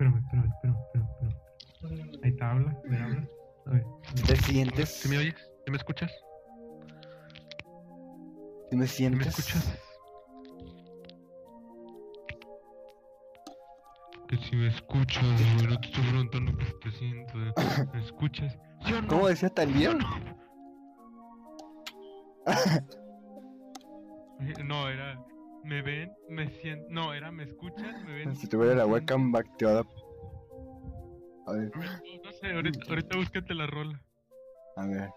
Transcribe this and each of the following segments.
espérame, espérame, espérame, espérame. Ahí está, habla, me habla. A ver. ¿Te sientes? ¿Sí me oyes? ¿Sí me escuchas? ¿Sí me ¿Sí me sientes? escuchas? Que si me escuchas, güey, no te estoy preguntando que si te siento. ¿Me escuchas? ¿Sí o no? ¿Cómo decía Talía? Eh, No, era. ¿Me ven? ¿Me sienten? No, era ¿me escuchan? ¿Me ven? Si tuviera la ¿Me webcam activada. A ver? No, no sé, ahorita, ahorita búscate la rola. a ver.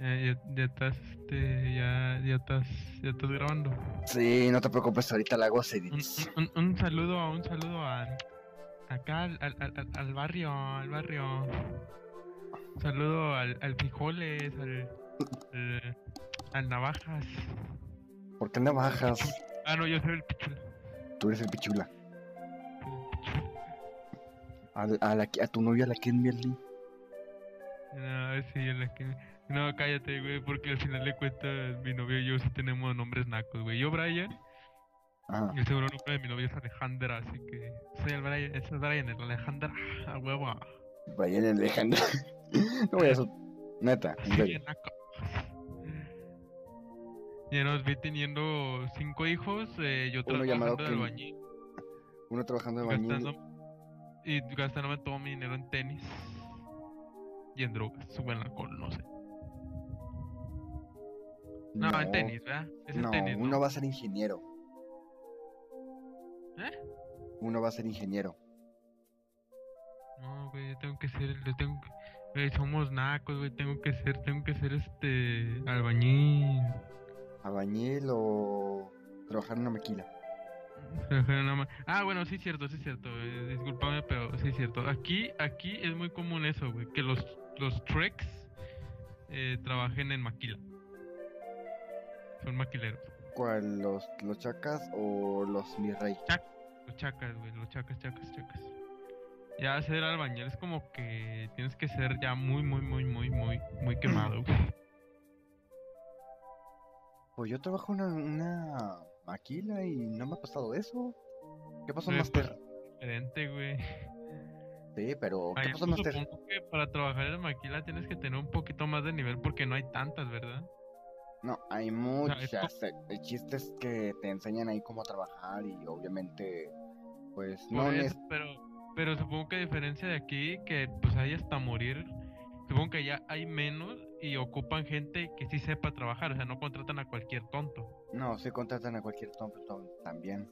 Ya, ya, ya estás, este, ya, ya estás, ya estás grabando. Sí, no te preocupes, ahorita la hago Un, un, un, saludo, a- un saludo al, acá al, al, al, al barrio, al barrio. Un saludo al, al frijoles, al, al, al navajas. ¿Por qué no bajas? Ah, no, yo soy el pichula. Tú eres el pichula. A, a, la, a tu novia, la Kimberly. No, sí, en la que... No, cállate, güey, porque al final de cuentas mi novio y yo sí tenemos nombres nacos, güey. Yo, Brian, Ajá. y el segundo nombre de mi novia es Alejandra, así que soy el Brian, ese es Brian, el Alejandra, a huevo. Vayan Alejandra. no voy a eso. Neta, Sí, naco. Ya nos vi teniendo cinco hijos, eh, yo Uno trabajando de albañil, Uno trabajando de bañil. gastando, y gastándome todo mi dinero en tenis y en drogas, o en alcohol, no sé. No, en tenis, ¿verdad? Es en No, tenis, ¿no? uno va a ser ingeniero. ¿Eh? Uno va a ser ingeniero. No, güey, yo tengo que ser, yo tengo que, güey, somos nacos, güey, tengo que ser, tengo que ser este albañil. Albañil o trabajar en una maquila. Ah, bueno, sí es cierto, sí es cierto, eh, discúlpame, pero sí es cierto. Aquí, aquí es muy común eso, güey, que los, los treks eh, trabajen en maquila. Son maquileros. ¿Cuál? ¿Los, los chacas o los mi rey? Los chacas, güey, los chacas, chacas, chacas. Ya ser albañil es como que tienes que ser ya muy, muy, muy, muy, muy, muy quemado, güey. Pues yo trabajo en una, una maquila y no me ha pasado eso. ¿Qué pasó, Eh, Master? Diferente, güey. Sí, pero ¿qué Ay, pasó, Master? supongo que para trabajar en maquila tienes que tener un poquito más de nivel porque no hay tantas, ¿verdad? No, hay muchas. El chiste es que te enseñan ahí cómo trabajar y obviamente, pues no es... pero, pero supongo que a diferencia de aquí, que pues hay hasta morir, supongo que ya hay menos y ocupan gente que sí sepa trabajar, o sea, no contratan a cualquier tonto. No, sí contratan a cualquier tonto también.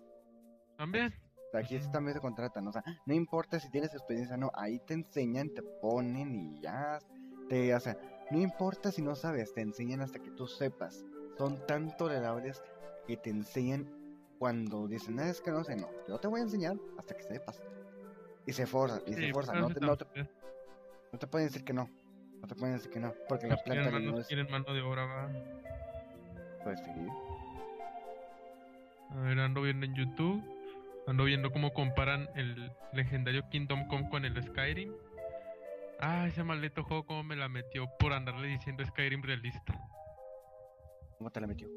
También. Aquí sí también se contratan, o sea, no importa si tienes experiencia o no, ahí te enseñan, te ponen y ya, te, o sea, no importa si no sabes, te enseñan hasta que tú sepas. Son tan tolerables que te enseñan cuando dicen, "Ah, es que no sé, no, yo te voy a enseñar hasta que sepas. Y se forzan, y se forzan, pues, no te, no, te, no te pueden decir que no, no te pueden decir que no, porque la Pues quieren, planta mano, no es, quieren mano de obra, va. pues sí. A ver, ando viendo en YouTube, ando viendo cómo comparan el legendario Kingdom Come con el Skyrim. Ah, ese maldito juego cómo me la metió por andarle diciendo Skyrim realista. ¿Cómo te la metió?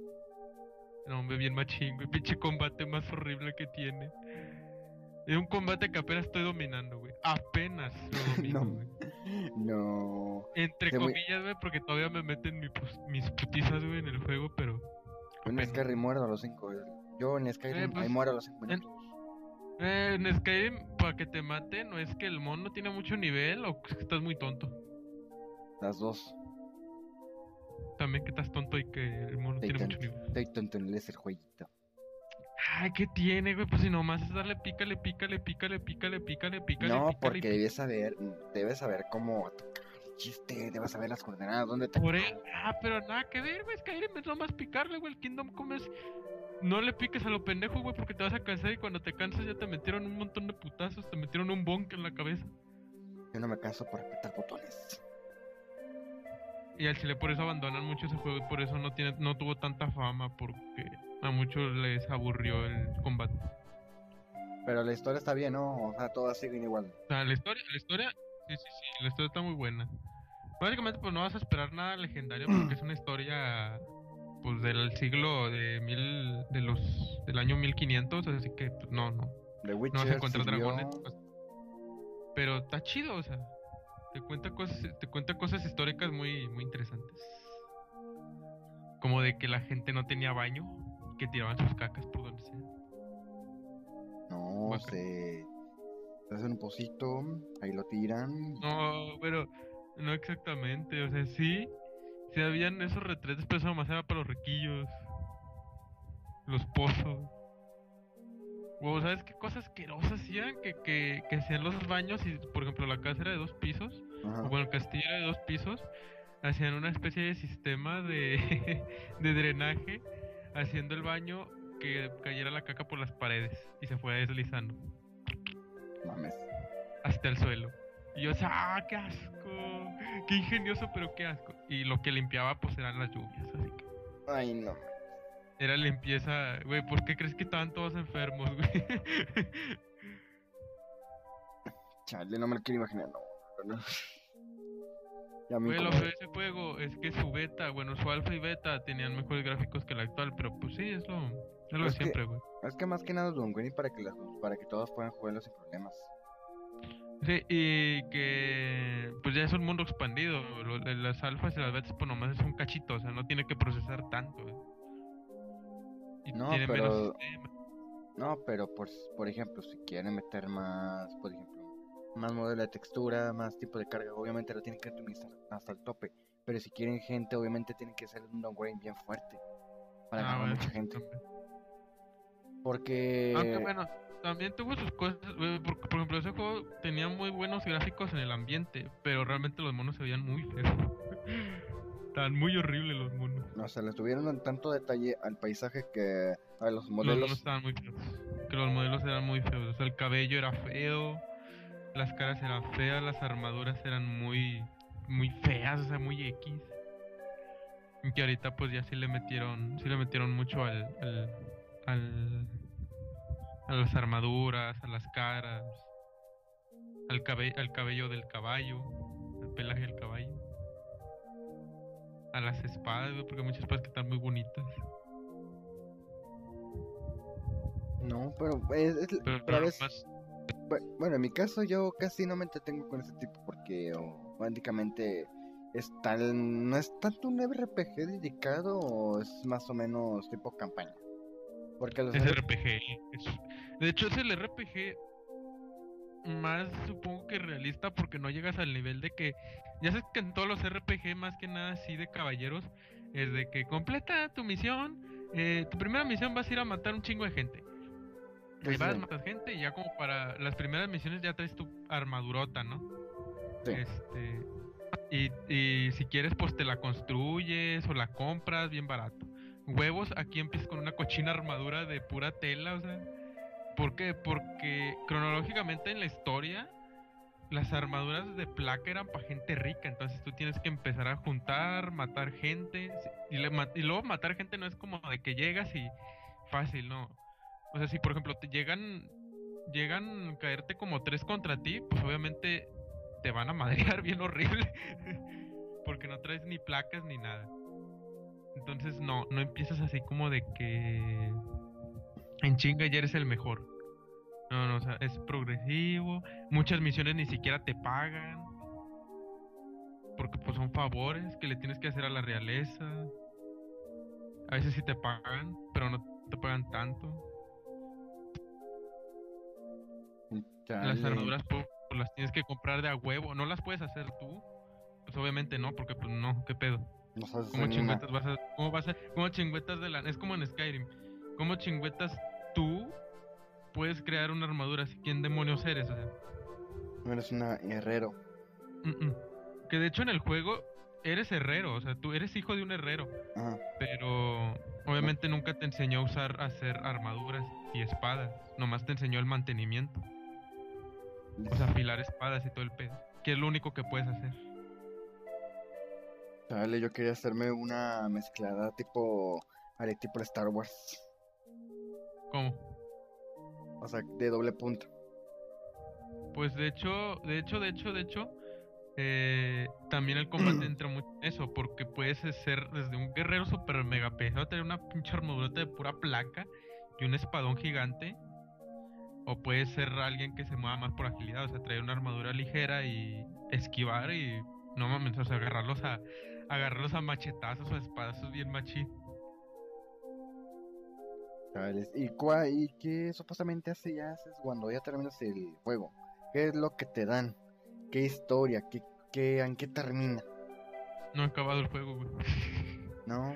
No, hombre, bien machín, güey. Pinche combate más horrible que tiene. Es un combate que apenas estoy dominando, güey. Apenas lo domino, No. güey. No. Entre Te comillas, güey, porque todavía me meten mi pus- mis putizas, güey, en el juego, pero... En apenas. Skyrim muero a los 5. Yo en Skyrim Eh, pues, ahí muero a los 5 en-. Eh, en Skyrim, para que te maten, ¿no es que el mono tiene mucho nivel o que estás muy tonto? Las dos. También que estás tonto y que el mono Estoy tiene mucho tonto, nivel. estoy tonto en el jueguito. Ay, ¿qué tiene, güey? Pues si nomás es darle pícale, pícale, pícale, pícale, pícale, pícale, No, pícale, porque debes saber, debes saber cómo atacar el chiste, debes saber las coordenadas, dónde te Por él. Ah, pero nada que ver, güey. Skyrim es nomás picarle, güey. El Kingdom Come es. No le piques a lo pendejo, güey, porque te vas a cansar y cuando te cansas ya te metieron un montón de putazos, te metieron un bonk en la cabeza. Yo no me canso por apretar botones. Y al chile por eso abandonan mucho ese juego y por eso no tiene, no tuvo tanta fama, porque a muchos les aburrió el combate. Pero la historia está bien, ¿no? O sea, todas siguen igual. O sea, la historia, la historia, sí, sí, sí, la historia está muy buena. Básicamente, pues no vas a esperar nada legendario porque es una historia, pues del siglo de mil, de los, del año 1500, así que, pues no, no. The no vas a encontrar sirvió- dragones. pues, Pero está chido, o sea, te cuenta cosas, te cuenta cosas históricas muy, muy interesantes. Como de que la gente no tenía baño que tiraban sus cacas por donde sea. No, Guaca. se... se hacen un pocito, ahí lo tiran. No, pero no exactamente, o sea, sí, sí habían esos retretes, pero eso nomás era para los riquillos. Los pozos. O ¿sabes qué cosas asquerosas hacían? Que, que, que hacían los baños y, por ejemplo, la casa era de dos pisos. Ajá. o bueno, el castillo era de dos pisos, hacían una especie de sistema de, de drenaje, haciendo el baño que cayera la caca por las paredes y se fuera deslizando Mames. hasta el suelo. Y yo, ¡ah, qué asco! ¡Qué ingenioso, pero qué asco! Y lo que limpiaba, pues eran las lluvias, así que Ay, no. era limpieza. Güey, ¿por qué crees que estaban todos enfermos, güey? Chale, no me lo quiero imaginar. No, no, no. Ya me feo de ese juego es que su beta, bueno, su alfa y beta tenían mejores gráficos que el actual, pero pues sí, es lo, es lo de Es siempre, güey. Es que más que nada es un Winnie para que, las- para que todos puedan jugarlo sin problemas. Sí, y que pues ya es un mundo expandido. lo- las alfas y las betas, pues nomás es un cachito, o sea, no tiene que procesar tanto. güey. Y No, tiene menos pero- sistema. No, pero por, por ejemplo, si quieren meter más, por ejemplo, más modelo de textura, más tipo de carga, obviamente lo tienen que optimizar hasta el tope. Pero si quieren gente, obviamente tienen que hacer un downgrade bien fuerte. Para Ah, ganar bueno, mucha gente. también. Porque... Aunque bueno, también tuvo sus cosas, güey, porque por ejemplo ese juego tenía muy buenos gráficos en el ambiente, pero realmente los monos se veían muy feos. Estaban muy horribles los monos. O sea, le tuvieron tanto detalle al paisaje que a los Los monos modelos... estaban muy feos. Que los modelos eran muy feos. O sea, el cabello era feo, las caras eran feas, las armaduras eran muy, muy feas, o sea, muy X. Y que ahorita pues ya sí le metieron, sí le metieron mucho al, al, al- a las armaduras, a las caras, al cabello, al cabello del caballo, al pelaje del caballo. A las espadas, porque hay muchas espadas que están muy bonitas. No, pero es, es- Pero, pero más- Bueno, en mi caso yo casi no me entretengo con ese tipo porque o, prácticamente es tal, no es tanto un RPG dedicado o es más o menos tipo campaña. Porque los Es RPG. es- De hecho, es el RPG más, supongo que realista, porque no llegas al nivel de que. Ya sabes que en todos los RPG, más que nada así de caballeros, es de que completa tu misión. eh, tu primera misión vas a ir a matar un chingo de gente. Ahí vas, matas gente y ya como para las primeras misiones ya traes tu armadurota, ¿no? Sí. Este. Y, y si quieres, pues te la construyes o la compras bien barato. Huevos, aquí empiezas con una cochina armadura de pura tela, o sea. ¿Por qué? Porque cronológicamente en la historia, las armaduras de placa eran para gente rica. Entonces tú tienes que empezar a juntar, matar gente. Y, le y luego matar gente no es como de que llegas y fácil, no. O sea, si por ejemplo te llegan, llegan a caerte como tres contra ti, pues obviamente te van a madrear bien horrible. Porque no traes ni placas ni nada. Entonces no, no empiezas así como de que en chinga ya eres el mejor. No, no, o sea, es progresivo. Muchas misiones ni siquiera te pagan. Porque pues son favores que le tienes que hacer a la realeza. A veces sí te pagan, pero no te pagan tanto. Las armaduras pues, pues, las tienes que comprar de a huevo. No las puedes hacer tú. Pues obviamente no, porque pues no, qué pedo. No sabes ¿Cómo chingüetas vas a, cómo vas a, cómo chingüetas de la, es como en Skyrim. ¿Cómo chingüetas tú puedes crear una armadura? Si quién demonios eres, o sea. No eres un herrero. mm, mm. Que de hecho en el juego eres herrero, o sea, tú eres hijo de un herrero, Ajá. pero obviamente nunca te enseñó a usar, a hacer armaduras y espadas, nomás te enseñó el mantenimiento, o sea, afilar espadas y todo el pedo, que es lo único que puedes hacer. Chale, yo quería hacerme una mezclada tipo. Haré tipo Star Wars. ¿Cómo? O sea, de doble punto. Pues de hecho, de hecho, de hecho, de hecho, eh, también el combate entra mucho en eso, porque puedes ser desde un guerrero super mega pesado, tener una pinche armadura de pura placa y un espadón gigante, O puede ser alguien que se mueva más por agilidad, o sea, traer una armadura ligera y esquivar y no mames, o sea, agarrarlos a agarrarlos a machetazos o a espadazos bien machín. ¿Y, cua- ¿Y qué supuestamente hace ya haces cuando ya terminas el juego? ¿Qué es lo que te dan? ¿Qué historia? ¿Qué, qué, ¿En qué termina? No he acabado el juego, güey. ¿No?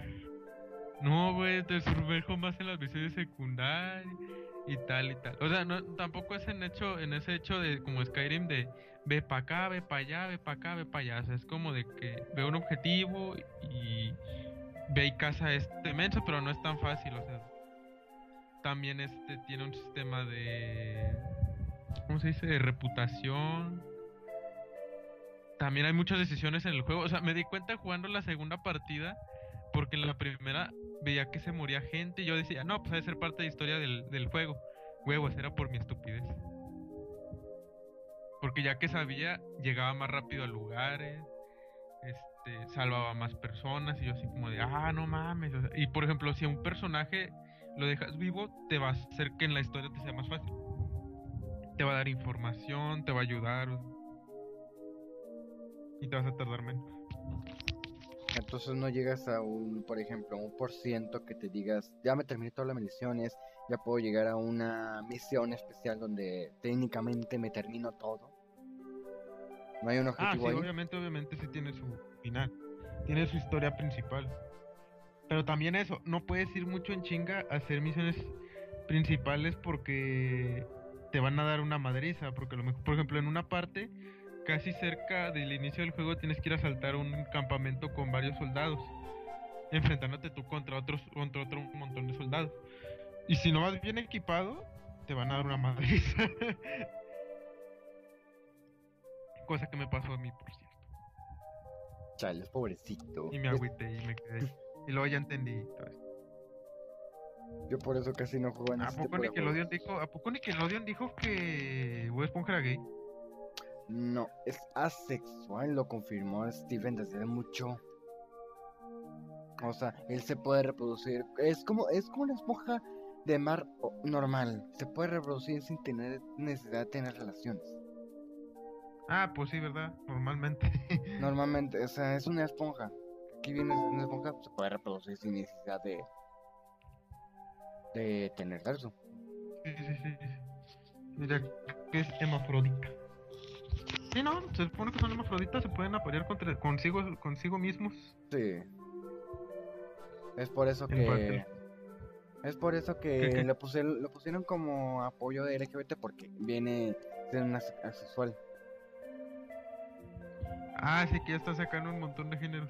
No, güey, te sumerjo más en las misiones secundarias y tal y tal. O sea, no, tampoco es en hecho, en ese hecho de como Skyrim de ve para acá, ve para allá, ve para acá, ve para allá. O sea, es como de que ve un objetivo y ve y caza este menso, pero no es tan fácil, o sea. También este tiene un sistema de ¿cómo se dice? de reputación. También hay muchas decisiones en el juego. O sea, me di cuenta jugando la segunda partida porque en la primera veía que se moría gente y yo decía, no, pues ha de ser parte de la historia del, del juego. Huevos, era por mi estupidez. Porque ya que sabía, llegaba más rápido a lugares, este, salvaba más personas y yo así como de, ah, no mames. y por ejemplo, si a un personaje lo dejas vivo, te va a hacer que en la historia te sea más fácil. Te va a dar información, te va a ayudar. Y te vas a tardar menos. Entonces no llegas a un, por ejemplo, un por ciento que te digas, ya me terminé todas las misiones, ya puedo llegar a una misión especial donde técnicamente me termino todo. No hay un Ah, sí, objetivo ahí. obviamente, obviamente sí tiene su final. Tiene su historia principal. Pero también eso, no puedes ir mucho en chinga a hacer misiones principales porque te van a dar una madriza. Porque a lo mejor, por ejemplo, en una parte, casi cerca del inicio del juego, tienes que ir a saltar un campamento con varios soldados. Enfrentándote tú contra otros, contra otro montón de soldados. Y si no vas bien equipado, te van a dar una madriza. Cosa que me pasó a mí, por cierto. Chales, pobrecito. Y me agüité y me quedé. Y luego ya entendí todo esto. Yo por eso casi no juego en ¿A ese poco Nickelodeon dijo, ¿A poco Nickelodeon dijo que Bob Esponja era gay? No, es asexual, lo confirmó Steven desde mucho. O sea, él se puede reproducir. Es como, es como una esponja de mar normal. Se puede reproducir sin tener necesidad de tener relaciones. Ah, pues sí, ¿verdad? Normalmente. Normalmente, o sea, es una esponja. Aquí viene una esponja, se puede reproducir sin necesidad de de tener sexo. sí, sí, sí. Mira, que es hemafrodita. Sí, no, se supone que son hermafroditas, se pueden aparear contra, consigo, consigo mismos. Sí. Es por eso parte. que es por eso que ¿Qué, qué? Lo, pusieron, lo pusieron como apoyo de LGBT porque viene de una ase- asexual. Ah, sí, que ya está sacando un montón de géneros.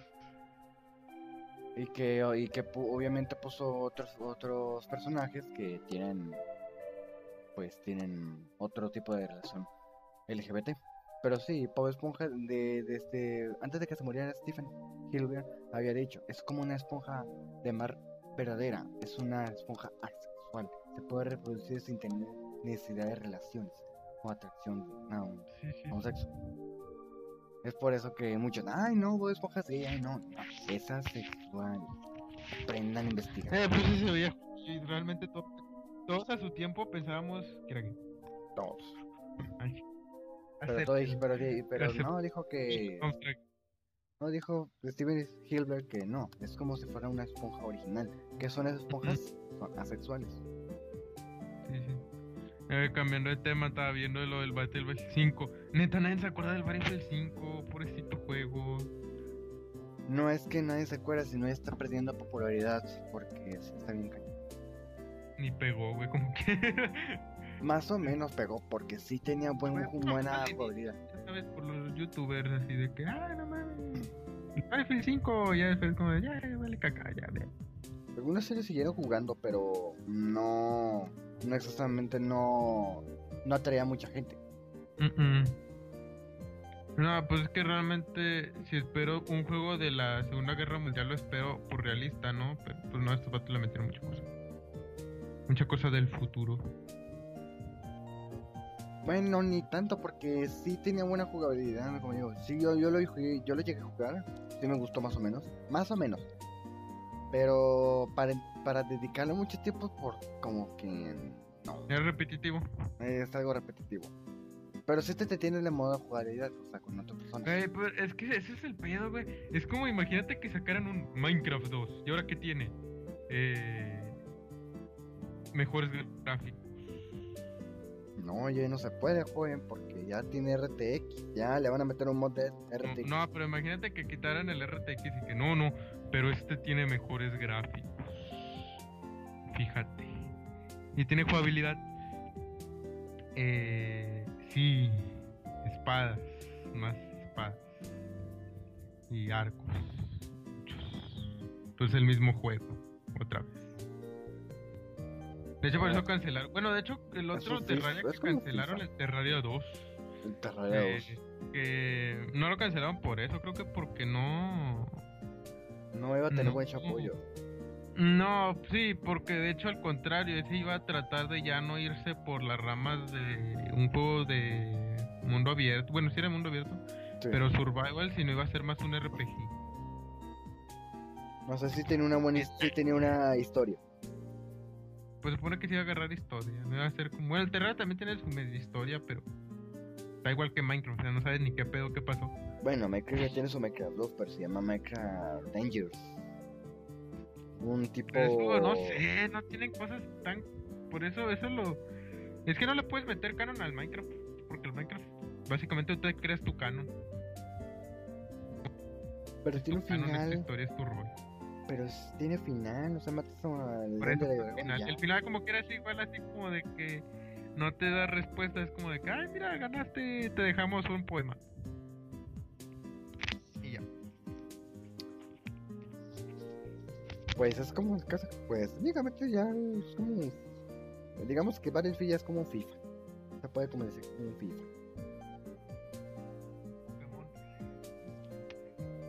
Y que, y que obviamente puso otros otros personajes que tienen pues tienen otro tipo de relación LGBT. Pero sí, Bob Esponja de, desde antes de que se muriera Stephen Hilbert había dicho, es como una esponja de mar verdadera, es una esponja asexual, se puede reproducir sin tener necesidad de relaciones o atracción a un, a un sexo. Es por eso que muchos, ay no, Bob Esponja es gay, ay no, no, es asexual. Aprendan a investigar. Eh, pues sí se veía. Y realmente to- todos a su tiempo pensábamos que era gay. Todos. Ay. Pero, todo pero, pero no dijo que no dijo Steven Hilbert que no, es como si fuera una esponja original. ¿Qué son esas esponjas? Son asexuales. Sí, sí. Eh, cambiando de tema, estaba viendo lo del Battlefield 5. Neta, nadie se acuerda del Battlefield 5. Pobrecito juego. No es que nadie se acuerda, sino está perdiendo popularidad porque está bien cañón. Ni pegó, güey, como que. Más o menos pegó porque sí tenía buen, buena jugabilidad. ya sabes, por los youtubers así de que, ah, no mames. El Battlefield 5, ya después como de, ya, vale caca, ya, ve. Algunas series siguieron jugando, pero no, no exactamente no, no atraía a mucha gente. No, pues es que realmente, si espero un juego de la Segunda Guerra Mundial, lo espero por realista, ¿no? Pero pues no, a estos vatos le metieron mucha cosa. Mucha cosa del futuro. Bueno, ni tanto porque sí tenía buena jugabilidad, como digo. Sí, yo, yo, lo, yo lo llegué a jugar, sí me gustó más o menos, más o menos. Pero para, para dedicarle mucho tiempo, por como que No, Es repetitivo. es algo repetitivo. Pero si te, te tienes la modo de jugabilidad, o sea, con otra persona. Güey, pero es que ese es el pedo, güey. Es como imagínate que sacaran un Minecraft 2. ¿Y ahora qué tiene? Eh, mejores gráficos. No, ya no se puede, joven, porque ya tiene RTX. Ya le van a meter un mod de RTX. No, pero imagínate que quitaran el RTX y que no, no, pero este tiene mejores gráficos. Fíjate. Y tiene jugabilidad. Eh, sí, espadas, más espadas. Y arcos. Pues el mismo juego, otra vez. De hecho, por eso cancelaron. Bueno, de hecho, el otro Terraria que cancelaron, el Terraria 2. El Terraria Eh, 2. que no lo cancelaron por eso, creo que porque no. No iba a tener no. buen apoyo. No, sí, porque de hecho al contrario, ese iba a tratar de ya no irse por las ramas de un juego de mundo abierto. Bueno, sí era mundo abierto, Sí. pero survival, sino iba a ser más un RPG. No sé si tenía una buena sí tenía una historia. Pues supone que se iba a agarrar historia, no iba a ser como. Bueno, el Terraria también tiene su media historia, pero. Da igual que Minecraft, o sea, no sabes ni qué pedo qué pasó. Bueno, Minecraft ya tiene su Minecraft 2, pero se llama Minecraft Dangerous. Un tipo. Pero eso, no sé, no tienen cosas tan... Por eso, eso lo... Es que no le puedes meter canon al Minecraft, porque el Minecraft, básicamente tú creas tu canon. Pero tiene un tu canon es tu final. historia, es tu rol. Pero tiene final, o sea, matas al Por eso, de el final, el final como que era así, igual así como de que no te da respuesta, es como de que, ay, mira, ganaste, te dejamos un poema. Y ya. Pues es como pues, técnicamente ya es como. Digamos que Battlefield ya es como un FIFA. Se puede como decir como un FIFA.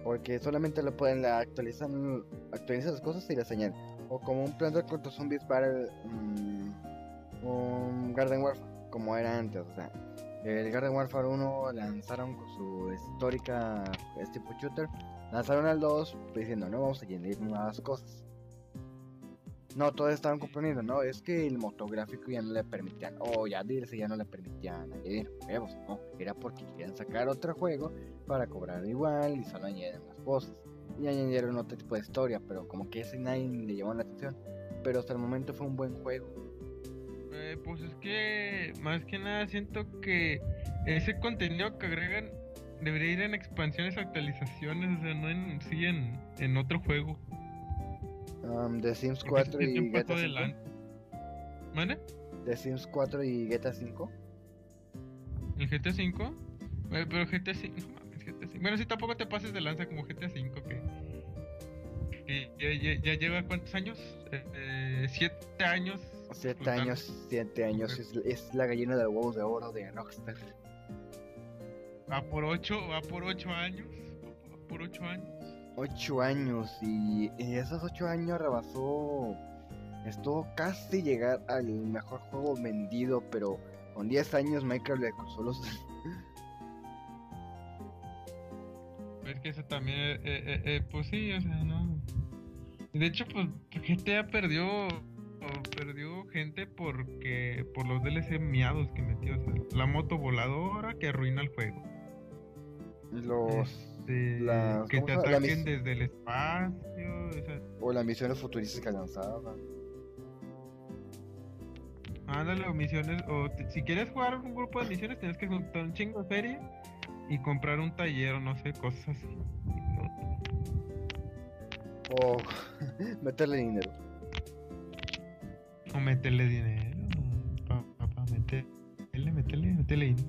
Porque solamente lo pueden la actualizan, las cosas y las añaden. O como un Plantas contra Zombies Battle, mm, un Garden Warfare, como era antes. O sea, el Garden Warfare 1 lanzaron con su histórica es tipo shooter. Lanzaron al 2 diciendo, no vamos a añadir nuevas cosas. No, todos estaban componiendo, no, es que el motográfico ya no le permitían, o ya dirse ya no le permitían añadir nuevos, no, era porque querían sacar otro juego para cobrar igual y solo añadir más cosas. Y añadieron otro tipo de historia, pero como que ese nadie le llamó la atención. Pero hasta el momento fue un buen juego. Eh, pues es que más que nada siento que ese contenido que agregan debería ir en expansiones actualizaciones, o sea, no en sí en, en otro juego. Um, The Sims Porque 4 ese y pasó 5. adelante. ¿Mande? The Sims 4 y GTA 5. ¿El GTA 5? Eh, pero GTA 5, no mames, GTA 5. Bueno, si tampoco te pases de lanza como GTA 5 que, que ya, ya- ya lleva cuántos años? Eh, eh, siete años. 7 explotando. años, 7 años. Es, es la gallina de huevos de oro de Rockstar. Va por 8, va por 8 años. Va por 8 años. 8 años y, y esos 8 años rebasó. Estuvo casi llegar al mejor juego vendido, pero con 10 años Minecraft le cruzó los. Es que eso también, eh, eh, eh, pues sí, o sea, no. De hecho, pues GTA perdió, perdió gente porque por los DLC miados que metió, o sea, la moto voladora que arruina el juego. los Este, las- que ¿cómo te ataquen desde el espacio, o las misiones futuristas que lanzaban. ándale, o misiones, o te- si quieres jugar un grupo de misiones tienes que juntar un chingo de feria y comprar un taller o no sé, cosas así. No, O meterle dinero. O meterle dinero. Pa, pa, pa, meterle, meterle, meterle dinero.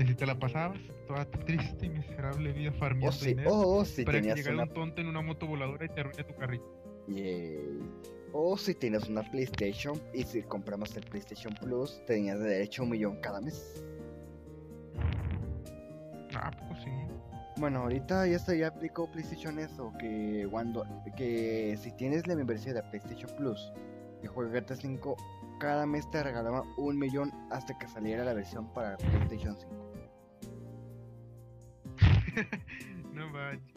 Y si te la pasabas, toda tu triste y miserable vida farmeando si, dinero. o si para que llegara una un tonto en una moto voladora y te arruine tu carrito. O si tienes una PlayStation y si compramos el PlayStation Plus, tenías derecho a un millón cada mes. Ah, pues sí. Bueno, ahorita ya se ya aplicó PlayStation eso, que cuando que si tienes la membresía de PlayStation Plus y juegas GTA 5, cada mes te regalaban un millón hasta que saliera la versión para PlayStation 5. no manches.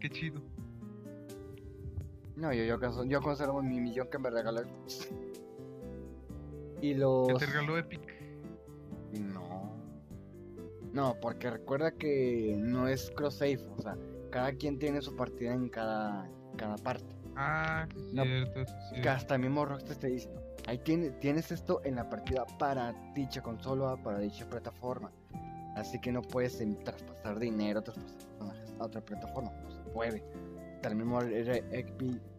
Qué chido. No, yo, yo, conservo- yo conservo mi millón que me regalaron. Y Que los... te regaló Epic. No. No, porque recuerda que no es cross-save, o sea, cada quien tiene su partida en cada, cada parte. Ah, No, cierto, sí, Que cierto. hasta mismo Rockstar te dice, ahí tiene- tienes esto en la partida para dicha consola, para dicha plataforma. Así que no puedes em, traspasar dinero, traspasar personajes a otra plataforma, no se puede. Hasta El mismo,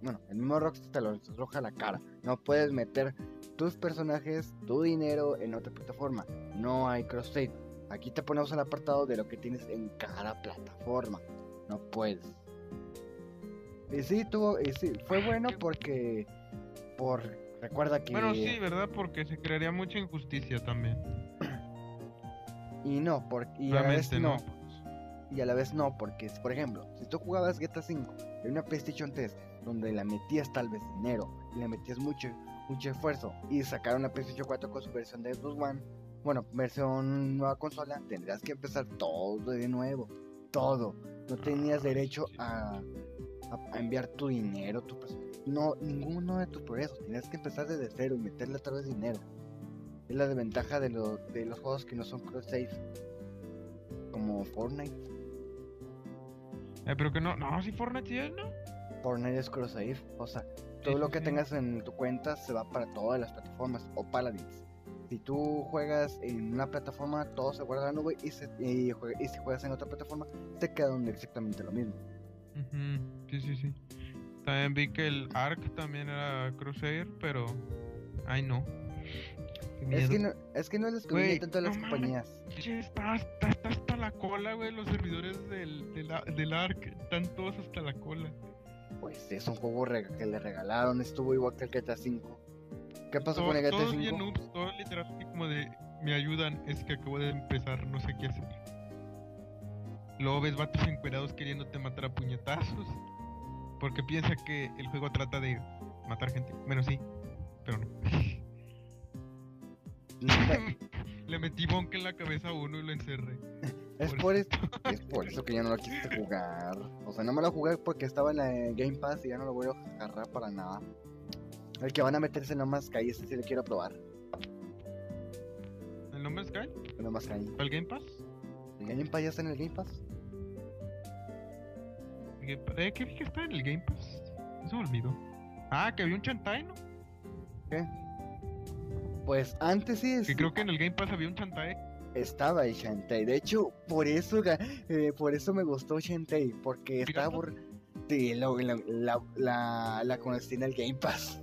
bueno, el mismo Rockstar te lo arroja la cara. No puedes meter tus personajes, tu dinero en otra plataforma. No hay cross-save. Aquí te ponemos el apartado de lo que tienes en cada plataforma. No puedes. Y sí, tuvo, y sí, fue bueno porque, por, recuerda que... Bueno, sí, ¿verdad? Porque se crearía mucha injusticia también. Y no, por, y a la vez no, no. y a la vez no, porque, por ejemplo, si tú jugabas GTA V en una PlayStation 3, donde le metías tal vez dinero, y le metías mucho, mucho esfuerzo, y sacaron una PlayStation 4 con su versión de Xbox One, bueno, versión nueva consola, tendrías que empezar todo de nuevo, todo. No tenías derecho a, a- a enviar tu dinero, tu no, ninguno de tus progresos, tenías que empezar desde cero y meterle otra vez dinero. Es la desventaja de, lo- de los juegos que no son cross-save, como Fortnite. Eh, pero que no, no, si Fortnite sí es, ¿no? Fortnite es cross-save, o sea, todo Sí, lo que sí. tengas en tu cuenta se va para todas las plataformas o Paladins. Si tú juegas en una plataforma, todo se guarda en la nube y, se- y si juegas en otra plataforma, te queda donde exactamente lo mismo. Ujú, Sí, sí, sí. También vi que el Ark también era Crusader, pero. Ay, no. Es que, no, es que no les conviene tanto a las no compañías. Che, Está, está, está hasta la cola, güey. Los servidores del, del, a- del Ark están todos hasta la cola. Pues es un juego que le regalaron, estuvo igual que el GTA V. ¿Qué pasó Todo- con el GTA todos bien V? noobs, todo literal como de. Me ayudan, es que acabo de empezar, no sé qué hacer. Luego ves vatos encuerados queriéndote matar a puñetazos. Porque piensa que el juego trata de matar gente. Bueno, sí, pero no. Le metí bonk en la cabeza a uno y lo encerré. Es Por por, es, es por eso que ya no lo quise jugar. O sea, no me lo jugué porque estaba en la Game Pass y ya no lo voy a agarrar para nada. El que van a meterse en más Sky, ese sí lo quiero probar. ¿El nombre es Sky? No más Sky. ¿Para el Game Pass? ¿El Game Pass ya está en el Game Pass? ¿El Eh, ¿Qué vi que está en el Game Pass? Se me olvidó. Ah, que había un Chantai, ¿no? ¿Qué? Pues antes sí es- Que creo que en el Game Pass había un Chantai. estaba el Shantae. De hecho, por eso, eh, por eso me gustó Shantae. Porque estaba por... Sí, la, la, la, la conocí en el Game Pass.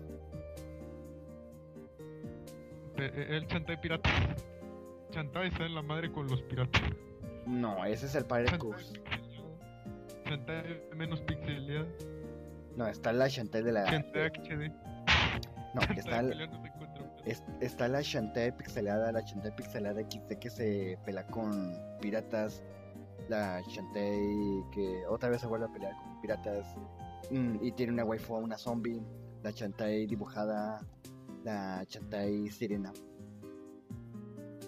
Eh, eh, El Chantai pirata. Chantai está en la madre con los piratas. No, ese es el Chantai Curse. pixeleado. Chantai menos pixeleada. No, está la Shantae de la... Chantai HD. No, Chantai está un- Es- está la Shantae pixelada, la Shantae pixelada XD que se pelea con piratas, la Shantae que otra vez se vuelve a pelear con piratas mm, y tiene una waifu, una zombie, la Shantae dibujada, la Shantae sirena,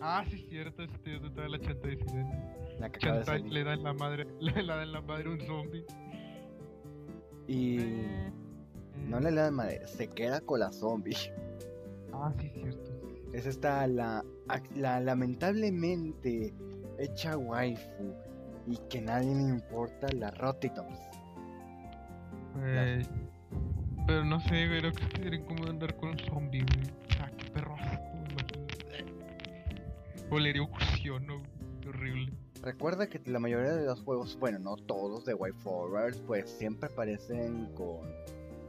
Ah, sí, es cierto, este de toda la Chantai sirena. la que de le da en la madre, le da en la madre un zombie. Y Eh, no le da madre, se queda con la zombie. Ah, sí, es cierto. Es esta la, la lamentablemente hecha waifu y que nadie le importa, la Rotitops. Güey, Pero no sé, güey, creo que sería incómodo andar con un zombie, güey. Ah, qué perro asco. Qué horrible. Recuerda que la mayoría de los juegos, bueno, no todos de Way Forward, pues siempre aparecen con,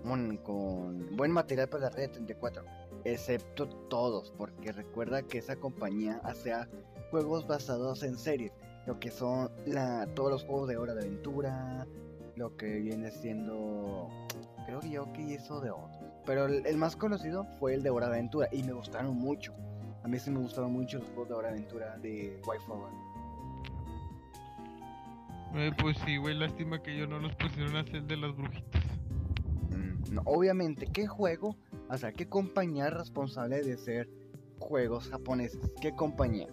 con, con buen material para la red 34, excepto todos, porque recuerda que esa compañía hace juegos basados en series, lo que son la, todos los juegos de Hora de Aventura, lo que viene siendo, creo que yo que hizo de otros, pero el, el más conocido fue el de Hora de Aventura y me gustaron mucho. A mí sí me gustaron mucho los juegos de Hora de Aventura de Forward. Eh, pues sí, güey, lástima que yo no los pusieron a hacer de las brujitas. Mm, no, obviamente, ¿qué juego? O sea, ¿qué compañía es responsable de hacer juegos japoneses? ¿Qué compañía?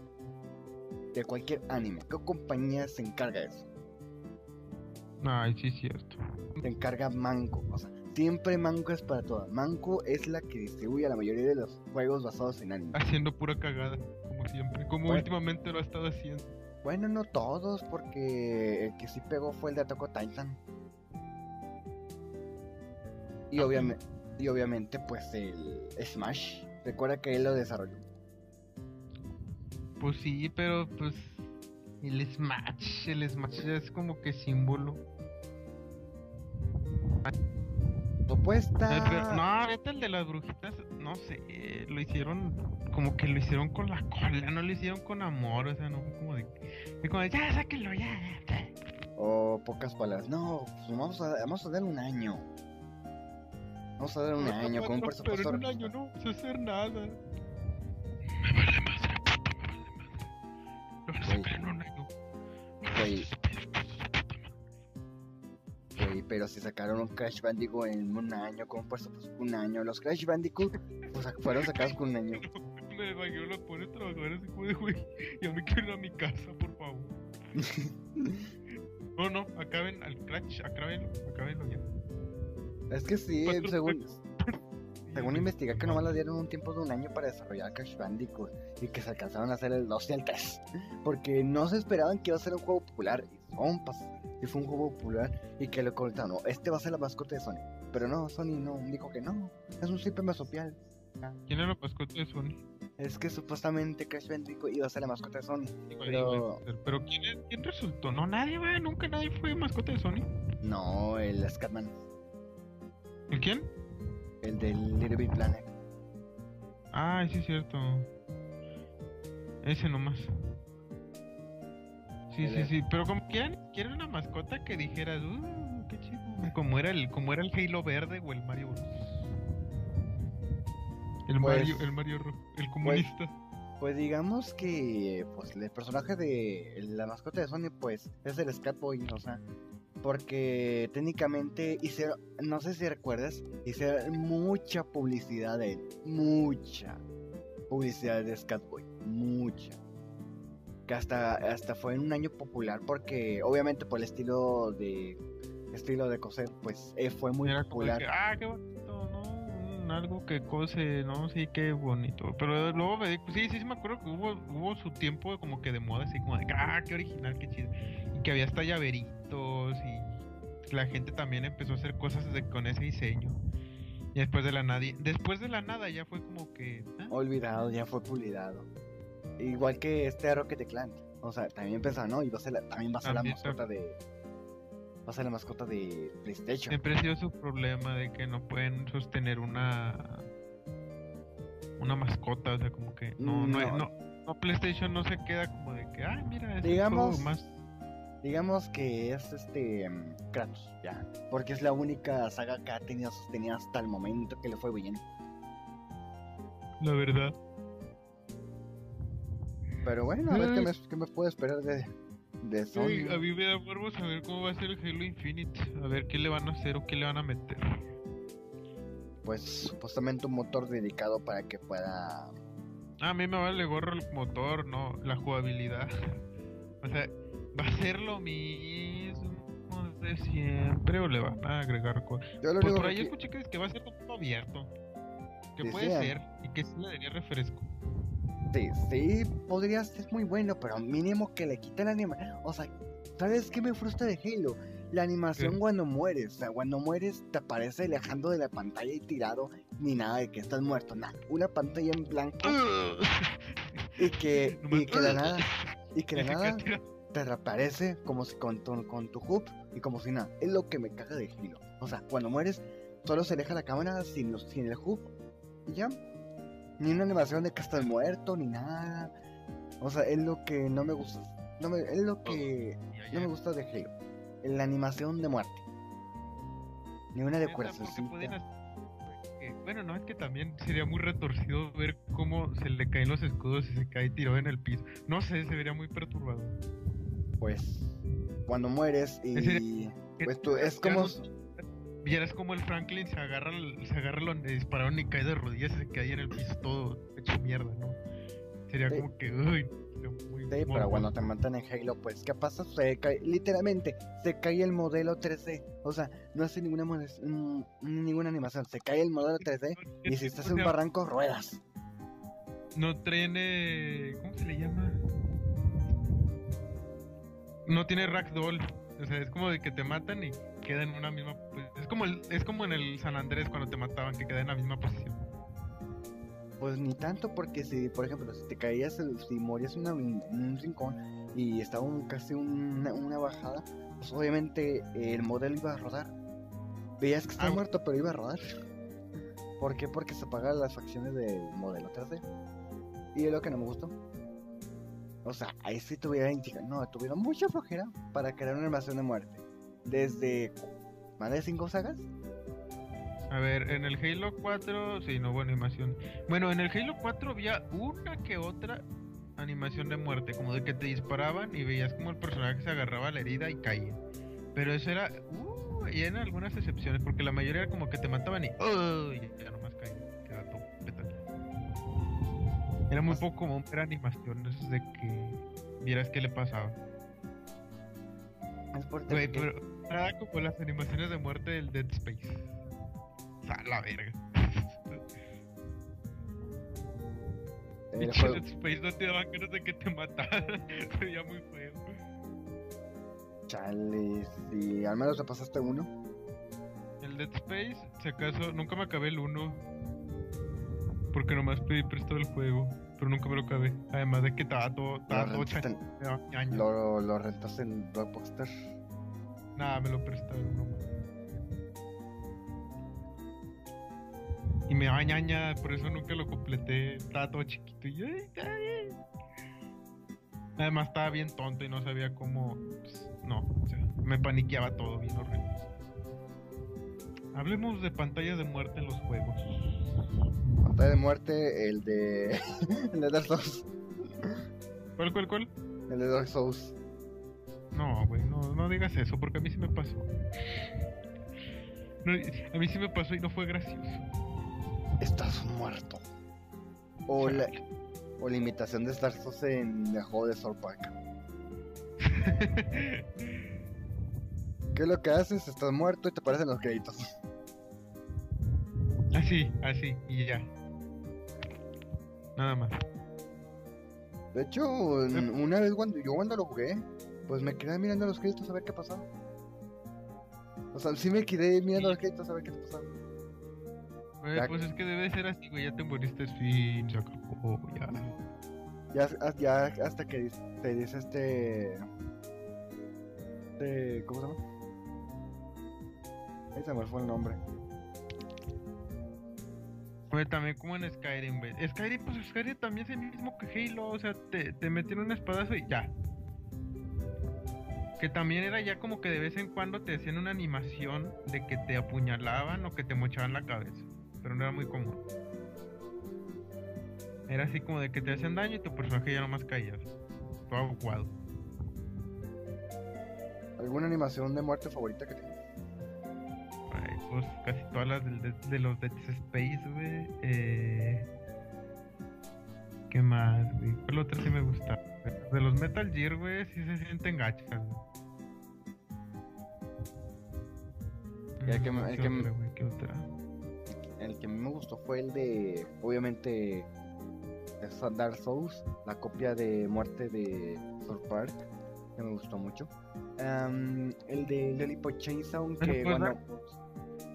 De cualquier anime. ¿Qué compañía se encarga de eso? Ay, sí, es cierto. Se encarga Mango. O sea, Siempre Manco es para todo. Manco es la que distribuye la mayoría de los juegos basados en anime. Haciendo pura cagada, como siempre. Como Bueno. últimamente lo ha estado haciendo. Bueno, no todos, porque el que sí pegó fue el de Attack on Titan. Y, Ah, obviamente, y obviamente, pues el Smash. Recuerda que él lo desarrolló. Pues sí, pero pues. El Smash, el Smash ya es como que símbolo. Pero- no, neta, el de las brujitas, no sé, lo hicieron como que lo hicieron con la cola, no lo hicieron con amor, o sea, no fue como de, fue como de, ya, sáquenlo, ya, ya, ya". O pocas palabras. No, pues vamos a, vamos a darle un año. Vamos a darle un año con un. Pero en un año no vamos a hacer nada. Me vale madre, puta, me vale madre. Lo van a sacar en un año. Güey. Güey, pero si sacaron un Crash Bandicoot en un año, con un de un año. Los Crash Bandicoot pues, fueron sacados con un año. Me imagino los pone a trabajar así como de, güey, ya me quiero ir a mi casa, por favor. No, no, acaben al Crash, acábenlo, acábenlo ya. Es que sí, Cuatro según, según investigué que nomás le dieron un tiempo de un año para desarrollar Crash Bandicoot y que se alcanzaron a hacer el 2 y el 3. Porque no se esperaban que iba a ser un juego popular. Y son, pas, y fue un juego popular y que le comentaron, no, este va a ser la mascota de Sony. Pero no, Sony no, dijo que no, es un simple masopial. ¿Quién era el mascota de Sony? Es que supuestamente Crash Bandicoot iba a ser la mascota de Sony. Pero- pero ¿quién, es- ¿quién resultó? No, nadie, güey, nunca nadie fue mascota de Sony. No, el Scatman, ¿El quién? el del Little Big Planet. Ah, sí es cierto. Ese nomás. Sí, sí, sí, pero como quieren, quieren una mascota que dijeras, uh, qué chido. Como era el, como era el Halo verde o el Mario Bros. El Pues- Mario, el Mario rojo, el comunista. Pues digamos que pues el personaje de la mascota de Sony pues es el Scatboy, o sea, porque técnicamente hicieron, no sé si recuerdas, hicieron mucha publicidad de él, mucha publicidad de Scatboy, mucha. Que hasta, hasta fue en un año popular porque obviamente por el estilo de estilo de coser pues eh, fue muy Era popular. que, ah, qué bonito, ¿no? Algo que cose, ¿no? Sí, qué bonito. Pero luego me sí, sí, sí me acuerdo que hubo, hubo su tiempo como que de moda, así como de, que, ah, qué original, qué chido. Y que había hasta y la gente también empezó a hacer cosas de- con ese diseño. Y después de la nada, después de la nada ya fue como que, ah, olvidado, ya fue pulidado. Igual que este Rocket Clan. O sea, también pensaba, no, y va a ser la- también va a ser la mascota de. Va a ser la mascota de PlayStation. siempre ha sido su problema de que no pueden sostener una una mascota, o sea, como que no, no, No. no, no, PlayStation no se queda como de que, ah, mira, es Digamos- más Digamos que es este. mm, Kratos, ya. Porque es la única saga que ha tenido sostenida hasta el momento que le fue bien. La verdad. Pero bueno, a ver qué me, qué me puedo esperar de, de Sony. Uy, a mí me da morbo saber cómo va a ser el Halo Infinite. A ver qué le van a hacer o qué le van a meter. Pues supuestamente un motor dedicado para que pueda. A mí me vale gorro el motor, no, la jugabilidad. O sea, va a ser lo mismo de siempre o le van a agregar cosas. Yo lo Pues por ahí que- escuché que, es que va a ser todo abierto. Que puede ser y que sí le daría refresco. Sí, sí, podría ser muy bueno, pero mínimo que le quiten la animación. O sea, ¿sabes qué me frustra de Halo? La animación ¿Qué? cuando mueres. O sea, cuando mueres te aparece alejando de la pantalla y tirado, ni nada de que estás muerto, nada. Una pantalla en blanco y que, y que de nada, y que se nada. Te reaparece como si con tu, con tu hub y como si nada. Es lo que me caga de Halo. O sea, cuando mueres, solo se aleja la cámara sin, los, sin el hub y ya. Ni una animación de que estás muerto, ni nada. O sea, es lo que no me gusta. No me, es lo que no me gusta de Halo. La animación de muerte. Ni una decoración. porque- Bueno, no, es que también sería muy retorcido ver cómo se le caen los escudos y se cae tirado en el piso. No sé, se vería muy perturbador. Pues, cuando mueres y. Ese- Pues tú, es como. Vieras como el Franklin se agarra, se agarra donde dispararon y cae de rodillas y se cae en el piso todo hecho mierda, ¿no? sería Sí. como que, uy, muy Sí, pero cuando te matan en Halo, pues, ¿qué pasa? Se cae, literalmente, se cae el modelo 3D. O sea, no hace ninguna, mm, ninguna animación, se cae el modelo 3D y si estás en un barranco, ruedas. No tiene. ¿Cómo se le llama? No tiene ragdoll. O sea, es como de que te matan y queda en una misma. pues, es como el, es como en el San Andrés cuando te mataban, que queda en la misma posición. Pues ni tanto, porque si, por ejemplo, si te caías, si morías en un rincón y estaba un- casi una, una bajada, pues obviamente eh, el modelo iba a rodar. Veías que estaba Ah, muerto, pero iba a rodar. ¿Por qué? Porque se apagan las facciones del modelo 3D. Y es lo que no me gustó. O sea, ahí sí tuvieron, no, tuvieron mucha flojera para crear una animación de muerte. Desde más de 5 sagas. A ver, en el Halo 4, sí, no hubo animación. Bueno, en el Halo 4 había una que otra animación de muerte, como de que te disparaban y veías como el personaje se agarraba a la herida y caía. Pero eso era, uh, y en algunas excepciones, porque la mayoría era como que te mataban y, oh, y ya nomás Era muy poco común ver animaciones de que vieras qué le pasaba. Es por Güey, pero nada como las animaciones de muerte del Dead Space. O sea, la verga. el juego- Dead Space no te daban ganas de que te mataran. Se veía muy feo. Chale, si al menos te pasaste uno. El Dead Space, si acaso, nunca me acabé el 1. Porque nomás pedí prestado el juego. Pero nunca me lo acabé. Además de que estaba todo, Lo estaba todo rentaste, ñaña. lo, lo rentaste en Blockbuster. Nada, me lo prestaron. Y me daba ñaña, por eso nunca lo completé. Estaba todo chiquito y yo. Además estaba bien tonto y no sabía cómo. pues, no, o sea, me paniqueaba todo bien horrible. Hablemos de pantallas de muerte en los juegos. De muerte, el de. el de Dark Souls. ¿Cuál, cuál, cuál? El de Dark Souls. No, güey, no, no digas eso, porque a mí sí me pasó. No, a mí sí me pasó y no fue gracioso. Estás muerto. O la, o la imitación de Dark Souls en el juego de South Park. ¿Qué es lo que haces? Estás muerto y te aparecen los créditos. así, así, y ya. Nada más. De hecho, en- una vez cuando yo cuando lo jugué, pues me quedé mirando los créditos a ver qué pasaba. O sea, sí me quedé mirando los créditos a ver qué pasaba. Güey, Ya- pues es que debe ser así, güey. Ya te moriste, fin, se acabó, ya. Ya, ya hasta que te dice este. este ¿Cómo se llama? Ahí se me fue el nombre. Güey, también como en Skyrim. Skyrim, pues Skyrim también es el mismo que Halo. O sea, te, te metieron un espadazo y ya. Que también era ya como que de vez en cuando te hacían una animación de que te apuñalaban o que te mochaban la cabeza. Pero no era muy común. Era así como de que te hacían daño y tu personaje ya nomás caía. Todo aguado. ¿Alguna animación de muerte favorita que tengas? Ay, pues casi todas las de, de los Dead Space, güey. Eh... ¿Qué más, güey? ¿Cuál otra sí me gusta? De los Metal Gear, güey, sí se sienten gachas, güey. El que el ¿qué que. El que me gustó fue el de. Obviamente. Dark Souls, la copia de muerte de South Park. Que me gustó mucho. El de Lollipop Chainsaw, que pues, bueno.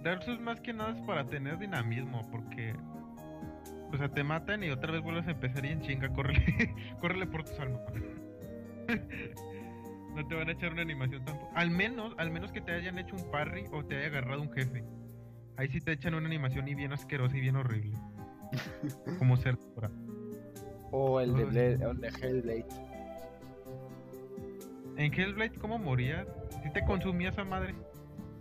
Dark- Souls más que nada es para tener dinamismo, porque... O sea, te matan y otra vez vuelves a empezar y en chinga, córrele, córrele por tus almas. no te van a echar una animación tampoco. Al menos, al menos que te hayan hecho un parry o te haya agarrado un jefe. Ahí sí te echan una animación y bien asquerosa y bien horrible. Como ser. O el de. Blade- o el de Hellblade. En Hellblade, ¿cómo morías? Si te consumía esa madre.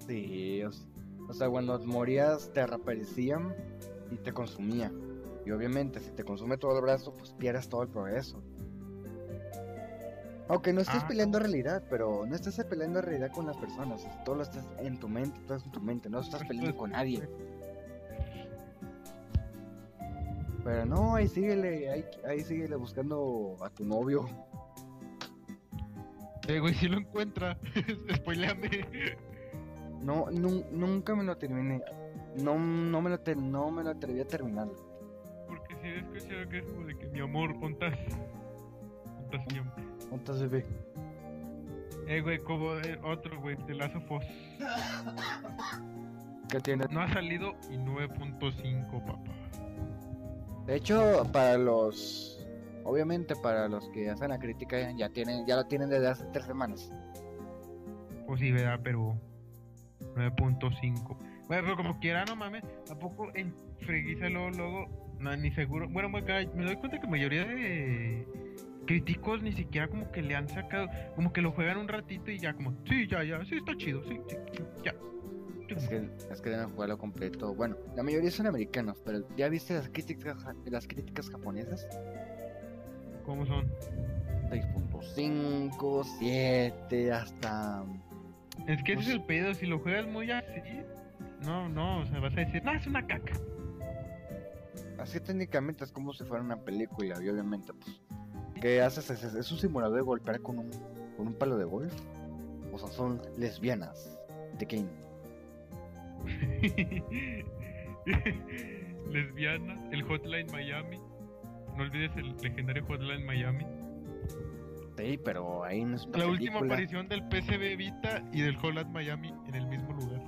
Sí, o, sea, cuando morías te reaparecían y te consumía. Y obviamente, si te consume todo el brazo, pues pierdes todo el progreso. Aunque no estés Ah. peleando realidad, pero no estás peleando realidad con las personas. o sea, todo lo estás en tu mente, todo es en tu mente, no estás peleando con nadie. Pero no, ahí síguele, ahí, ahí síguele buscando a tu novio. Eh, güey, si lo encuentra, spoileame. No, nun- nunca me lo terminé. No, no me lo te- no me lo atreví a terminar. Porque si he escuchado que es como de que mi amor, contas. Contas siempre. ¿Cuántas bebé? Eh, güey, como eh, otro, güey, de Last of Us. ¿Qué tiene? No ha salido y 9.5, papá. De hecho, para los, obviamente para los que hacen la crítica ya tienen, ya lo tienen desde hace tres semanas. Pues sí, ¿verdad? Pero 9.5. Bueno, pero como quiera, no mames. Tampoco en freguiza luego, luego, no, ni seguro. Bueno, me, doy cuenta que mayoría de críticos ni siquiera como que le han sacado, como que lo juegan un ratito y ya como, sí, ya, ya, sí, está chido, sí, sí, sí, ya. Es que, es que deben jugarlo completo. Bueno, la mayoría son americanos, pero ¿ya viste las críticas, las críticas japonesas? ¿Cómo son? 6.5, 7, hasta... Es que ese Pues- es el pedo, si lo juegas muy así, no, no, o sea, vas a decir, no, es una caca. Así técnicamente es como si fuera una película y obviamente pues... ¿Qué haces? Es, es un simulador de golpear con un, con un palo de golf. O sea, son lesbianas. ¿De quién? Lesbiana, el Hotline Miami. No olvides el legendario Hotline Miami. Sí, pero ahí no es una La última aparición del PCB Vita y del Hotline Miami en el mismo lugar.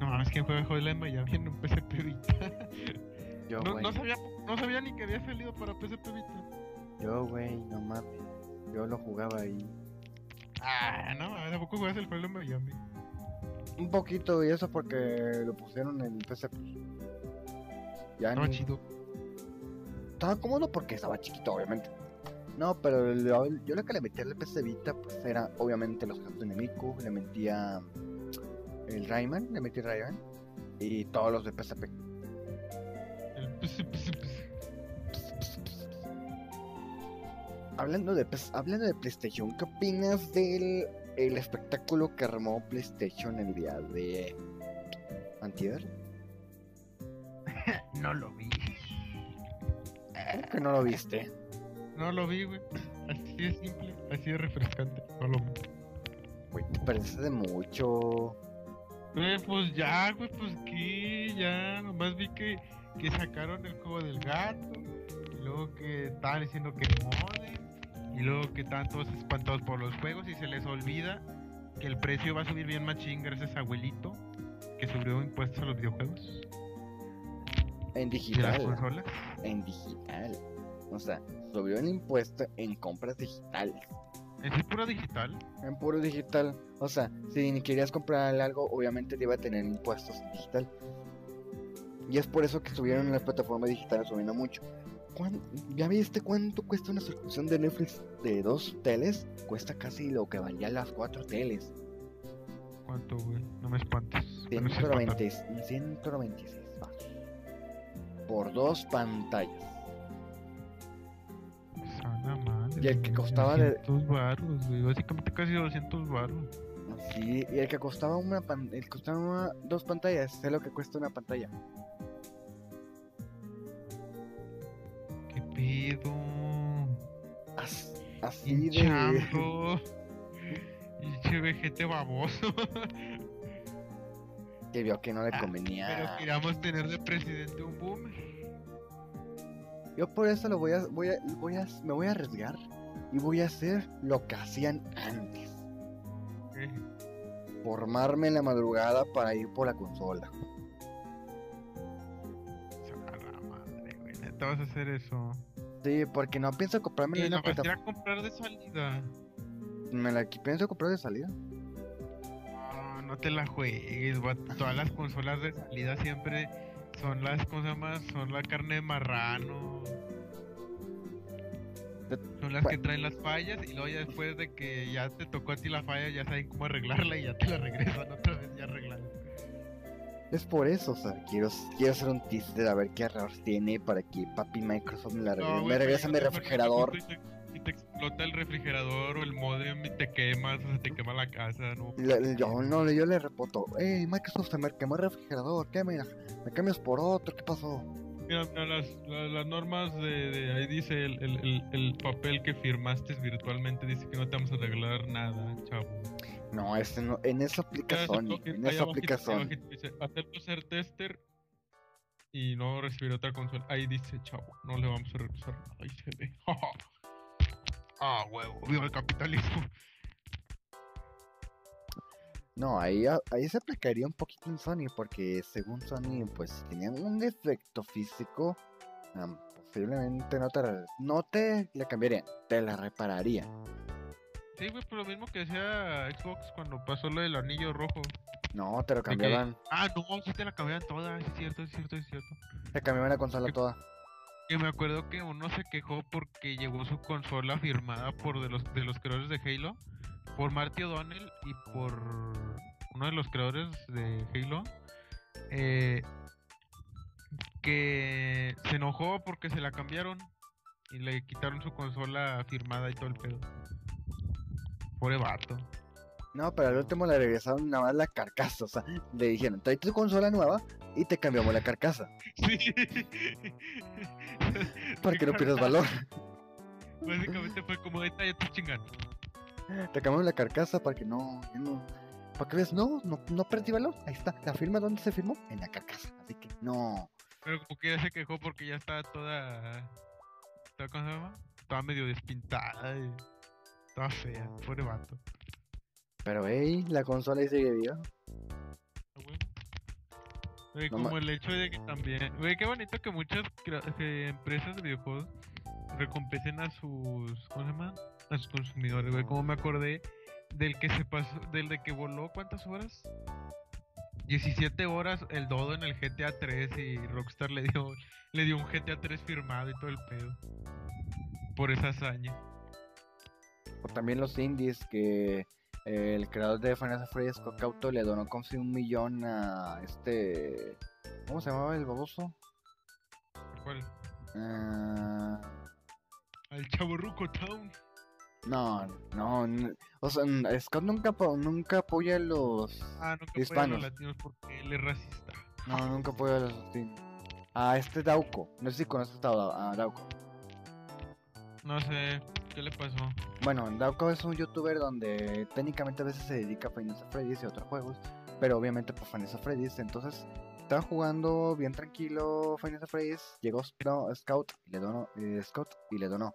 No mames, ¿quién juega Hotline Miami en un PSP Vita? Yo, No, no sabía, no sabía ni que había salido para PSP Vita. Yo, güey, no mames. Yo lo jugaba ahí. Ah, no, mames, ¿a poco juegas el Hotline Miami? Un poquito, y eso porque lo pusieron en el PC. Ya Estaba ni- chido. Estaba cómodo porque estaba chiquito, obviamente. No, pero lo- yo lo que le metía al PC Vita, pues era obviamente los casos de le metía el Rayman, le metí Rayman, y todos los de PSP. El PSP. Hablando de, hablando de PlayStation, ¿qué opinas del el espectáculo que armó PlayStation el día de Antier? No lo vi. ¿Cómo que no lo viste? No lo vi, güey. Así de simple, así de refrescante. No lo vi. Güey, te parece de mucho. Güey, pues ya, güey, pues que ya. Nomás vi que, que sacaron el juego del gato. Y luego que estaban diciendo que modem. Y luego que estaban todos espantados por los juegos. Y se les olvida que el precio va a subir bien machín gracias a abuelito. Que subió impuestos a los videojuegos. En digital. En digital. O sea, subió el impuesto en compras digitales. Es puro digital. En puro digital. O sea, si ni querías comprar algo, obviamente te iba a tener impuestos en digital. Y es por eso que subieron las plataformas digitales subiendo mucho. ¿Cuán- ¿Ya viste cuánto cuesta una suscripción de Netflix de dos teles? Cuesta casi lo que valían las cuatro teles. ¿Cuánto, güey? No me espantes. Con ese 190 196 baros. Por dos pantallas. Sana madre, Y el que costaba de- 200 baros, güey. Básicamente casi 200 baros. Sí, y el que costaba una pan- el que costaba una- dos pantallas, es lo que cuesta una pantalla. ¿Qué pedo? As- así de Hinchando. Pinche vejete baboso. Que vio que no le Ah, convenía. Pero queríamos tener de presidente un boomer. Yo por eso lo voy a, voy a, voy a, me voy a arriesgar y voy a hacer lo que hacían antes. ¿Qué? Formarme en la madrugada para ir por la consola. Sana madre, güey. Neta vas a hacer eso. Sí, porque no pienso comprarme Y la plataforma. comprar de salida. Me la pienso comprar de salida. No, te la juegues. Todas las consolas de salida siempre son las cosas más, son la carne de marrano. Son las que traen las fallas y luego ya después de que ya te tocó a ti la falla ya saben cómo arreglarla y ya te la regresan otra vez ya arreglada. Es por eso, o sea, quiero, quiero hacer un teaser a ver qué errores tiene para que papi Microsoft me, la regrese, No, me pero regrese mi refrigerador. Te, explota el refrigerador o el modem y te quemas o se te quema la casa, ¿no? Le- yo, no, yo le repoto, hey Microsoft se me quemó el refrigerador, ¿qué me, me cambias por otro? ¿Qué pasó? Mira, mira, las, las, las normas de, de- ahí dice el, el, el, el papel que firmaste virtualmente dice que no te vamos a regalar nada, chavo. No, este no, en eso aplica Sony. En eso aplica Sony. Dice, acepto ser tester y no recibir otra consola. Ahí dice, chavo, no le vamos a regresar nada. Ahí se ve. ah, huevo, viva el capitalismo. No, ahí, ahí se aplicaría un poquito en Sony, porque según Sony, pues si tenían un defecto físico, posiblemente no te, no te la cambiarían, te la repararían. Sí, güey, por lo mismo que decía Xbox cuando pasó lo del anillo rojo. No, te lo que- cambiaban, Ah, no, sí te la cambiaban toda, es cierto, es cierto, es cierto. te cambiaban la consola toda. Que me acuerdo que uno se quejó porque llegó su consola firmada por de los de los creadores de Halo, por Marty O'Donnell y por uno de los creadores de Halo, eh, que se enojó porque se la cambiaron y le quitaron su consola firmada y todo el pedo. Pobre vato. No, pero al último le regresaron nada más la carcasa, o sea, le dijeron, trae tu consola nueva y te cambiamos la carcasa, Sí. para que no pierdas valor. Básicamente fue como esta ya te chingan. Te cambiamos la carcasa para que no, para que veas, no, no, no perdí valor, ahí está, la firma dónde se firmó, en la carcasa, así que no. Pero como que ya se quejó porque ya estaba toda. toda ¿Cómo se llama? Estaba medio despintada y. Estaba fea, pobre vato. Pero hey, la consola ahí sigue viva. Güey, como el hecho de que también. Güey, qué bonito que muchas que empresas de videojuegos recompensen a sus. ¿Cómo se llama? A sus consumidores, güey. Como me acordé del que se pasó. Del de que voló, ¿cuántas horas? 17 horas el dodo en el GTA 3 y Rockstar le dio le dio un GTA 3 firmado y todo el pedo. Por esa hazaña. O también los indies que el creador de Final Fantasy Scott Cauto le donó como si un millón a este. ¿Cómo se llamaba el baboso? ¿Cuál? Ah, Al Chaborruco Town. no, no. O sea, Scott nunca, nunca apoya a los. Ah, nunca fue a Hispanos. los latinos porque él es racista. No, nunca apoya a los. sí. A este Dauco. No sé si conoces a a Dauco. No sé, ¿qué le pasó? Bueno, Dauko es un youtuber donde técnicamente a veces se dedica a Final Fantasy Freddy's y otros juegos, pero obviamente por Final Fantasy Freddy's, entonces estaba jugando bien tranquilo Final Fantasy Freddy's, llegó Scout y le donó eh, Scott y le donó.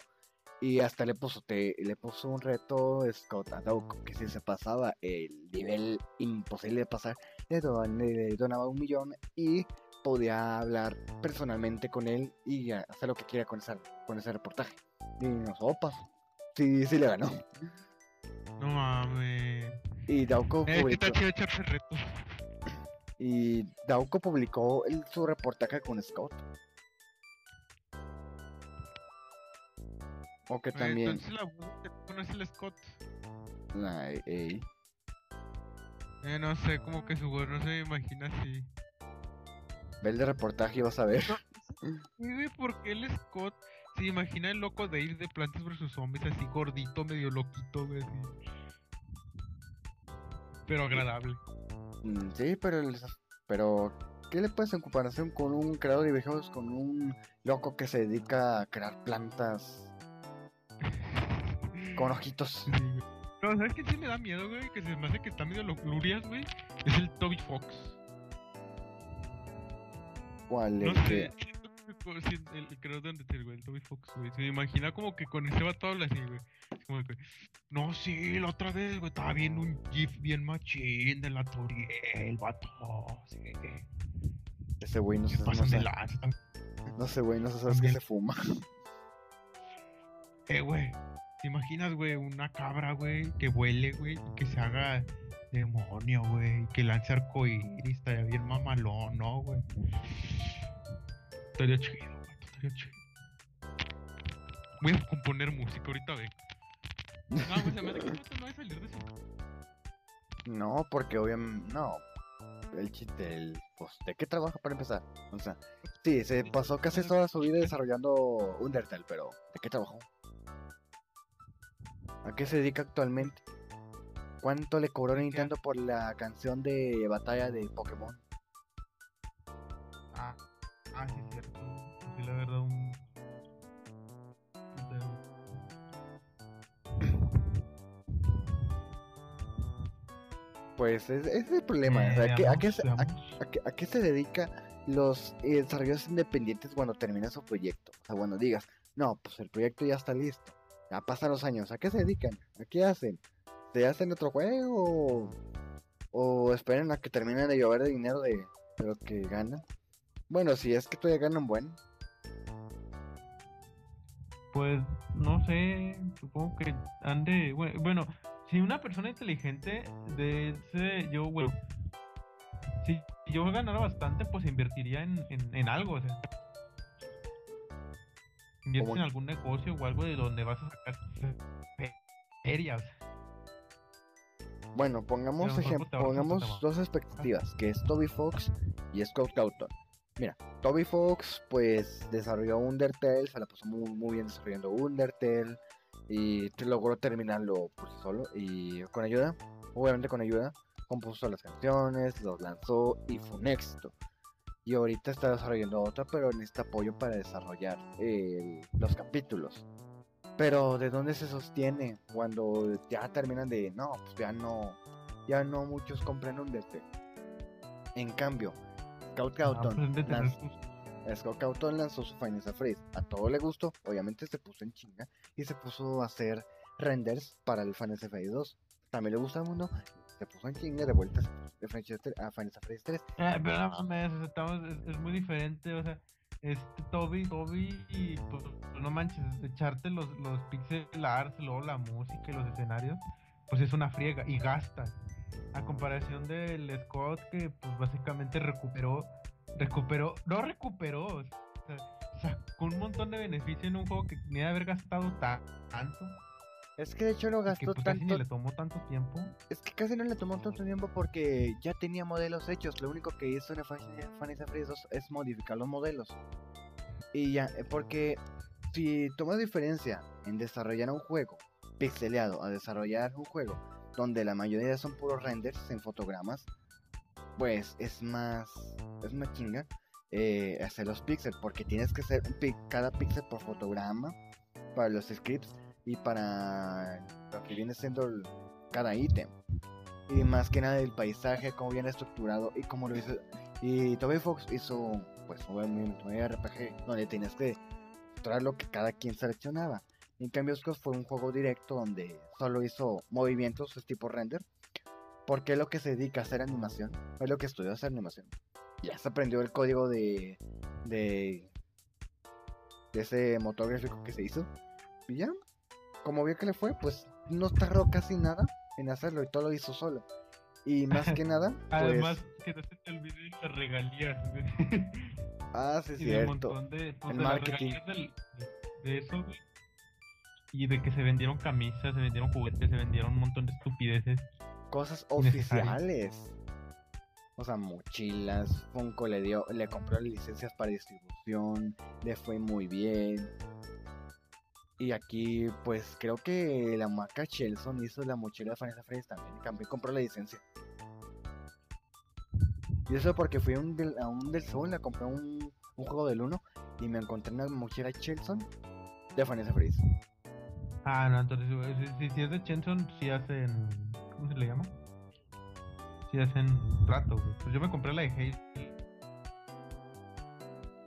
Y hasta le puso te, le puso un reto Scott a Dauko, que si se pasaba el nivel imposible de pasar, le, don- le donaba un millón y podía hablar personalmente con él y hacer lo que quiera con ese, con ese reportaje. Y nos. Sí, sí le ganó. No mames. Y Dauko Eh, ¿qué publicó, echarse retos? y Dauko publicó el- su reportaje con Scott. O que Eh, también. Entonces la que conoce el Scott. Ay, ey. Eh, no sé, como que su voz no se me imagina así. Ve el de reportaje y vas a ver. Sí, güey, porque el Scott se imagina el loco Dave de Plantas vs Zombies, así gordito, medio loquito, güey. Pero agradable. Mm, sí, pero. Pero. ¿Qué le puedes en comparación con un creador de videojuegos? Con un loco que se dedica a crear plantas con ojitos. Sí. No, ¿sabes qué sí me da miedo, güey? Que se me hace que está medio lo- lurias, güey. Es el Toby Fox. ¿Cuál? No sé. El, el creador de Undertale, güey, el Toby Fox, güey. Se me imagina como que con ese vato habla así, güey. Como que, no, sí, la otra vez, güey, estaba viendo un GIF bien machín de la Toriel, vato. Sí, Ese güey no se no de lanza. no sé, güey, no sé, sabes También. se fuma. Eh, güey, ¿te imaginas, güey, una cabra, güey, que huele, güey, y que se haga demonio, güey, que lance arcoíris, estaría bien mamalón, ¿no, güey? Estaría chido, güey, estaría chido. Voy a componer música ahorita, ve. No, güey, se me hace que esto no va a salir de eso. No, porque obviamente. No. El chiste, el. Pues, ¿de qué trabaja para empezar? O sea, sí, se pasó casi toda su vida desarrollando Undertale, pero ¿de qué trabajó? ¿A qué se dedica actualmente? ¿Cuánto le cobró Nintendo por la canción de batalla de Pokémon? Ah, ah, sí, es cierto. güey, la verdad, un... Pues es, ese es el problema. o sea, ¿a, qué, a qué se, a- a qué- a qué se dedica los eh, desarrolladores independientes cuando termina su proyecto? O sea, cuando digas, no, pues el proyecto ya está listo. Ya pasan los años. ¿A qué se dedican? ¿A qué hacen? ¿Se hacen otro juego? ¿O, o esperan a que terminen de llover de dinero de, de lo que ganan? Bueno, si es que todavía ganan bueno. Pues no sé, supongo que han de. bue- Bueno, si una persona inteligente de ese. Yo, bueno. Si yo ganara bastante, pues invertiría en, en, en algo, o sea. ¿Cómo? en algún negocio o algo de donde vas a sacar fe- feria, o sea. Bueno, pongamos, Pero mejor ejem- te ahorras pongamos dos expectativas, que es Toby Fox y Scott Cawthon. Mira, Toby Fox pues desarrolló Undertale, se la pasó muy, muy bien desarrollando Undertale y logró terminarlo por sí solo y con ayuda, obviamente con ayuda, compuso las canciones, los lanzó y fue un éxito. Y ahorita está desarrollando otra, pero necesita apoyo para desarrollar los capítulos. Pero ¿de dónde se sostiene cuando ya terminan de no, pues ya no, ya no muchos compran Undertale? En cambio, Scout Ah, Cawthon pues, sus- Scott Cawthon lanzó su Final Fantasy. A todo le gustó, obviamente se puso en chinga y se puso a hacer renders para el Final Fantasy 2. También le gusta al mundo, se puso en chinga de vuelta de a Final Fantasy 3. Eh, pero no mames, estamos- es, es muy diferente, o sea, este Toby, Toby, y pues no manches, echarte los, los pixel arts, luego la música y los escenarios, pues es una friega y gasta. A comparación del Scott que pues básicamente recuperó, recuperó, no recuperó, o sea, sacó un montón de beneficio en un juego que ni de haber gastado ta- tanto, Es que de hecho lo y que gastó pues casi ni tanto, le tomó tanto tiempo. es que casi no le tomó tanto tiempo porque ya tenía modelos hechos. Lo único que hizo en Fantasy 2 es modificar los modelos. Y ya, eh, porque si tomas diferencia en desarrollar un juego pixeleado a desarrollar un juego donde la mayoría son puros renders en fotogramas, pues es más, es más chinga eh, hacer los píxeles porque tienes que hacer un cada píxel por fotograma para los scripts y para lo que viene siendo cada ítem. Y más que nada el paisaje, cómo viene estructurado y cómo lo hizo. Y Toby Fox hizo, pues, obviamente un RPG donde tienes que mostrar lo que cada quien seleccionaba. En cambio, Scott fue un juego directo donde solo hizo movimientos, es tipo render. Porque es lo que se dedica a hacer animación. Es lo que estudió hacer animación. Ya se aprendió el código de. de. de ese motor gráfico que se hizo. Y ya. Como vio que le fue, pues no tardó casi nada en hacerlo y todo lo hizo solo. Y más que nada, pues. Además, que no se te olvide las regalías, ah, sí, es y cierto. montón de, pues, El de las marketing. regalías del- de, de eso, güey. Y de que se vendieron camisas, se vendieron juguetes, se vendieron un montón de estupideces. Cosas oficiales. O sea, mochilas. Funko le dio, le compró licencias para distribución. Le fue muy bien. Y aquí, pues creo que la marca Chelson hizo la mochila de Final Fantasy también. También compró la licencia. Y eso porque fui a un del, a un del Sol, le compré un, un juego del 1 y me encontré una mochila Chelson de Final Fantasy. Ah, no, entonces, güey, si, si, si es de Chenson, sí hacen. ¿Cómo se le llama? Sí hacen trato, güey. Pues yo me compré la de Halo.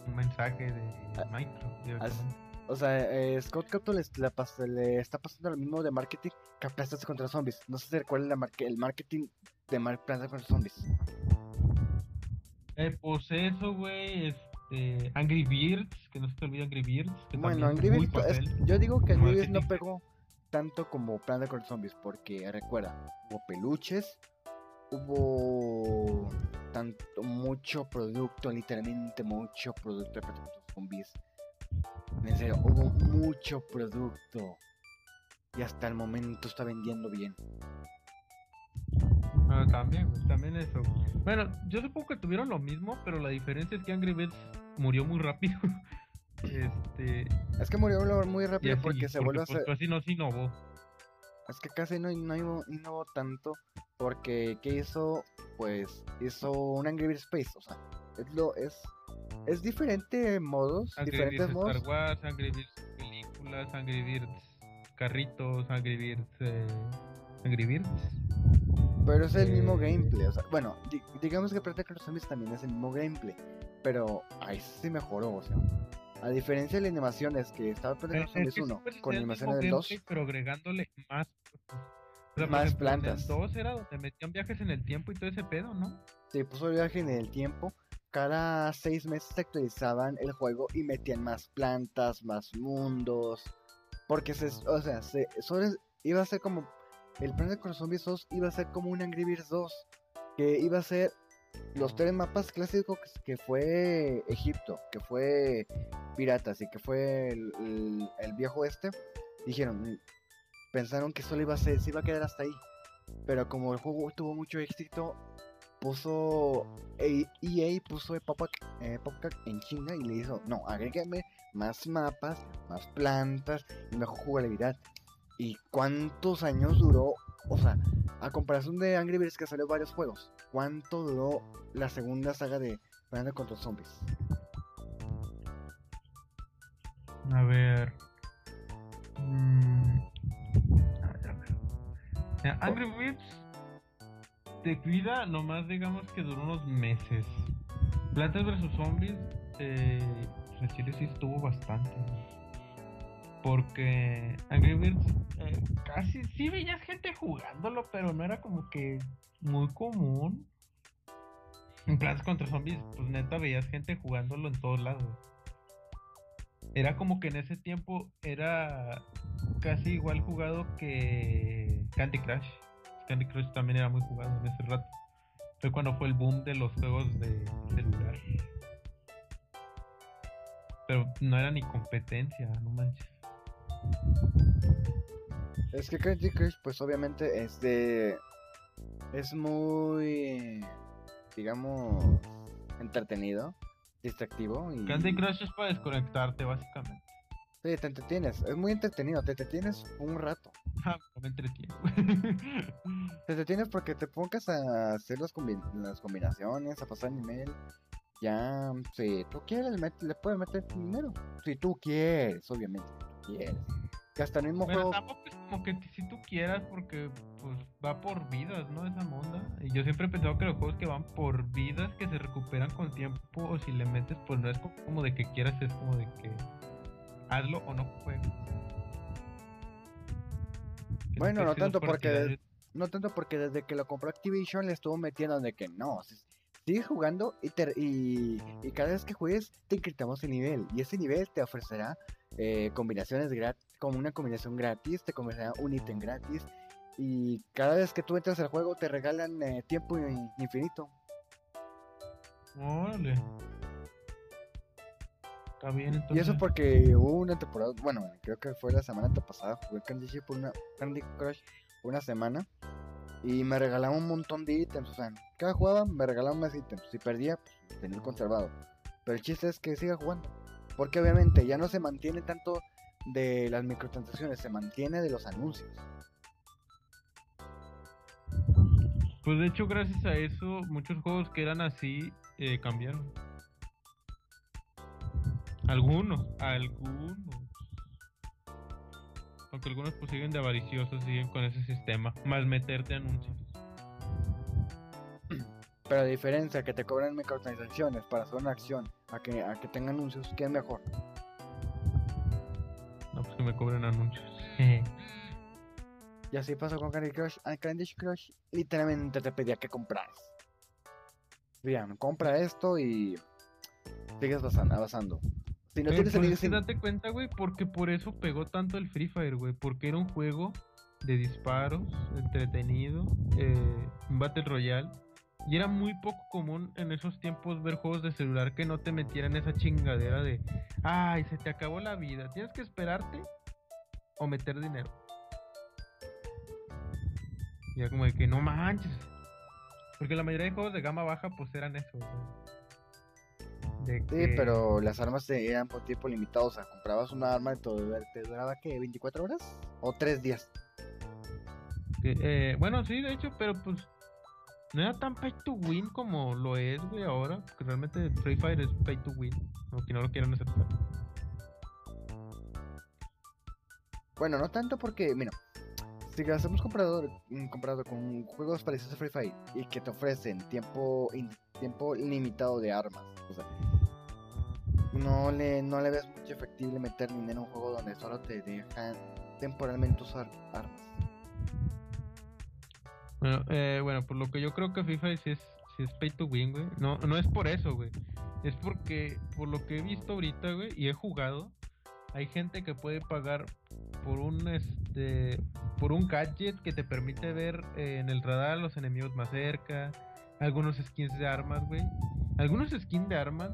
Un mensaje de Ah, Micro. O sea, eh, Scott Capton le, está pasando lo mismo de marketing que a Plantas contra Zombies. No sé si recuerdan la marque- el marketing de Mar contra Zombies. Eh, pues eso, güey. Este, Angry Birds, que no se te olvide Angry Birds. Que Bueno, Angry Birds, es- papel. yo digo que Angry Birds no pegó tanto como Plantas contra Zombies, porque recuerda, hubo peluches, hubo tanto, mucho producto, literalmente mucho producto de Plantas contra Zombies. En serio, hubo mucho producto. Y hasta el momento está vendiendo bien. Ah, también, también eso. Bueno, yo supongo que tuvieron lo mismo, pero la diferencia es que Angry Birds murió muy rápido. este. Es que murió muy rápido así, porque se vuelve a pues. Así no se innovó. Es que casi no, no innovó, tanto porque ¿qué hizo? Pues hizo un Angry Birds Space, o sea, es lo es es diferente modos, Angry diferentes Birds modos. Star Wars, Angry Birds películas, Angry Birds carritos, Angry Birds... Eh, Angry Birds. Pero es el mismo Eh. gameplay. O sea, bueno, di- digamos que Planta contra Zombies también es el mismo gameplay. Pero ahí sí mejoró, o sea. A diferencia de la animación, es que estaba Planta Eh, es Zombies que 1 siempre con animaciones del mismo 2. gameplay, Pero agregándole más... O sea, Más ejemplo, en plantas. El 2 era donde metían viajes en el tiempo y todo ese pedo, ¿no? Se puso el viaje en el tiempo. Cada seis meses se actualizaban el juego y metían más plantas, más mundos. Porque se, o sea, se, solo es- iba a ser como. El Planta contra Zombies 2 iba a ser como un Angry Birds 2. Que iba a ser los tres mapas clásicos que, fue Egipto, que fue Piratas y que fue el, viejo este. Dijeron, pensaron que solo iba a ser, se iba a quedar hasta ahí. Pero como el juego tuvo mucho éxito, puso E- EA puso Epoca en China y le hizo, no, agrégueme más mapas, más plantas y mejor jugabilidad. ¿Y cuántos años duró? O sea, a comparación de Angry Birds que salió varios juegos, ¿cuánto duró la segunda saga de Planta contra Zombies? A ver. Mm, a ver, a ver. Angry Birds de vida nomás digamos que duró unos meses. Plantas vs Zombies, eh, pues en Chile sí estuvo bastante. Porque Angry Birds eh, casi sí veías gente jugándolo, pero no era como que muy común. En Plantas contra Zombies, pues neta veías gente jugándolo en todos lados. Era como que en ese tiempo era casi igual jugado que Candy Crush. Candy Crush también era muy jugado en ese rato. Fue cuando fue el boom de los juegos de celular. Pero no era ni competencia, no manches. Es que Candy Crush, pues obviamente es de. Es muy. digamos. entretenido, distractivo y. Candy Crush es para desconectarte, básicamente. Sí, te entretienes, es muy entretenido, te entretienes un rato. No me entretiene. Te entretienes porque te pongas a hacer las, combi- las combinaciones, a pasar nivel. Ya, si tú quieres, le, le puedes meter dinero. Si tú quieres, obviamente, si tú quieres. Que hasta el mismo Bueno, juego. tampoco es como que si tú quieras, porque pues va por vidas, ¿no? Esa onda. Y yo siempre he pensado que los juegos que van por vidas, que se recuperan con tiempo, o si le metes, pues no es co- como de que quieras, es como de que hazlo o no juegues. Bueno, no tanto porque de- No tanto porque desde que lo compró Activision le estuvo metiendo de que no. si- Sigue jugando y, te- y, y cada vez que juegues te incrementamos el nivel. Y ese nivel te ofrecerá eh, combinaciones gratis, como una combinación gratis, te ofrecerá un ítem gratis. Y cada vez que tú entras al juego te regalan eh, tiempo in- infinito. Órale. Está bien. Y eso porque hubo una temporada, bueno, creo que fue la semana antepasada, jugué Candy Crush por una, Candy Crush una semana y me regalaban un montón de ítems, o sea, cada jugaba me regalaban más ítems, si perdía, pues tenía el conservado. Pero el chiste es que siga jugando, porque obviamente ya no se mantiene tanto de las microtransacciones, se mantiene de los anuncios. Pues de hecho, gracias a eso, muchos juegos que eran así eh, cambiaron. Algunos, algunos. Aunque algunos pues siguen de avariciosos, siguen con ese sistema. Más meterte anuncios. Pero a diferencia que te cobran microtransacciones para hacer una acción, a que, a que tengan anuncios, ¿qué es mejor? No, pues que me cobren anuncios. Y así pasó con Candy Crush. A Candy Crush literalmente te pedía que compraras. Bien, compra esto y sigues avanzando. Si no Güey, tienes pues que sin- date cuenta, güey, porque por eso pegó tanto el Free Fire, güey. Porque era un juego de disparos, entretenido, eh, Battle Royale. Y era muy poco común en esos tiempos ver juegos de celular que no te metieran esa chingadera de, ay, se te acabó la vida, tienes que esperarte o meter dinero. Y era como de que no manches. Porque la mayoría de juegos de gama baja pues eran eso, Sí, que- pero las armas eran por tiempo limitado. O sea, comprabas una arma y dura- te duraba, ¿qué? ¿24 horas? ¿O 3 días? Que, eh, bueno, sí, de hecho, pero pues No era tan pay to win como lo es, güey, ahora. Porque realmente Free Fire es pay to win. Aunque no lo quieran aceptar. Bueno, no tanto porque, mira, si hacemos comparado, mm, comparado con juegos parecidos a Free Fire y que te ofrecen tiempo tiempo limitado de armas, o sea, no le, no le ves mucho efectivo meter dinero en un juego donde solo te dejan temporalmente usar armas. Bueno, eh, bueno, por lo que yo creo que FIFA sí es, sí es pay to win, güey. No, no es por eso, güey. Es porque, por lo que he visto ahorita, güey, y he jugado, hay gente que puede pagar por un, este, por un gadget que te permite ver eh, en el radar los enemigos más cerca, algunos skins de armas, güey. Algunos skins de armas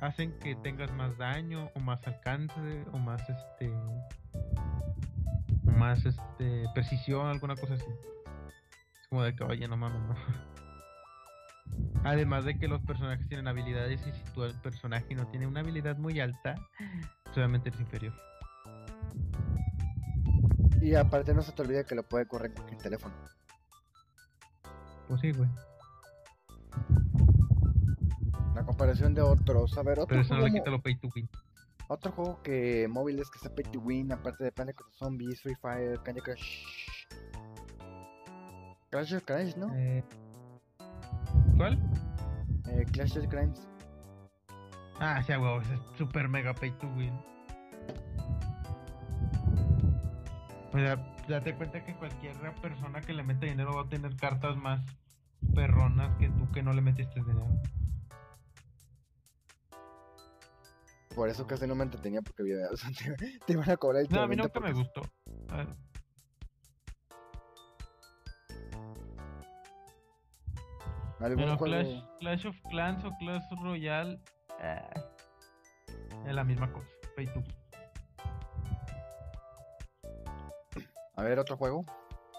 hacen que tengas más daño o más alcance o más, este, más, este, precisión, alguna cosa así. Como de oye, no mames, no. Además de que los personajes tienen habilidades y si tu personaje no tiene una habilidad muy alta, pues obviamente es inferior. Y aparte no se te olvide que lo puede correr en cualquier teléfono. Pues sí, güey. La comparación de otros, a ver, otro Pero eso no le quita lo pay to win. Otro juego que móviles que sea pay to win, aparte de Planet Zombies, Free Fire, Candy Crush. Clash of Clans, ¿no? Eh, ¿Cuál? Eh, Clash of Clans. Ah, sí, güey, es super mega pay to win. O sea, date cuenta que cualquier persona que le mete dinero va a tener cartas más perronas que tú que no le metiste dinero. Por eso casi no me entretenía porque había, o sea, te, te iban a cobrar el No, a mí 30 nunca me gustó. A ver, algún Pero juego- Clash, Clash of Clans o Clash Royale eh, es la misma cosa. Pay to. A ver, otro juego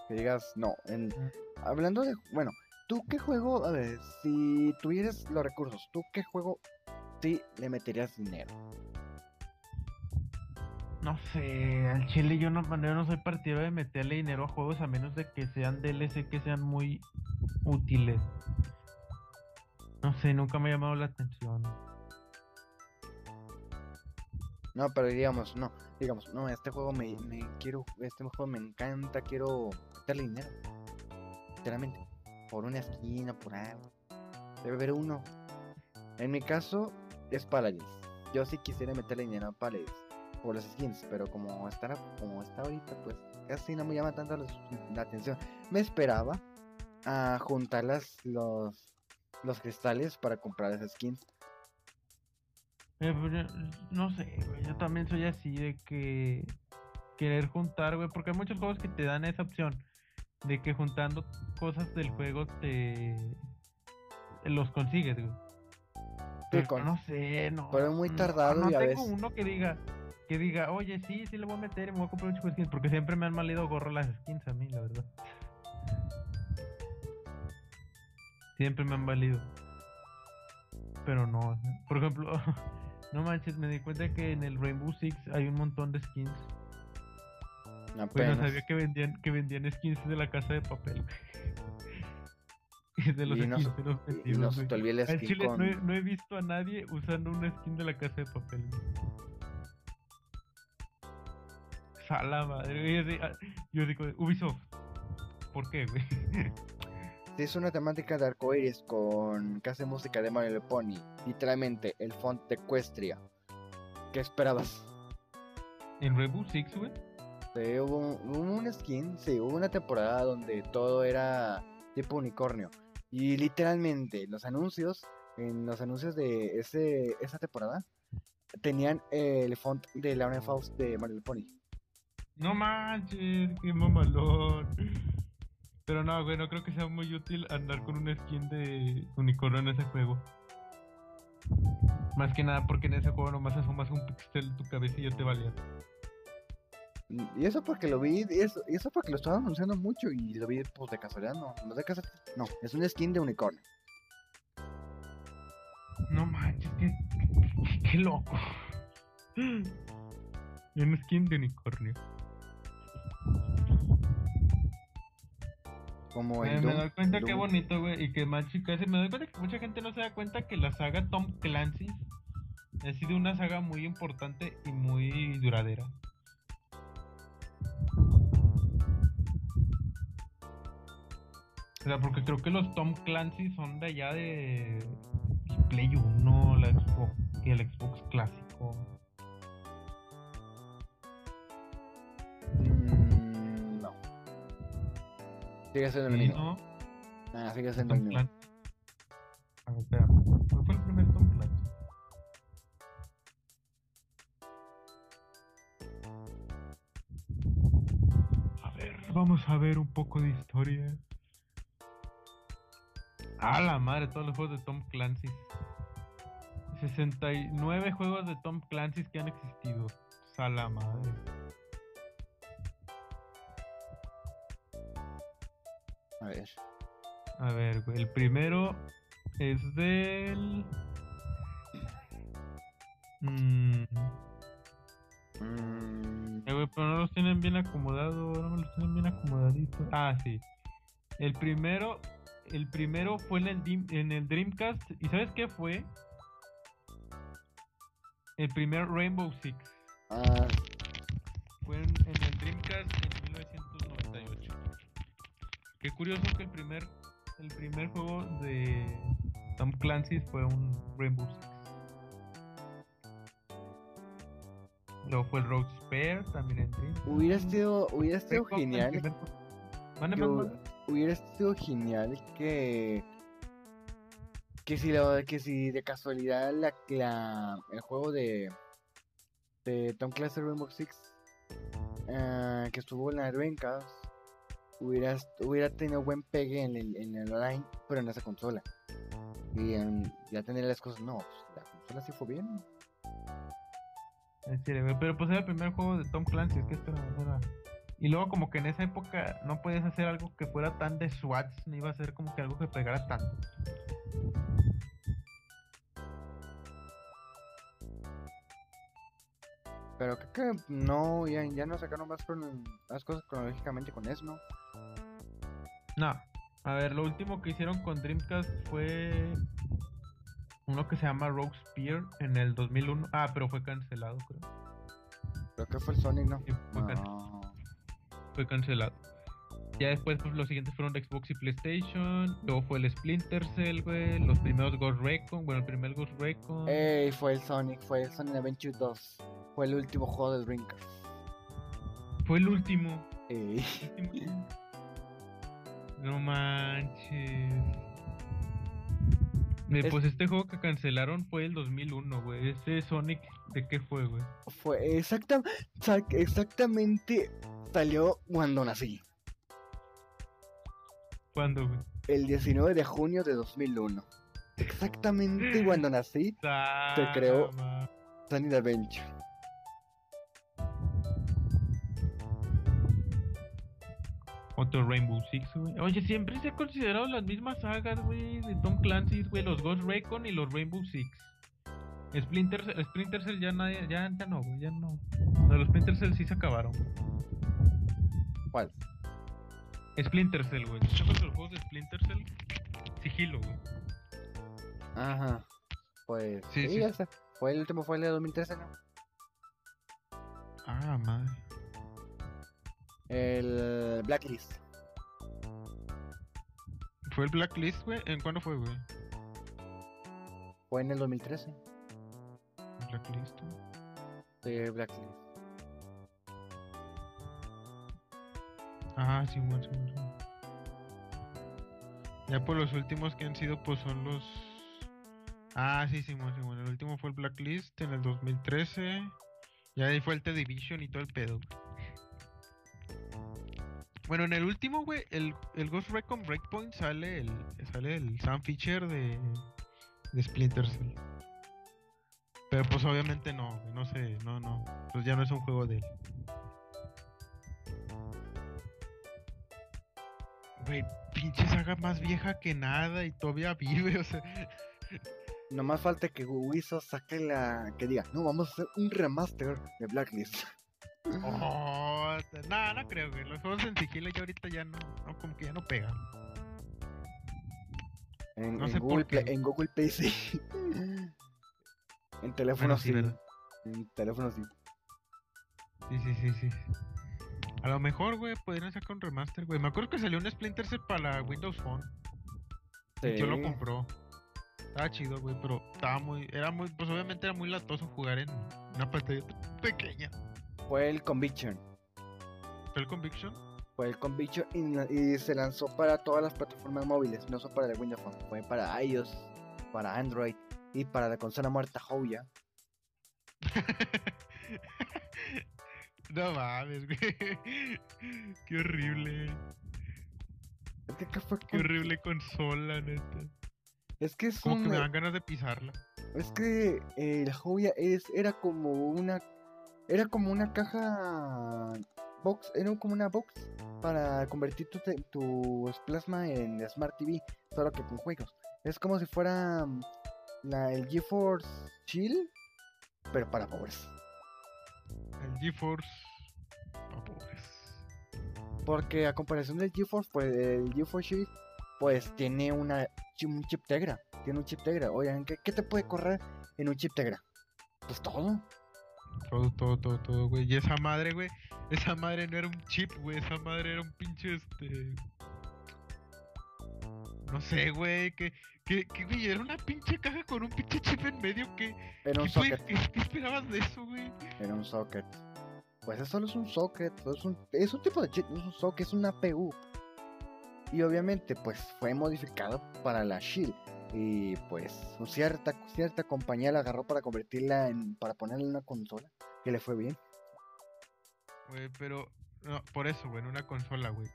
que digas, no, en... Mm. hablando de, bueno, ¿tú qué juego, a ver, si tuvieras los recursos, ¿tú qué juego sí le meterías dinero? No sé, al chile yo no, yo no soy partidario de meterle dinero a juegos a menos de que sean DLC que sean muy útiles. No sé, nunca me ha llamado la atención. No, pero digamos, no, digamos, no, este juego me, quiero, este juego me encanta, quiero meterle dinero, literalmente, por una esquina, por algo, debe haber uno. En mi caso, es Paladins, yo sí quisiera meterle dinero a Paladins, por las skins, pero como está, como está ahorita, pues casi no me llama tanto la atención. Me esperaba a juntar las, los, los cristales para comprar esas skins. Eh, pues, yo- no sé, güey, yo también soy así de que querer juntar, güey, porque hay muchos juegos que te dan esa opción de que juntando cosas del juego te los consigues, güey. Pero con- no sé, no. pero es muy no- tardado no y a tengo veces- uno que diga que diga, "Oye, sí, sí le voy a meter y me voy a comprar un chico de skins", porque siempre me han malido gorro las skins a mí, la verdad. Siempre me han valido. Pero no, por ejemplo, no manches, me di cuenta que en el Rainbow Six hay un montón de skins. Pues no sabía que vendían, que vendían skins de la casa de papel. Y de los Y skins de los y- y vendidos, skin chile con- no, he, no he visto a nadie usando una skin de la casa de papel. güey. A la madre, yo digo, Ubisoft, ¿por qué, güey? Si es una temática de arcoiris con hace música de Mario Pony, literalmente el font de Equestria. ¿Qué esperabas? En Rainbow Six, güey. Sí, hubo, hubo una skin, sí, hubo una temporada donde todo era tipo unicornio. Y literalmente los anuncios, en los anuncios de ese, esa temporada, tenían el font de Laura Faust de Mario Pony. No manches, qué mamalón. Pero no, güey, no creo que sea muy útil andar con una skin de unicornio en ese juego. Más que nada porque en ese juego nomás asomas un pixel de tu cabeza y ya te valía. Y eso porque lo vi, y eso, y eso porque lo estaban anunciando mucho y lo vi pues de casualidad, no, no de casualidad, no, es una skin de unicornio. No manches, qué, qué, qué loco. Un skin de unicornio. Como Me, el me Doom- doy cuenta qué Doom. bonito, güey, y que más chicas. Me doy cuenta que mucha gente no se da cuenta que la saga Tom Clancy ha sido una saga muy importante y muy duradera. O sea, porque creo que los Tom Clancy son de allá de Play 1, la Xbox y el Xbox clásico. Sigue siendo el mismo. ¿no? Ah, sigue siendo el mismo. A ver, espera. ¿Cuál fue el primer Tom Clancy? A ver, vamos a ver un poco de historia. A la madre, todos los juegos de Tom Clancy. 69 juegos de Tom Clancy que han existido. A la madre. A ver. A ver, el primero es del. Mm, Mm, eh, güey, pero no los tienen bien acomodados, no me los tienen bien acomodaditos. Ah, sí. El primero, el primero fue en el, Dim- en el Dreamcast. ¿Y sabes qué fue? El primer Rainbow Six. ah, Fue en, en el Qué curioso que el primer, el primer juego de Tom Clancy fue un Rainbow Six. Luego fue el Rogue Spare, también en Dreamcast. hubiera sido, hubiera sido genial. primer yo- hubiera sido genial que que si la- que si de casualidad la, la- el juego de de Tom Clancy Rainbow Six ah, que estuvo en la Dreamcast hubiera hubiera tenido buen pegue en el, en el online pero en esa consola. Y ya tener las cosas no pues, la consola sí fue bien. Güey, Pero pues era el primer juego de Tom Clancy, es que esto era- Y luego como que en esa época no podías hacer algo que fuera tan de SWATs, ni iba a ser como que algo que pegara tanto. pero creo que no ya, ya no sacaron más más cosas cronológicamente con eso no No. A ver, lo último que hicieron con Dreamcast fue uno que se llama Rogue Spear en el 2001. Ah, pero fue cancelado, creo. creo que fue el Sonic no Sí, fue, no fue cancelado. Ya después, pues los siguientes fueron Xbox y PlayStation. Luego fue el Splinter Cell, güey. Los primeros Ghost Recon. Bueno, el primer Ghost Recon. Ey, fue el Sonic, fue el Sonic Adventure 2. Fue el último juego de Dreamcast. Fue el último. Ey, último. No manches. Es- Pues este juego que cancelaron fue el 2001, güey. Ese Sonic, ¿de qué fue, güey? fue exacta, exactamente salió cuando nací. ¿Cuándo, güey? El 19 de junio de 2001. Exactamente cuando nací, Se creó- Ah, ma- Sonic Adventure. Otro Rainbow Six, güey. Oye, siempre se ha considerado las mismas sagas, güey, de Tom Clancy, güey, los Ghost Recon y los Rainbow Six. Splinter Cell, Splinter Cell ya, nadie, ya, ya no, güey, ya no. No, los Splinter Cell sí se acabaron. ¿Cuál? Splinter Cell, güey. ¿Te acuerdas de los juegos de Splinter Cell? Sigilo, güey. Ajá. Pues Sí, sí, sí. ese. Fue el último, fue el de 2013, ¿no? Ah, madre. El Blacklist. ¿Fue el Blacklist, güey? ¿En cuándo fue, güey? Fue en el 2013. Blacklist. Sí, Blacklist. Ah, sí, bueno, sí, bueno. Ya por los últimos que han sido, pues son los. Ah, sí, sí, bueno, sí, bueno. El último fue el Blacklist en el 2013. Ya ahí fue el The Division y todo el pedo. güey. Bueno, en el último, güey, el, el Ghost Recon Breakpoint sale el, sale el Sam Fisher de, de Splinter Cell. Pero pues obviamente no, no sé, no, no. Pues ya no es un juego de él. Güey, pinche saga más vieja que nada y todavía vive, o sea. Nomás falta que Ubisoft saque la. que diga, no, vamos a hacer un remaster de Blacklist. Oh, No, t- no, creo, güey. Los juegos en sigilo ya ahorita ya no, no, como que ya no pegan. En, No en sé por Google Play, qué. en Google Play sí. en teléfono Bueno, sí, sí. ¿verdad? En teléfono sí. Sí, sí, sí, sí. A lo mejor, güey, podrían sacar un remaster, güey. Me acuerdo que salió un Splinter Cell para Windows Phone. Y yo lo Sí. compró. Estaba chido, güey, pero estaba muy... Era muy... Pues obviamente era muy latoso jugar en una pantalla pequeña. Fue el Conviction. ¿Fue el Conviction? Fue el Conviction y, la- y se lanzó para todas las plataformas móviles, no solo para el Windows Phone. Fue para iOS, para Android y para la consola muerta Houya. no mames, güey. Qué horrible. Que, ¿qué fue Qué con- horrible consola, neta. Es que es Como que un- me dan ganas de pisarla. Es que eh, el Houya es, era como una. Era como una caja. Box. Era como una box para convertir tu, tus plasma en Smart TV. Solo que con juegos. Es como si fuera mm, la, el GeForce Chill. Pero para pobres. El GeForce... Pa' pobres. Porque a comparación del GeForce, pues el GeForce Shield, pues tiene una, un chip Tegra. Tiene un chip Tegra. Oigan, ¿qué, qué te puede correr en un chip Tegra? Pues todo. Todo, todo, todo, todo, güey. Y esa madre, güey. Esa madre no era un chip, güey. Esa madre era un pinche, este... No sé, güey. Que, que, que, güey, era una pinche caja con un pinche chip en medio. que Era un ¿Qué, güey? socket. ¿Qué- qué esperabas de eso, güey? Era un socket. Pues eso solo es un socket. Es un, es un tipo de chip. No es un socket, es una APU. Y obviamente, pues fue modificado para la Shield. Y pues cierta, cierta compañía la agarró para convertirla en. para ponerla en una consola. Que le fue bien. Güey, pero... No, por eso, güey, en una consola, güey.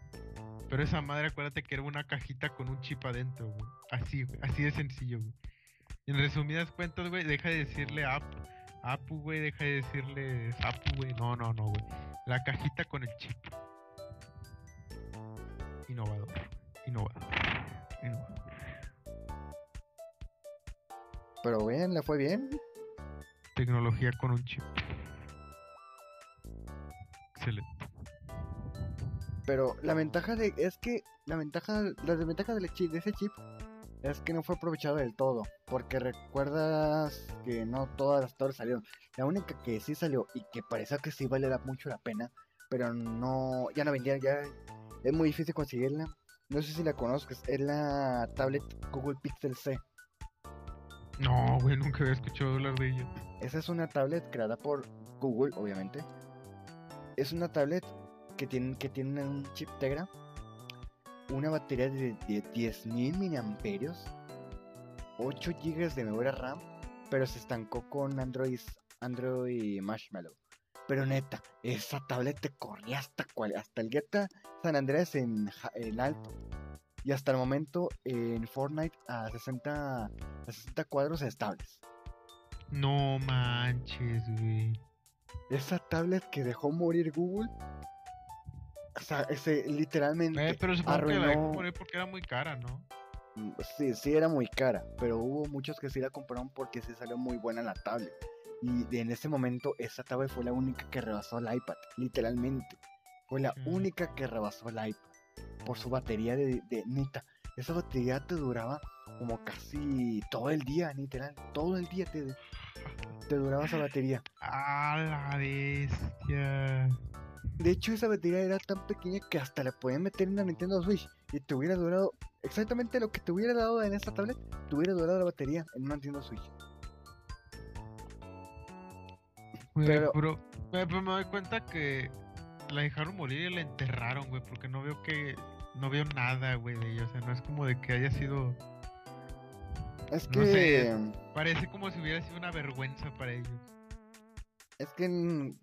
Pero esa madre, acuérdate que era una cajita con un chip adentro, güey. Así, güey. Así de sencillo, güey. En resumidas cuentas, güey, deja de decirle app. Apu, güey, deja de decirle Apu, güey. No, no, no, güey. La cajita con el chip. Innovador. Innovador. Innovador. Pero bien, le fue bien. Tecnología con un chip. Excelente. Pero la ventaja de. es que. La ventaja. La desventaja del chip, de ese chip. Es que no fue aprovechado del todo. Porque recuerdas que no todas las torres salieron. La única que sí salió y que parecía que sí valía mucho la pena. Pero no. Ya no vendía, ya. Es muy difícil conseguirla. No sé si la conozcas. Es la tablet Google Pixel C. No, güey, nunca había escuchado hablar de ella. Esa es una tablet creada por Google, obviamente. Es una tablet que tiene, que tiene un chip Tegra, una batería de, de 10.000 miliamperios, 8 GB de memoria RAM, pero se estancó con Android, Android Marshmallow. Pero neta, esa tablet te corría hasta, cual, hasta el Guetta San Andrés en, en alto. Y hasta el momento en Fortnite a 60, a 60 cuadros estables. No manches, güey. Esa tablet que dejó morir Google. O sea, ese literalmente. Eh, pero supongo que la dejó arruinó- morir porque era muy cara, ¿no? Mm, Sí, sí era muy cara, pero hubo muchos que sí la compraron porque sí salió muy buena la tablet. Y en ese momento esa tablet fue la única que rebasó el iPad, literalmente. Fue la Mm. única que rebasó el iPad. Por su batería de, de neta. Esa batería te duraba como casi todo el día, literal. Todo el día te, te duraba esa batería. ¡A la bestia! De hecho, esa batería era tan pequeña que hasta le podían meter en la Nintendo Switch y te hubiera durado exactamente lo que te hubiera dado en esta tablet, te hubiera durado la batería en una Nintendo Switch. Pero- pero me doy cuenta que la dejaron morir y la enterraron, güey, porque no veo que. No veo nada, güey, de ella. O sea, no es como de que haya sido. Es No que sé. Parece como si hubiera sido una vergüenza para ellos. es que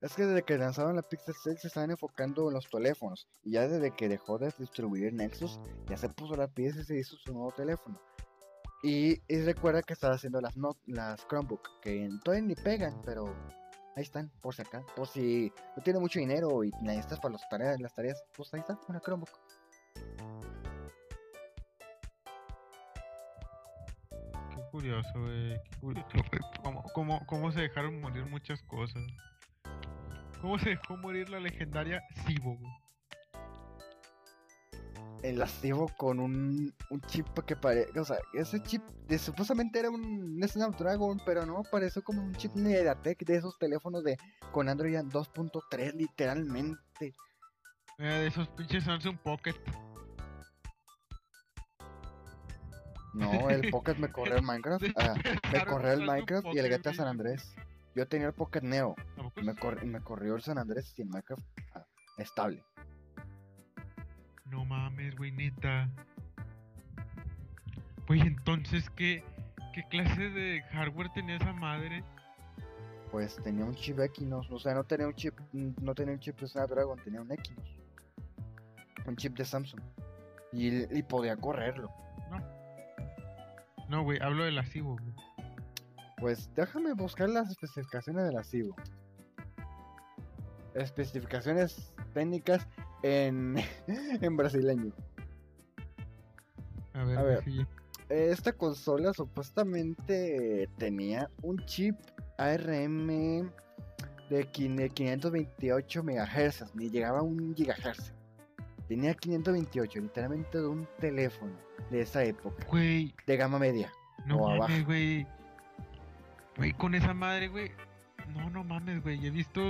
es que desde que lanzaron la Pixel 6 se estaban enfocando en los teléfonos y ya desde que dejó de distribuir Nexus ya se puso la pieza y se hizo su nuevo teléfono. Y, y recuerda que estaba haciendo las not las Chromebook que todavía ni pegan, pero ahí están, por si acá, por si no tiene mucho dinero y necesitas para las tareas, las tareas, pues ahí está, una Chromebook. Curioso, güey. Qué curioso, güey. Cómo, cómo, cómo se dejaron morir muchas cosas. ¿Cómo se dejó morir la legendaria Sibo, güey? El activo con un, un chip que parece. O sea, ese chip de, supuestamente era un, un Snapdragon, pero no, pareció como un chip MediaTek de esos teléfonos de con Android 2.3, literalmente. Eh, de esos pinches Samsung Pocket. No, el Pocket me corrió el Minecraft. ah, me corrió el Minecraft y el GTA San. Andrés. Yo tenía el Pocket Neo. ¿A poco Y me, cor- me corrió el San Andrés y el Minecraft ah, estable. No mames, güey, neta. Güey, entonces, ¿qué, ¿qué clase de hardware tenía esa madre? Pues tenía un chip Equinox, o sea, no tenía un chip, no tenía un chip de Snapdragon, tenía un Equinox. Un chip de Samsung. Y, y podía correrlo. No, güey, hablo de la Cibo, güey. Pues déjame buscar las especificaciones de la CIBO. Especificaciones técnicas en, en brasileño. A ver, A ver. sí. Esta consola supuestamente tenía un chip ARM de quin- 528 MHz, ni llegaba a un GHz. Tenía 528, literalmente de un teléfono de esa época, Güey, de gama media. no O mames, güey. Güey, con esa madre, güey. No, no mames, güey. He visto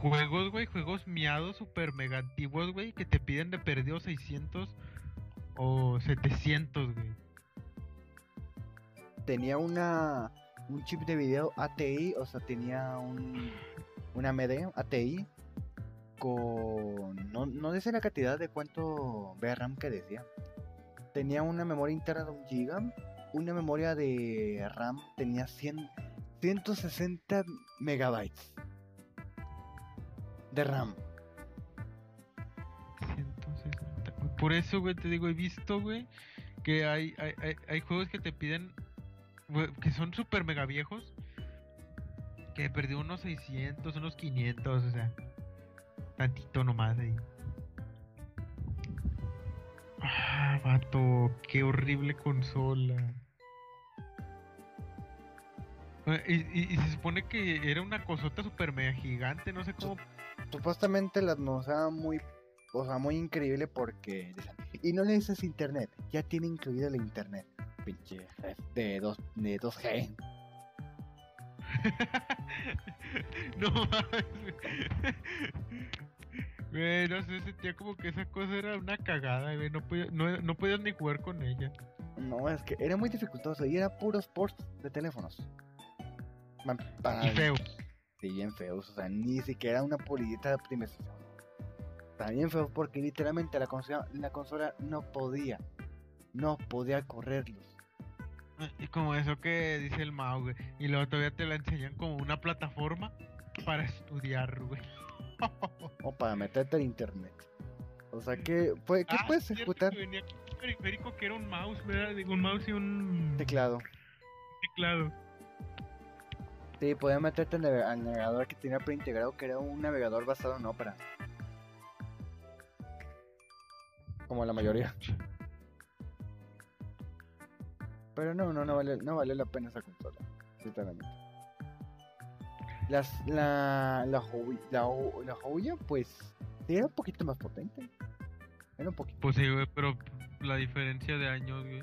juegos, güey, juegos miados super mega antiguos, güey, que te piden de perdido 600 o 700, güey. Tenía una un chip de video ATI, o sea, tenía un una AMD ATI no, no decía la cantidad de cuánto VRAM que decía. Tenía una memoria interna de un giga, una memoria de RAM tenía 100 160 megabytes de RAM. 160. güey. Por eso, güey, te digo, he visto, güey, que hay, hay, hay, juegos que te piden, que son super mega viejos, que perdió unos 600, unos 500, o sea, tantito nomás ahí. Ah, vato, qué horrible consola. Eh, Y, y- y se supone que era una cosota super mega gigante, no sé cómo Supuestamente las nos da muy o sea, muy increíble porque y no necesitas internet, ya tiene incluido el internet. Pinche de 2 de 2G. no mames. Güey. No sé, sentía como que esa cosa era una cagada, güey. No, podía- no, no podías ni jugar con ella. No, es que era muy dificultoso y era puros ports de teléfonos. Man, para- Y feo. Sí, bien feos, o sea, ni siquiera una pulidita de optimización. Está bien feo porque literalmente la consola, la consola no podía, no podía correrlos. Y como eso que dice el Mao, güey. Y luego todavía te la enseñan como una plataforma para estudiar, güey. O para meterte en internet. O sea, que ¿qué Ah, puedes ejecutar? que Venía con un periférico que era un mouse, ¿verdad? Digo, un mouse y un Teclado. teclado. Sí, podía meterte al al navegador que tenía preintegrado, que era un navegador basado en Opera. Como la mayoría. Pero no, no, no vale, no vale la pena esa consola, sinceramente. Las, la, la, Huawei- la, la Huawei, pues, era un poquito más potente. Era un poquito. Pues sí, güey, pero la diferencia de años, güey.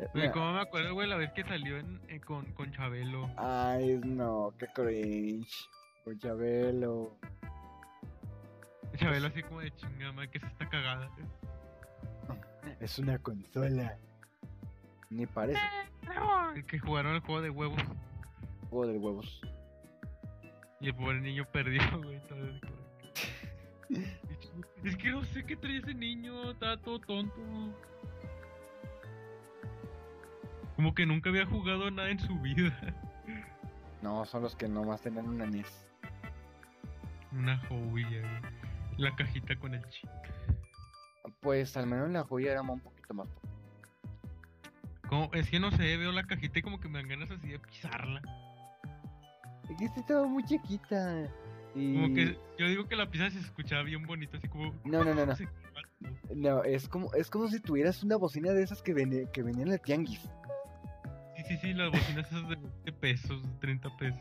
eh, Güey, como me acuerdo, güey, la vez que salió en, en- con, con Chabelo. Ay, no, qué cringe. Con Chabelo. Chabelo así como de chingama, que se está cagada. Es una consola. Ni parece. El que jugaron el juego de huevos. Juego de huevos. Y el pobre niño perdió, güey. Es que no sé qué traía ese niño, estaba todo tonto. Como que nunca había jugado nada en su vida. No, son los que nomás tenían una NES. Una joya, güey. La cajita con el chip. Pues al menos la joya era un poquito más potente. Como, es que no sé, veo la cajita y como que me dan ganas así de pisarla. Esta estaba muy chiquita. Y... Como que yo digo que la pizza se escuchaba bien bonito, así como. No, no, no, no. Sí, No, es como, es como si tuvieras una bocina de esas que, vene- que venían en tianguis. sí, sí, las bocinas esas de 20 pesos, 30 pesos.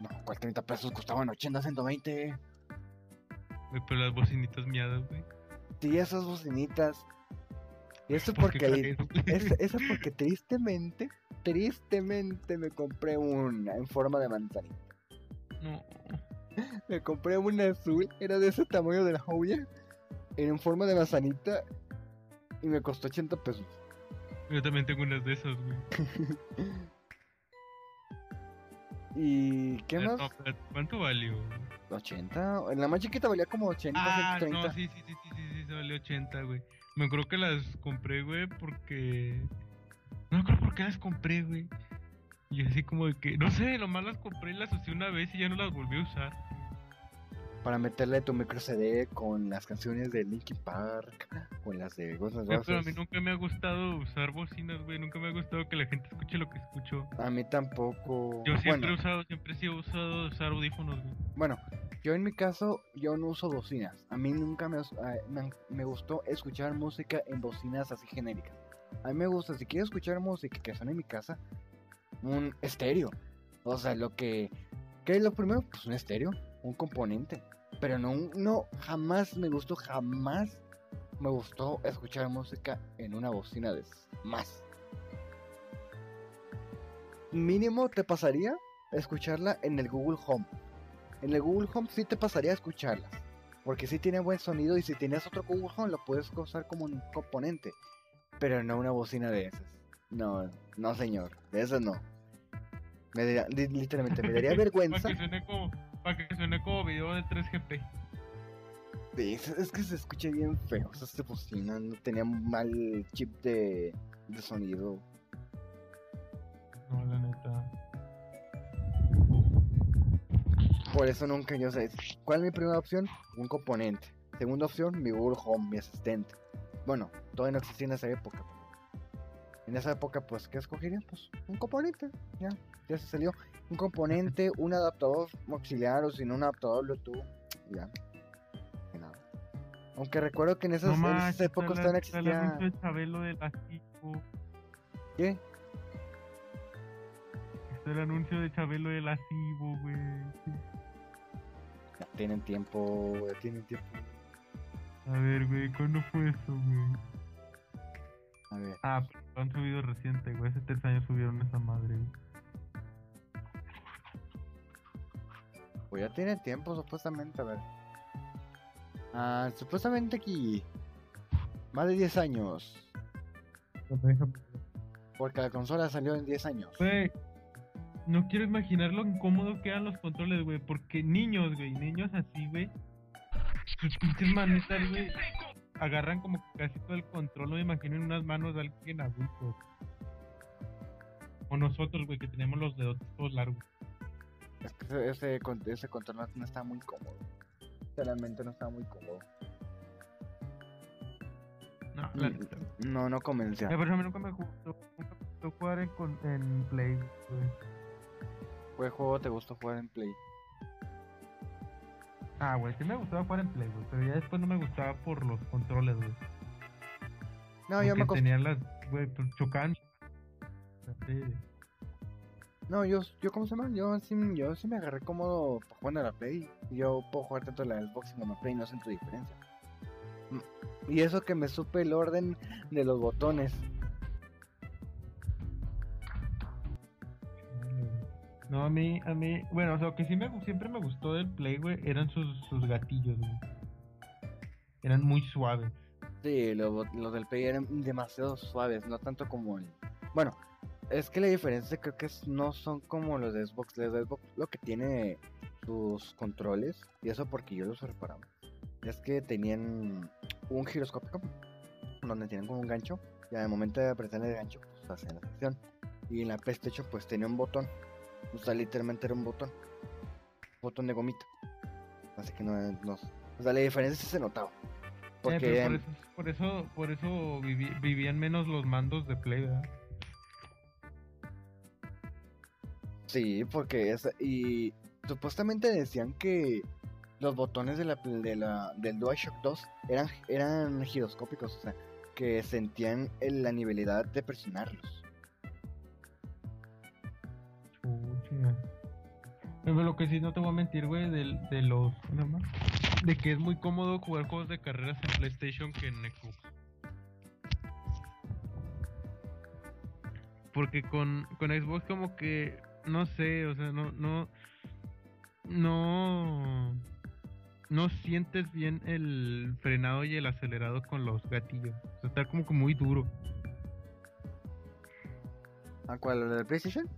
No, ¿cuál 30 pesos costaban 80, 120? Güey, pero las bocinitas miadas, güey. Sí, esas bocinitas. Y eso ¿Por qué porque. güey? Es, eso porque tristemente, tristemente me compré una en forma de manzanita. No. Me compré una azul, era de ese tamaño de la joya, en forma de manzanita y me costó 80 pesos. Yo también tengo unas de esas, güey. ¿Y qué más? ¿Cuánto valió? 80. En la más chiquita valía como 80, Ah, 130. no, sí, sí, sí, sí, sí, sí, se valió 80, güey. Me acuerdo que las compré, güey, porque... No me acuerdo por qué las compré, güey. Y así como de que, no sé, nomás las compré y las usé una vez y ya no las volví a usar. Para meterle tu micro CD con las canciones de Linkin Park, con las de Guns N' pero a mí nunca me ha gustado usar bocinas, güey. Nunca me ha gustado que la gente escuche lo que escucho. A mí tampoco. Yo siempre he usado, siempre he usado usar audífonos, güey. bueno, yo en mi caso, yo no uso bocinas. A mí nunca me, me, gustó escuchar música en bocinas así genéricas. A mí me gusta, si quiero escuchar música que suene en mi casa, un estéreo. O sea, lo que... ¿Qué es lo primero? Pues un estéreo, un componente. Pero no, no, jamás me gustó, jamás me gustó escuchar música en una bocina de. Más. Mínimo te pasaría escucharla en el Google Home. En el Google Home sí te pasaría a escucharlas. Porque sí tiene buen sonido y si tienes otro Google Home lo puedes usar como un componente. Pero no una bocina de esas. No, no señor, de esas no. Me daría- li- literalmente me daría vergüenza. Para que suene como, para que suene como video de 3GP. Sí, es, es que se escucha bien feo esta bocina. No tenía mal chip de, de sonido. No, la neta. Por eso nunca yo sé. ¿Cuál es mi primera opción? Un componente. Segunda opción, mi Google Home, mi asistente. Bueno, todavía no existía en esa época. En esa época, pues, ¿qué escogería? Pues un componente. Ya, ya se salió. Un componente, un adaptador auxiliar o sin un adaptador Bluetooth. Ya. Y nada. Aunque recuerdo que en esas, No en esas épocas todavía el existía. Chabelo de la. ¿Qué? Está el anuncio de Chabelo de la Cibo, güey. Tienen tiempo, ya tienen tiempo. A ver, güey, ¿cuándo fue eso, güey? A ver. Ah, pero han subido reciente, güey. Hace tres años subieron esa madre, güey. Pues ya tiene tiempo, supuestamente, a ver. Ah, supuestamente aquí. Más de 10 años. Porque la consola salió en 10 años. Güey, no quiero imaginar lo incómodo que eran los controles, güey. Porque niños, güey, niños así, güey. Sus pinches manitas, güey. Agarran como casi todo el control. No me imagino en unas manos de alguien adulto. O nosotros, güey, que tenemos los dedos todos largos. Es que ese, ese, con- ese control no- está muy cómodo. Realmente no está muy cómodo. No, la Mm. No, no convencía. Eh, pero a mí nunca me gustó, nunca me gustó jugar en, en Play, güey. ¿Qué juego te gustó jugar en Play? Ah, güey, sí me gustaba jugar en Play, güey. Pero ya después no me gustaba por los controles, güey. No, yo me Porque tenían las, güey, pues chocaban. Sí. No, yo, yo, ¿cómo se llama? Yo sí, yo sí me agarré cómodo para jugar a la Play. Yo puedo jugar tanto la Xbox como en la Play, no siento diferencia. Mm, Y eso que me supe el orden de los botones. No, a mí, a mí, bueno, o sea, lo que sí me, siempre me gustó del Play, güey, eran sus, sus gatillos, güey. Eran muy suaves. Sí, los, los del Play eran demasiado suaves, no tanto como el... Bueno, es que la diferencia creo que no son como los de Xbox. Los de Xbox lo que tiene sus controles, y eso porque yo los reparaba, es que tenían un giroscópico, donde tienen como un gancho, y al momento de apretar el gancho, pues hacían la acción. Y en la PlayStation pues tenía un botón, o sea, literalmente era un botón, botón de gomita. Así que no, no o sea, la diferencia sí se notaba. Porque por eso, por eso, por eso vivi- vivían menos los mandos de Play, ¿verdad? Sí, porque es, y supuestamente decían que los botones de la, de la del DualShock 2 eran eran giroscópicos, o sea, que sentían la nivelidad de presionarlos. Lo que sí no te voy a mentir, güey, de, de los. De que es muy cómodo jugar juegos de carreras en PlayStation que en Xbox. Porque con, con Xbox como que. No sé, o sea, no. No. No. No sientes bien el frenado y el acelerado con los gatillos. O sea, está como que muy duro. ¿A cuál? ¿El de PlayStation?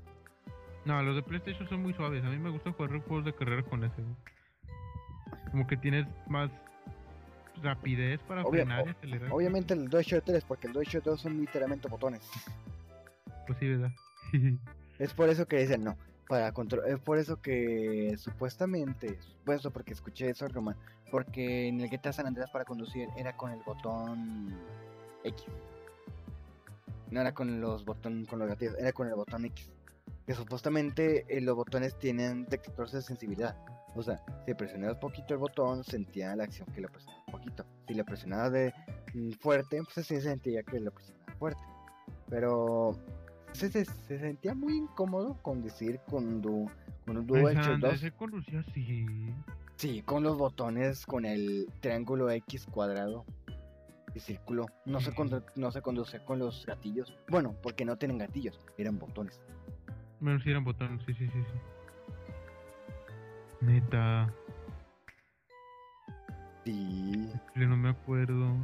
No, los de PlayStation son muy suaves. A mí me gusta jugar juegos de carrera con ese. Como que tienes más rapidez para Obvia- frenar y o- acelerar. Obviamente el DualShock 3, porque el DualShock 2 son literalmente botones. Pues sí, ¿verdad? Es por eso que dicen no. Para control, es por eso que supuestamente, supuesto porque escuché eso, Roman, porque en el GTA San Andreas para conducir era con el botón X. No era con los botones, con los gatillos, era con el botón X. Que supuestamente eh, los botones tienen detectores de sensibilidad. O sea, si presionabas poquito el botón, sentía la acción que lo presionaba poquito. Si lo presionabas de mm, fuerte, pues sí sentía que lo presionaba fuerte. Pero se, se- se sentía muy incómodo con, du, con un Ay, DualShock Sandra, 2. ese conducía así. Sí, con los botones, con el triángulo X cuadrado y círculo. No se, Sí. condu- no se conduce con los gatillos. Bueno, porque no tienen gatillos, eran botones. Bueno, sí eran botones, sí, sí, sí, sí. Neta, Sí. no me acuerdo.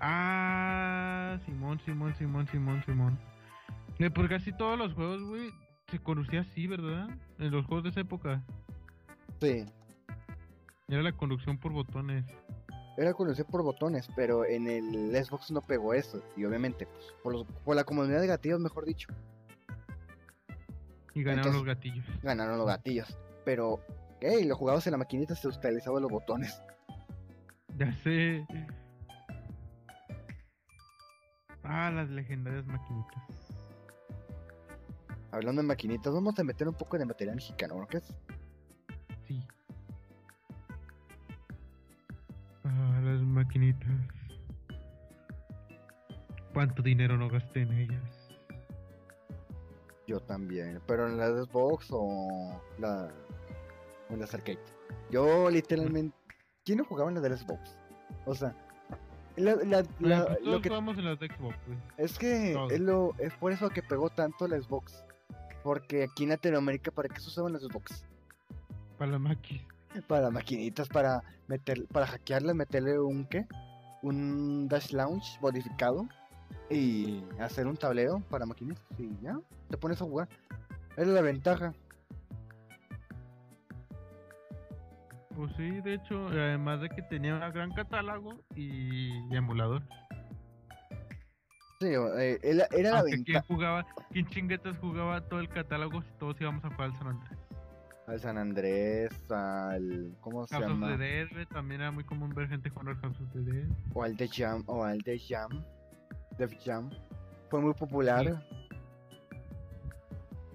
Ah, Simón, Simón, Simón, Simón, Simón. Eh, por casi todos los juegos, güey, se conducía así, ¿verdad? En los juegos de esa época. Sí. Era la conducción por botones. Era conducir por botones, pero en el Xbox no pegó eso. Y obviamente, pues, por, los- por la comunidad de gatillos, mejor dicho, Y ganaron Entonces- los gatillos. ganaron los gatillos. Pero, hey, lo jugabas en la maquinita, se utilizaban los botones. Ya sé. Ah, las legendarias maquinitas. Hablando de maquinitas, vamos a meter un poco de material mexicano, ¿no crees? Sí. Ah, las maquinitas. ¿Cuánto dinero no gasté en ellas? Yo también, pero en las Xbox o la o en las arcade. Yo literalmente, ¿quién no jugaba en las de la Xbox? O sea, la- la- la- pues lo todos que jugamos en las de Xbox, güey. es que todos. es lo es por eso que pegó tanto la Xbox, porque aquí en Latinoamérica para qué se usaban las Xbox, Para maquis. para maquinitas, para meter, para hackearlas, meterle un qué, un dash launch modificado y hacer un tablero para maquinitas y ya te pones a jugar. Es la ventaja. Pues sí, de hecho, además de que tenía un gran catálogo y emulador. Sí, eh, era, era la Aunque ¿quién ventaja. jugaba, quién chinguetas jugaba todo el catálogo si todos íbamos a jugar al San Andrés? Al San Andrés, al. ¿Cómo se House of llama? the Dead, también era muy común ver gente jugando al House of the Dead. O al The Jam, o al The Jam. Def Jam. Fue muy popular.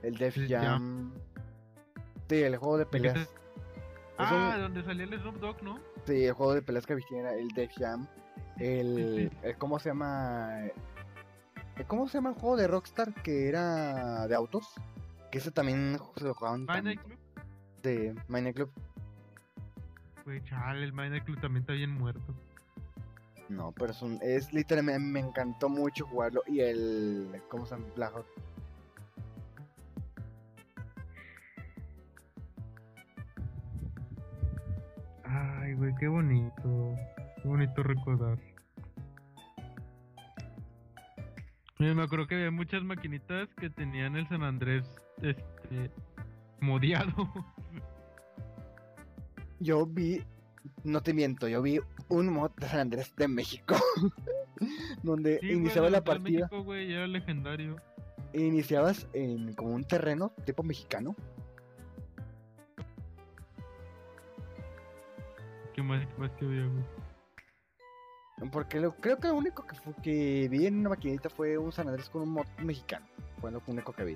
El Def Jam. Jam. Sí, el juego de peleas. Es Ah, un- donde salía el Snoop Dogg, ¿no? Sí, el juego de peleas que era el Def Jam. El, Sí, el- ¿Cómo se llama? Eh, ¿Cómo se llama el juego de Rockstar que era de autos? Que ese también se lo jugaban también Club. de Minecraft Club. Güey, chale, el Midnight Club también está bien muerto. No, pero es, un- es literalmente me encantó mucho jugarlo y el ¿cómo se llama? Hawk. Ay, güey, qué bonito. Qué bonito recordar. Me acuerdo que había muchas maquinitas que tenían el San Andrés, este, modiado. Yo vi, no te miento, yo vi un mod de San Andrés de México donde Sí, iniciaba la partida México, güey, era legendario. e iniciabas en como un terreno tipo mexicano. ¿Qué más, qué más que había, güey? Porque lo, creo que lo único que, fu- que vi en una maquinita fue un San Andrés con un mod mexicano. Fue lo único que vi.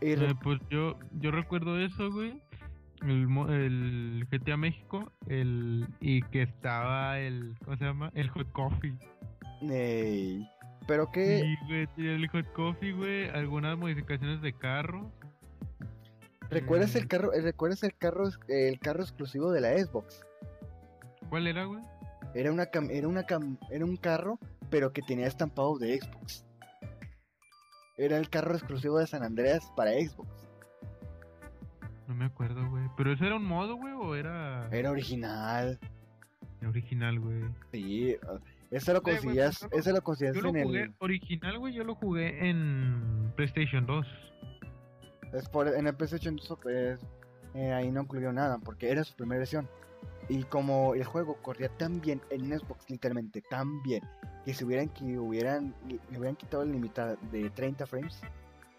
Y Eh, pues yo, yo recuerdo eso, güey. El, el GTA México, el y que estaba el, ¿cómo se llama? El Hot Coffee. ey, pero que Sí, güey, tenía el Hot Coffee, güey, algunas modificaciones de carro. ¿Recuerdas el Mm. carro, eh, recuerdas el carro, el carro exclusivo de la Xbox? ¿Cuál era, güey? Era una cam- era una cam- era un carro, pero que tenía estampado de Xbox. Era el carro exclusivo de San Andreas para Xbox. No me acuerdo, güey. ¿Pero eso era un modo, güey? ¿O era Era original. el original, güey? Sí, ah, eso lo Sí, güey, conseguías, pues lo- eso lo conseguías Yo lo en jugué el, original, güey. Yo lo jugué en PlayStation 2. es por- en el PlayStation 2, pues, eh, ahí no incluyó nada, porque era su primera versión. Y como el juego corría tan bien en Xbox, literalmente tan bien, que si hubieran, que hubieran, le hubieran quitado el limitado de 30 frames,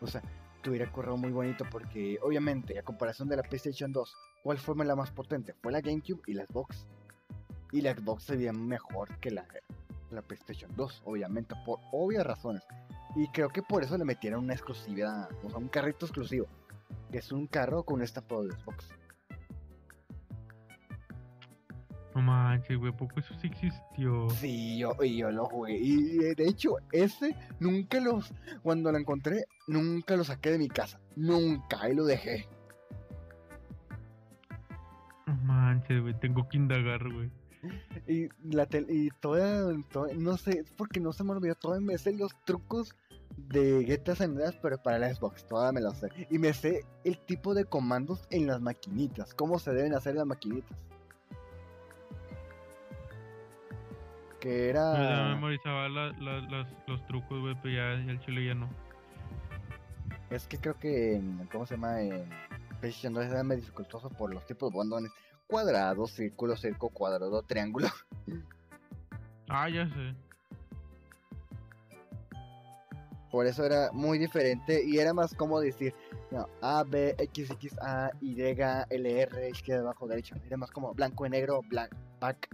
o sea, te hubiera corrido muy bonito, porque obviamente, a comparación de la PlayStation 2, ¿cuál fue la más potente? Fue la GameCube y la Xbox. Y la Xbox se veía mejor que la, la PlayStation 2, obviamente, por obvias razones. Y creo que por eso le metieron una exclusividad, o sea, un carrito exclusivo. Que es un carro con un estampado de Xbox. No manches, güey. ¿Poco eso sí existió? Sí, yo, yo lo jugué. Y de hecho, ese nunca los. Cuando lo encontré, nunca lo saqué de mi casa. Nunca, ahí lo dejé. No manches, güey. Tengo que indagar, güey. Y la tel- y toda, toda- no sé, es porque no se me olvidó, todavía me sé los trucos de San Andreas, pero para la Xbox, todavía me los sé. Y me sé el tipo de comandos en las maquinitas, cómo se deben hacer las maquinitas. Que Yo ya era... memorizaba la- la- las- los trucos, güey, pero ya, ya el chile ya no. Es que creo que, ¿cómo se llama? En PlayStation 2 era medio dificultoso por los tipos de botones. Cuadrado, círculo, círculo, cuadrado, triángulo. Ah, ya sé. Por eso era muy diferente y era más cómodo decir no, A, B, X, X, A, Y, L, R, izquierda, abajo, derecha. Era más como blanco y negro, black, back.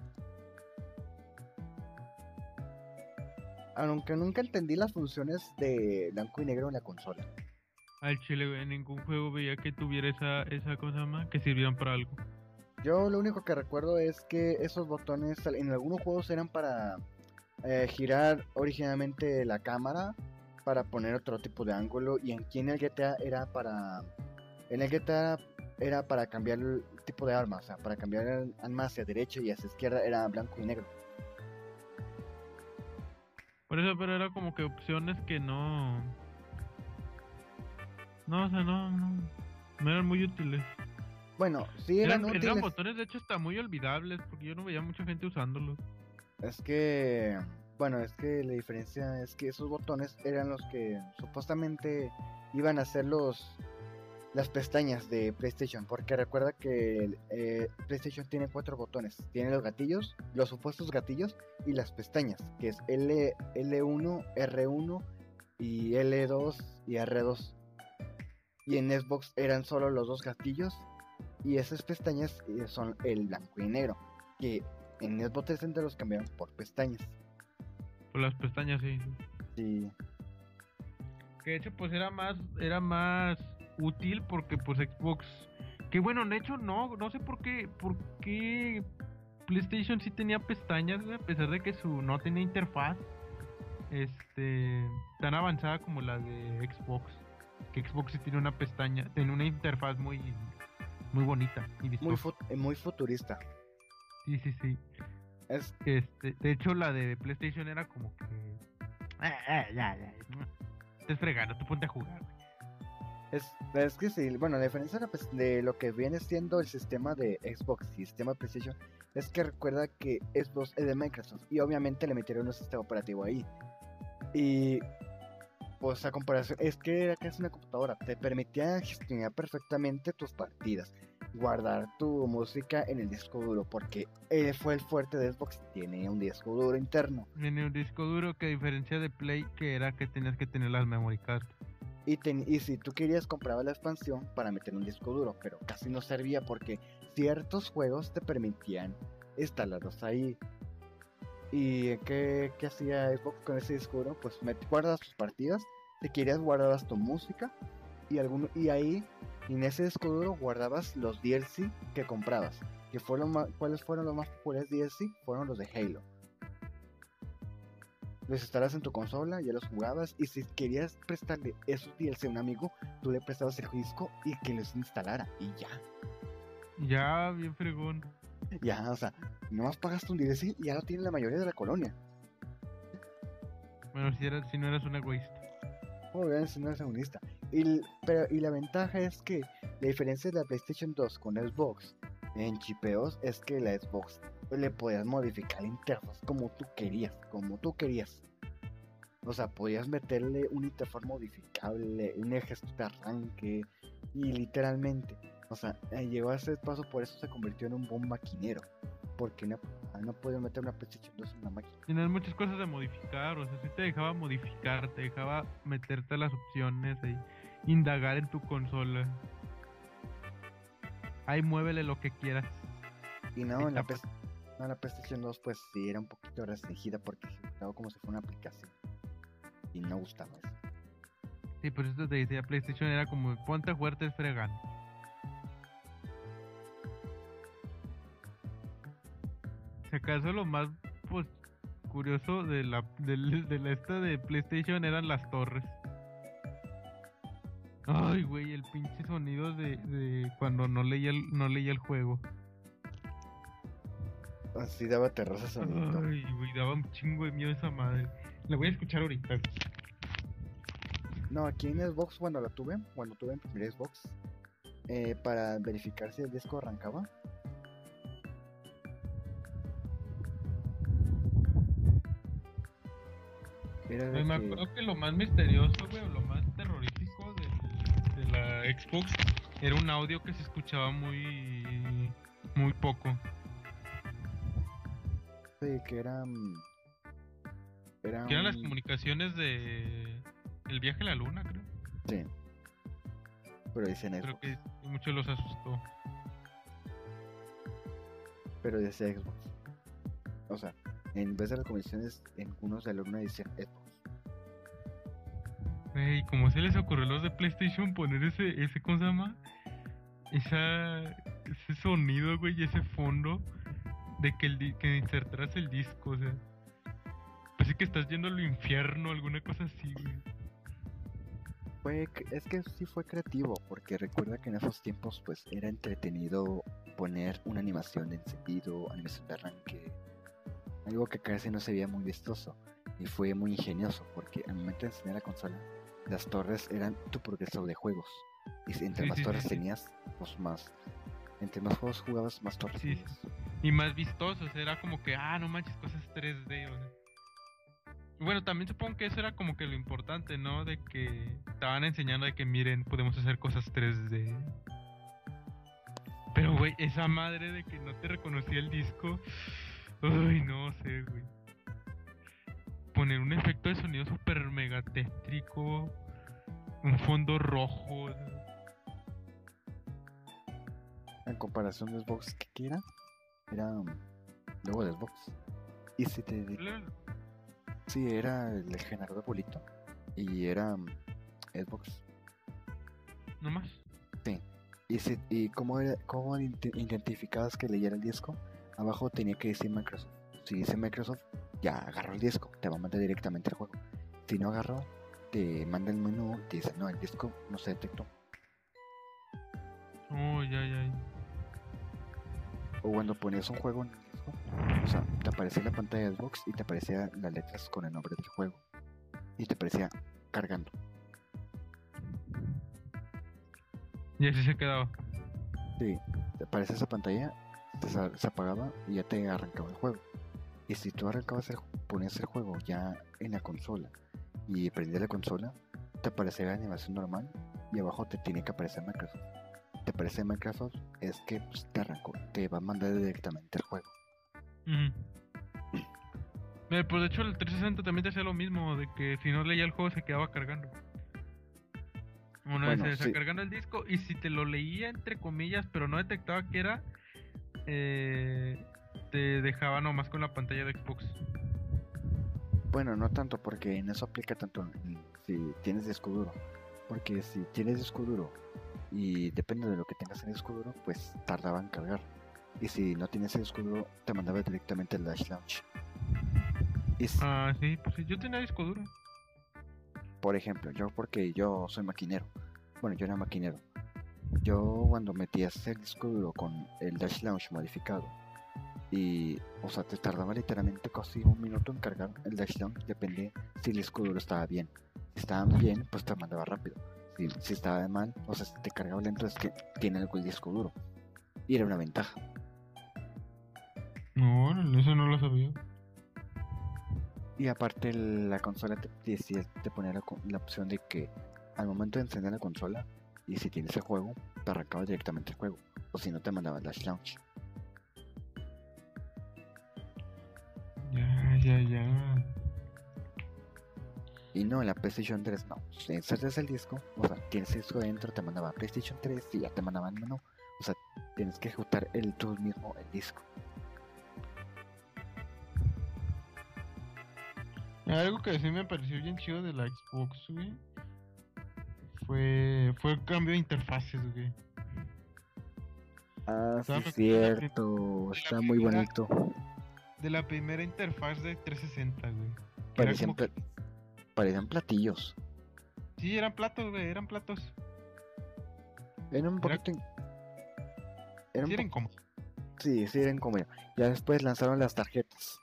Aunque nunca entendí las funciones de blanco y negro en la consola. Al chile, en ningún juego veía que tuviera esa, esa cosa más que sirvieran para algo. Yo lo único que recuerdo es que esos botones en algunos juegos eran para eh, girar originalmente la cámara para poner otro tipo de ángulo y aquí en el GTA era para en el GTA era para cambiar el tipo de arma, o sea, para cambiar el arma hacia derecha y hacia izquierda era blanco y negro. Por eso, pero era como que opciones que no. No, o sea, no, no. No eran muy útiles. Bueno, sí eran, Eran, eran útiles. botones, de hecho, hasta muy olvidables, porque yo no veía mucha gente usándolos. Es que, bueno, es que la diferencia es que esos botones eran los que supuestamente iban a ser los las pestañas de PlayStation, porque recuerda que eh, PlayStation tiene cuatro botones, tiene los gatillos, los supuestos gatillos y las pestañas, que es L, L1, R1 y L2 y R2. Y en Xbox eran solo los dos gatillos y esas pestañas eh, son el blanco y negro, que en Xbox 360 los cambiaron por pestañas. Por las pestañas, sí. Sí. Que de hecho, pues era más, era más útil porque, pues, Xbox. Que bueno, de hecho, no, no sé por qué, por qué PlayStation sí tenía pestañas, a pesar de que su no tenía interfaz, este, tan avanzada como la de Xbox. Que Xbox sí tiene una pestaña, tiene una interfaz muy, muy bonita y Muy, vistosa. fu- eh, muy futurista. Sí, sí, sí. Es, Este, de hecho, la de PlayStation era como que. "Eh, eh, ya, ya. Estés fregando, tú ponte a jugar, güey". Es, es que sí, bueno, la diferencia de, lo que viene siendo el sistema de Xbox y sistema PlayStation es que recuerda que Xbox es de Microsoft y obviamente le metieron un sistema operativo ahí. Y pues a comparación, es que era casi una computadora, te permitía gestionar perfectamente tus partidas, guardar tu música en el disco duro, porque eh, fue el fuerte de Xbox, tiene un disco duro interno. Tiene un disco duro que a diferencia de Play, que era que tenías que tener las memory cards. Y, si tú querías compraba la expansión para meter un disco duro, pero casi no servía porque ciertos juegos te permitían instalarlos ahí. ¿Y qué, qué hacía Xbox con ese disco duro? Pues guardas tus partidas, si querías guardabas tu música y, alguno, y ahí en ese disco duro guardabas los DLC que comprabas. Que fueron ¿Cuáles fueron los más populares DLC? Fueron los de Halo. Los instalas en tu consola, ya los jugabas, y si querías prestarle esos DLC a un amigo, tú le prestabas el disco y que los instalara, y ya. Ya, bien fregón. Ya, o sea, nomás pagaste un DLC y ya lo tiene la mayoría de la colonia. Bueno, si, eras, si no eras un egoísta. Obviamente si no eres egoísta. Y, pero, y la ventaja es que la diferencia de la PlayStation 2 con Xbox en chipeos es que la Xbox le podías modificar la interfaz como tú querías, como tú querías. O sea, podías meterle un interfaz modificable, un gesto de arranque y literalmente, o sea, eh, llegó a ese paso, por eso se convirtió en un buen maquinero. Porque no, no podía meter una PlayStation 2 en una máquina. Tienes muchas cosas de modificar, o sea, sí te dejaba modificar, te dejaba meterte las opciones y indagar en tu consola. Ahí muévele lo que quieras. Y no, en la. PS no, la PlayStation 2 pues sí era un poquito restringida porque ejecutaba como si fuera una aplicación. Y no gustaba eso. Sí, por eso te decía PlayStation era como ponte fuerte fregan. Si acaso lo más pues curioso de la de la esta de PlayStation eran las torres. Ay, güey, el pinche sonido de, de cuando no leía el, no leía el juego. Así daba ese sonido. Ay, güey, daba un chingo de miedo esa madre. La voy a escuchar ahorita. No, aquí en Xbox cuando la tuve, cuando tuve en primer Xbox, eh, para verificar si el disco arrancaba. Era Pues me que- acuerdo que lo más misterioso, güey, o lo más terrorífico de, de la Xbox era un audio que se escuchaba muy muy poco. Que mm, Que eran las un- comunicaciones de el viaje a la luna, creo. Sí. Pero dice en Creo que mucho los asustó. Pero dice Xbox. O sea, en vez de las convenciones, en unos de la luna dicen Xbox. Güey, ¿cómo se les ocurrió a los de PlayStation poner ese, ese ¿cómo se llama? Esa, ese sonido, güey, y ese fondo de que, el di- que insertaras el disco, o sea. Parece que estás yendo al infierno, alguna cosa así, güey. Fue, es que sí fue creativo, porque recuerda que en esos tiempos pues era entretenido poner una animación de encendido, animación de arranque, algo que casi no se veía muy vistoso, y fue muy ingenioso, porque al momento de enseñar la consola, las torres eran tu progreso de juegos, y entre Sí, más sí, torres sí. tenías, pues más, entre más juegos jugabas, más torres Sí, tenías. Y más vistosos, era como que, ah, no manches, cosas 3D, o sea. Bueno, también supongo que eso era como que lo importante, ¿no? De que estaban enseñando de que miren, podemos hacer cosas 3D. Pero, güey, esa madre de que no te reconocía el disco. Uy, no sé, güey. Poner un efecto de sonido super mega tétrico. Un fondo rojo. En comparación de Xbox, ¿qué era? Era luego de Xbox. Y si te Sí, era el generador bolito. Y era mm, Xbox. No más. Y, si, y cómo, era, cómo ident- identificabas que leyera el disco, abajo tenía que decir Microsoft. Si dice Microsoft, ya agarró el disco, te va a mandar directamente al juego. Si no agarró, te manda el menú, te dice, no, el disco no se detectó. Oh, ya, ya. O cuando ponías un juego en el disco, o sea, te aparecía la pantalla de Xbox y te aparecía las letras con el nombre del juego. Y te aparecía cargando. Y así se quedaba. Sí, te aparecía esa pantalla, te se apagaba y ya te arrancaba el juego. Y si tú arrancabas el, ponías el juego ya en la consola y prendías la consola, te aparecía la animación normal y abajo te tiene que aparecer Microsoft. Te aparece Microsoft, es que pues, te arrancó, te va a mandar directamente el juego. Eh, pues de hecho el 360 también te hacía lo mismo, de que si no leía el juego se quedaba cargando. Una vez se sí. cargando el disco y si te lo leía entre comillas, pero no detectaba que era, eh, te dejaba nomás con la pantalla de Xbox. Bueno, no tanto porque en eso aplica tanto si tienes disco duro. Porque si tienes disco duro y depende de lo que tengas en el disco duro, pues tardaba en cargar. Y si no tienes el disco duro, te mandaba directamente el Dash Launch. Es, Ah, sí, pues yo tenía disco duro. por ejemplo, yo porque yo soy maquinero. Bueno, yo era maquinero. Yo cuando metías el disco duro con el Dash Launch modificado y, o sea, te tardaba literalmente casi un minuto en cargar el Dash Launch, depende si el disco duro estaba bien. Si estaban bien, pues te mandaba rápido. Si, si estaba mal, o sea, si te cargaba lento, es que tiene algo el disco duro. Y era una ventaja. No, eso no lo sabía. Y aparte la consola te, decía- te ponía la, la opción de que al momento de encender la consola y si tienes el juego, te arrancaba directamente el juego. O si no te mandaba el Dash Launch. Ya, ya, ya. Y no, en la PlayStation 3 no. Si insertas el disco, o sea, tienes el disco dentro, te mandaba PlayStation 3 y ya te mandaba el menú. O sea, tienes que ejecutar el tú mismo el disco. Algo que sí me pareció bien chido de la Xbox, güey. Fue, fue el cambio de interfaces, güey. Ah, sí, es cierto. Está muy bonito. De la primera interfaz de 360, güey. Parecían, como parecían platillos. Sí, eran platos, güey, eran platos. Eran un Era- poquito. in- Eran Sí, eran como. sí, sí, eran como. Ya después lanzaron las tarjetas.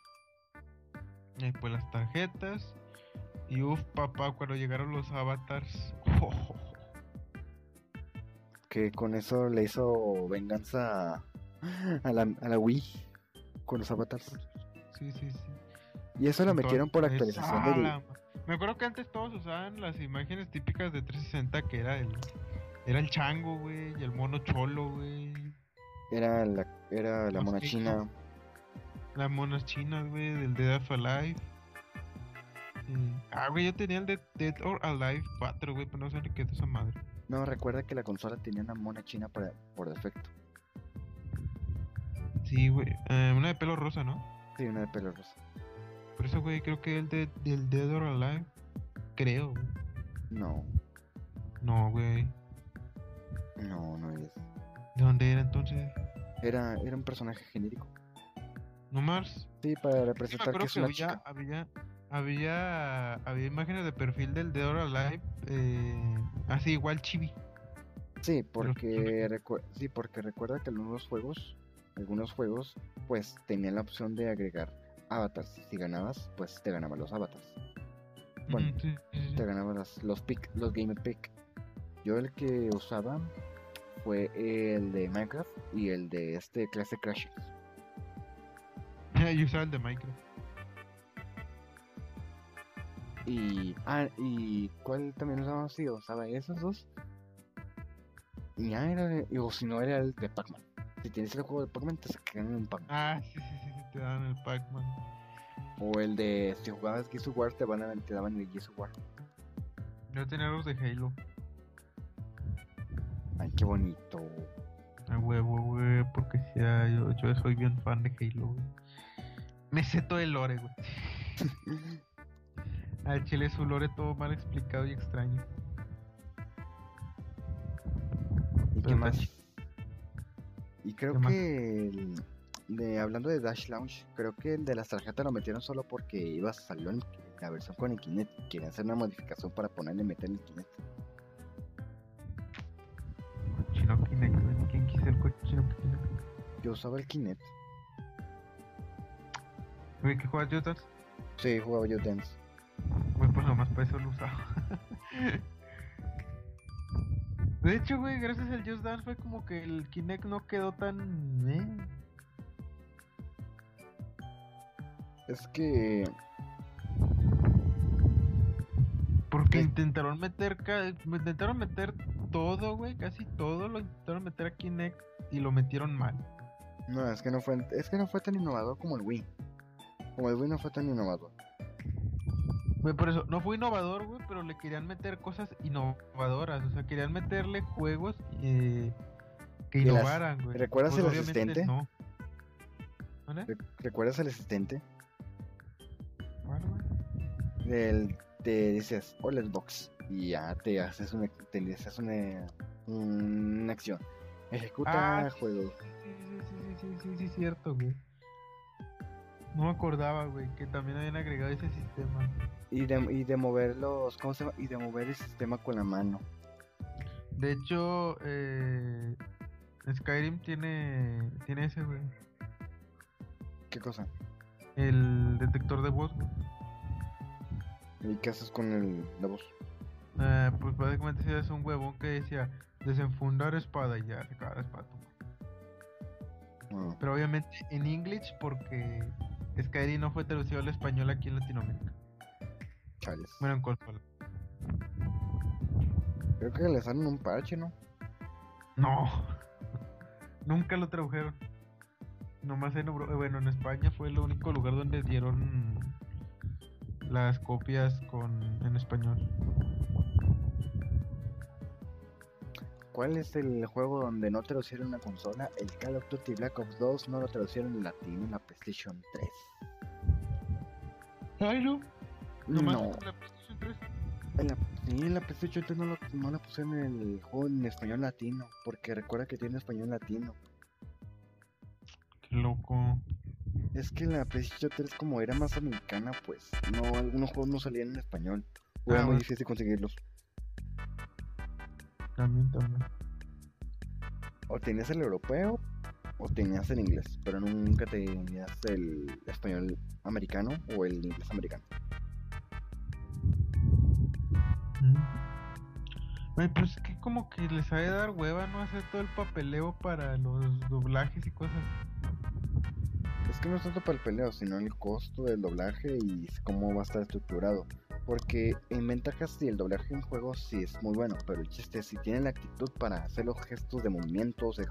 Y pues las tarjetas. Y uff, papá, cuando llegaron los avatars. Que con eso le hizo venganza a, la, a la Wii. Con los avatars. Sí, sí, sí. Y eso lo metieron por actualización ¡ah, del. la ma- Me acuerdo que antes todos usaban las imágenes típicas de 360 que era el era el chango, güey, y el mono cholo, güey. Era la, era la mona china. Las monas chinas, güey, del Dead of Alive. Y- Ah, güey, yo tenía el de Dead or Alive 4, güey, pero no sé qué es esa madre. No, recuerda que la consola tenía una mona china por, por defecto. Sí, güey. eh, una de pelo rosa, ¿no? Sí, una de pelo rosa. Por eso, güey, creo que el de, del Dead or Alive. Creo. No, No, güey. no, no es. ¿De dónde era entonces? Era, era un personaje genérico. ¿No más? Sí, para Sí, representar que acuerdo es que una había, chica. había, había, había imágenes de perfil del Dead or Alive. Eh, así, igual chibi. Sí, porque recu- sí, porque recuerda que algunos juegos, algunos juegos, pues tenían la opción de agregar avatars. Si ganabas, pues te ganaban los avatars. Bueno, Ujú, sí, sí, sí. te ganaban las- los pick, los game pick. Yo el que usaba fue el de Minecraft y el de este clase Crash. Yo usaba el de Minecraft. Y ah, y cuál también usaba sí, usaba esos dos. Y ya era o si no era el de Pac-Man. Si tienes el juego de Pac-Man te sacan un Pac-Man. Ah, sí, sí, sí, sí, te dan el Pac-Man. O el de si jugabas Gears of War te, van a, te daban el Gears of War. Yo tenía los de Halo. Ay, qué bonito. A huevo, güey, porque ah, yo, yo soy bien fan de Halo, güey. Me sé todo el lore, güey. Al chile su lore todo mal explicado y extraño. ¿Y qué más? Y creo que el- de, hablando de Dash Launch, creo que el de las tarjetas lo metieron solo porque iba a salir en la versión con el Kinect. Querían hacer una modificación para ponerle meter el Kinect. Cochino Kinect. ¿Quién quiso el cochino Kinect? Yo usaba el Kinect. Güey, ¿qué juegas Jotas? Sí, jugaba Dance. Güey, pues nomás para eso lo usaba. De hecho, güey, gracias al Just Dance fue como que el Kinect no quedó tan... ¿eh? Es que Porque intentaron meter intentaron meter todo, güey, casi todo lo intentaron meter a Kinect y lo metieron mal. no, es que no fue es que no fue tan innovador como el Wii. Como el Wii no fue tan innovador. Güey, por eso, no fue innovador, güey, pero le querían meter cosas innovadoras, o sea, querían meterle juegos eh, que ¿Y las- innovaran, güey. recuerdas Pues el asistente? No. ¿Vale? Re- ¿Recuerdas al asistente? Del te dices hola Xbox y ya te haces una te haces una, una acción. Ejecuta Ah, juego. Sí, sí, sí, sí, sí, sí, sí, cierto, güey. No me acordaba, güey, que también habían agregado ese sistema. Y de, y de mover los. ¿Cómo se llama? Y de mover el sistema con la mano. De hecho, eh, Skyrim tiene, tiene ese, güey. ¿Qué cosa? El detector de voz. güey. ¿Y qué haces con el, la voz? Eh, pues básicamente si es un huevón que decía desenfundar espada y ya sacaba la espada. Ah, Pero obviamente en English porque Skyrim no fue traducido al español aquí en Latinoamérica. Chales. Bueno, en. Creo que le salen un parche, ¿no? No. Nunca lo tradujeron. Nomás en bueno, en España fue el único lugar donde dieron las copias con en español. ¿Cuál es el juego donde no traducieron una consola? El Call of Duty Black Ops 2 no lo traducieron en latino en la PlayStation 3. Ay, no. Nomás No, la PlayStation 3. en la, sí, en la PlayStation 3 no, lo, no la pusieron en el juego en español latino. Porque recuerda que tiene español latino. Qué loco. Es que la PlayStation 3 como era más americana, pues no algunos juegos no salían en español. O era Ah, muy bueno. difícil conseguirlos. También, también. O tenías el europeo o tenías el inglés, pero nunca tenías el español americano o el inglés americano. Güey, pues es que como que les ha de dar hueva, ¿no? Hacer todo el papeleo para los doblajes y cosas. Es que no es tanto para el peleo, sino el costo del doblaje y cómo va a estar estructurado. Porque en ventajas sí, el doblaje en juegos sí es muy bueno, pero el chiste si tienen la actitud para hacer los gestos de movimientos, de,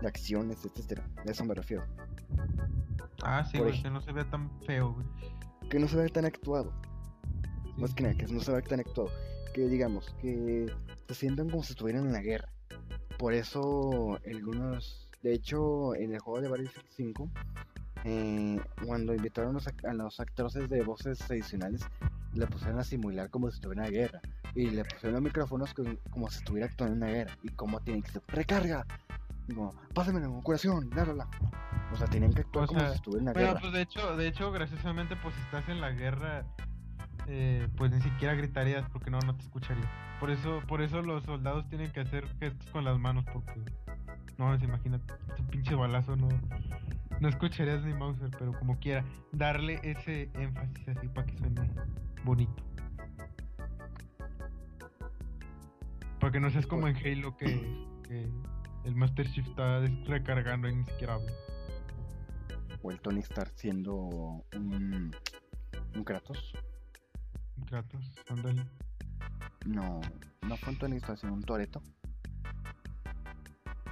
de acciones, etcétera. A eso me refiero. Ah, sí, güey, que no se vea tan feo, güey. Que no se vea tan actuado. Sí, Más que nada, que no se vea tan actuado. Que digamos, que se sientan como si estuvieran en la guerra. Por eso, algunos. De hecho, en el juego de Battlefield 5, eh, cuando invitaron a los, actores de voces adicionales, le pusieron a simular como si estuviera en la guerra. Y le pusieron los micrófonos con- como si estuviera actuando en una guerra. Y como tienen que ser, ¡recarga! Como, pásame la curación, bla, bla, bla. O sea, tienen que actuar O como sea, si estuviera en la Pero guerra. pues de hecho, de hecho, graciosamente, pues estás en la guerra, eh, pues ni siquiera gritarías porque no, no te escucharía. Por eso, por eso los soldados tienen que hacer gestos con las manos porque no, se imagínate, tu pinche balazo no, no escucharías ni Mauser, pero como quiera, darle ese énfasis así para que suene bonito. Para que no seas como en Halo que, el Master Chief está recargando y ni siquiera habla. O el Tony Stark siendo un, un Kratos. Kratos, ándale. No, no fue un sino un Toreto.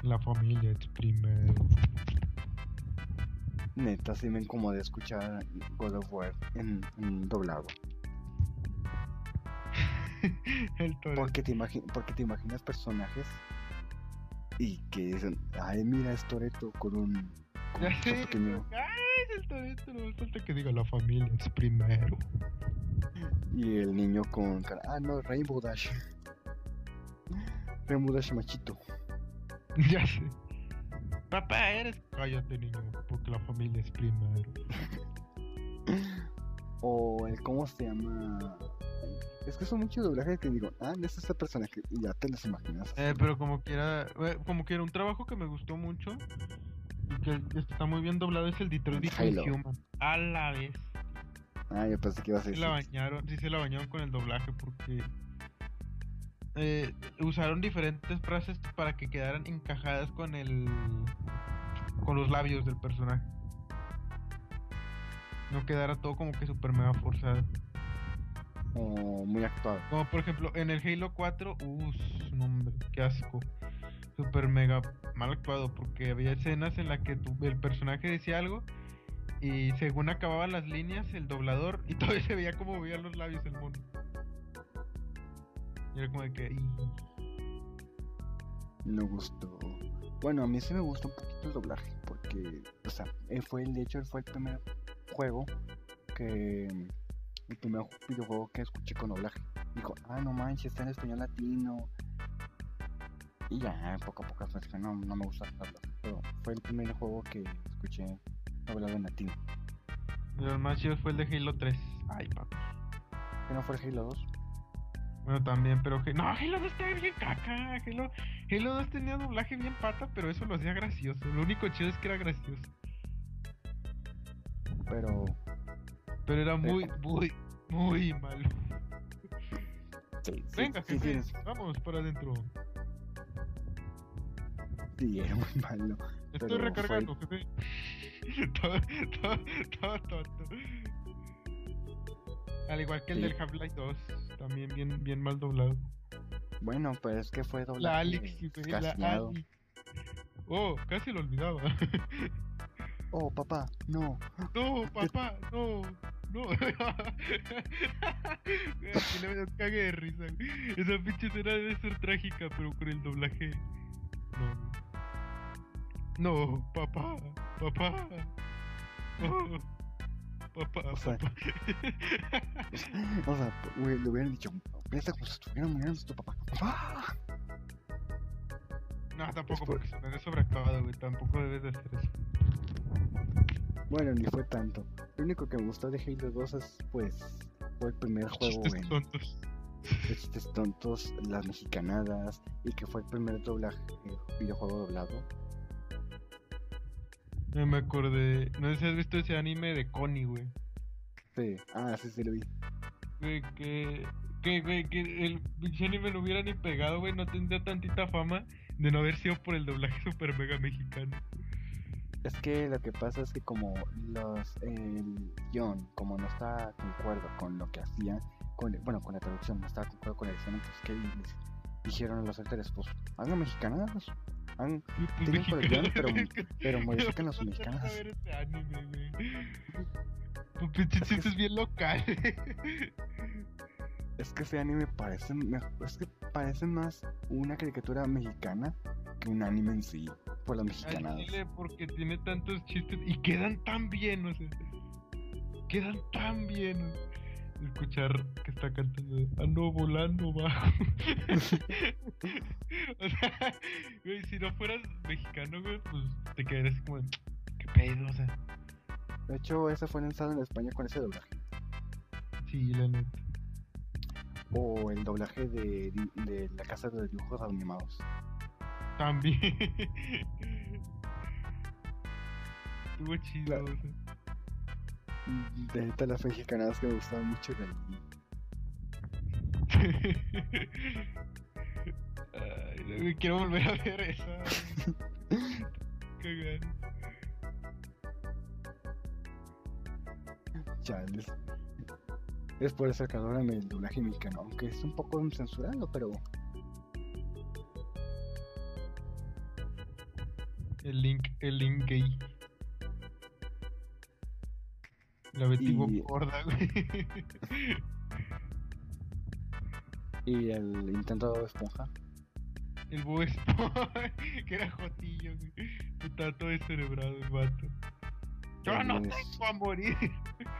La familia es primero. Neta, sí me incomodé escuchar God of War en, en doblado. El. Porque te, porque te imaginas personajes y que dicen, ay, mira, es Toreto con un, con Ya un pequeño. Ay, es el Toreto, no me falta que diga la familia es primero. Y el niño con cara, ah, no, Rainbow Dash. Rainbow Dash machito. ya sé. Papá, eres. Cállate, niño, porque la familia es primero. O el, ¿cómo se llama? Es que son muchos doblajes que digo, ah, es este personaje, y ya te los imaginas. Eh, pero como quiera, eh, como quiera, un trabajo que me gustó mucho y que está muy bien doblado es el Detroit. Human. A la vez. Ah, yo pensé que iba a ser. la bañaron, sí se la bañaron con el doblaje porque eh, usaron diferentes frases para que quedaran encajadas con el con los labios del personaje. No quedara todo como que super mega forzado. O muy actuado. Como por ejemplo en el Halo 4, uff, no hombre, qué asco. Super mega mal actuado porque había escenas en las que tu- el personaje decía algo y según acababan las líneas el doblador y todavía se veía como movía los labios el mono. Y era como de que... No gustó. Bueno, a mí sí me gustó un poquito el doblaje, porque, o sea, eh, fue de hecho, fue el primer juego que, el primer videojuego que escuché con doblaje. Dijo, ah, no manches, está en español latino. Y ya, poco a poco dije, no, no me gusta doblaje. Pero fue el primer juego que escuché doblado en latino. El más chido fue el de Halo 3. Ay, papi. ¿Que no fue el Halo 2? Bueno, también, pero que. No, Halo 2 estaba bien caca. Halo, Halo 2 tenía doblaje bien pata, pero eso lo hacía gracioso. Lo único chido es que era gracioso. Pero. Pero era muy, muy, muy malo. Sí, sí, Venga, sí, jefe, vamos para adentro. sí, era muy malo. Estoy Pero recargando, jefe. todo, todo, todo. Al igual que el Sí. del Half-Life 2, también bien, bien mal doblado. Bueno, pues es que fue doble. La Alex, güey, la Alex. Oh, casi lo olvidaba. Oh, papá, no. No, papá, no, no. Aquí le me cague de risa. Esa pinche escena debe ser trágica, pero con el doblaje. No. No, papá, papá. Papá, O sea, papá. O sea, güey, le hubieran dicho, piensa como si estuviera muriendo tu papá. ¡Papá! No, tampoco, por- porque se me ve sobreactuado, güey. Tampoco debes de hacer eso. Bueno, ni fue tanto. Lo único que me gustó de Halo 2 es, pues, fue el primer juego Chistes en tontos. chistes tontos, las mexicanadas, y que fue el primer doblaje, eh, videojuego doblado. No me acordé. No sé si has visto ese anime de Connie, güey. Sí, ah, sí, sí lo vi. Güey, que, que, güey, que el pinche anime no hubiera ni pegado, güey, no tendría tantita fama de no haber sido por el doblaje super mega mexicano. Es que lo que pasa es que como los el guion, como no está concuerdo con lo que hacía, con, bueno, con la traducción, no estaba concuerdo con la edición, pues que dijeron a los actores, pues, hagan mexicanadas, Tienen por el guion, pero- pero modifican las mexicanas. a ver ese anime, güey. Tu pinche Es que chiste es bien local. Es que ese anime parece, es que parece más una caricatura mexicana que un anime en sí, por las mexicanadas. chile, porque tiene tantos chistes y quedan tan bien, o sea. Quedan tan bien. Escuchar que está cantando Ando volando bajo. o sea, güey, si no fueras mexicano, güey, pues te quedarías así como, ¿qué pedo? O sea, De hecho, ese fue lanzado en España con ese doblaje. sí, la neta. O el doblaje de, de la casa de dibujos animados. También. Estuvo chido, o sea. De neta, las mexicanadas que me gustaban mucho Ay, quiero volver a ver esa. Chales. Es por eso que adoran el doblaje mexicano, aunque es un poco censurado, pero El link, el link gay. La Betty Y- gorda, güey. y el intento de esponja. El Bob Esponja, que era Jotillo, güey. Estaba todo descerebrado el vato. Yo no También es- tengo a morir.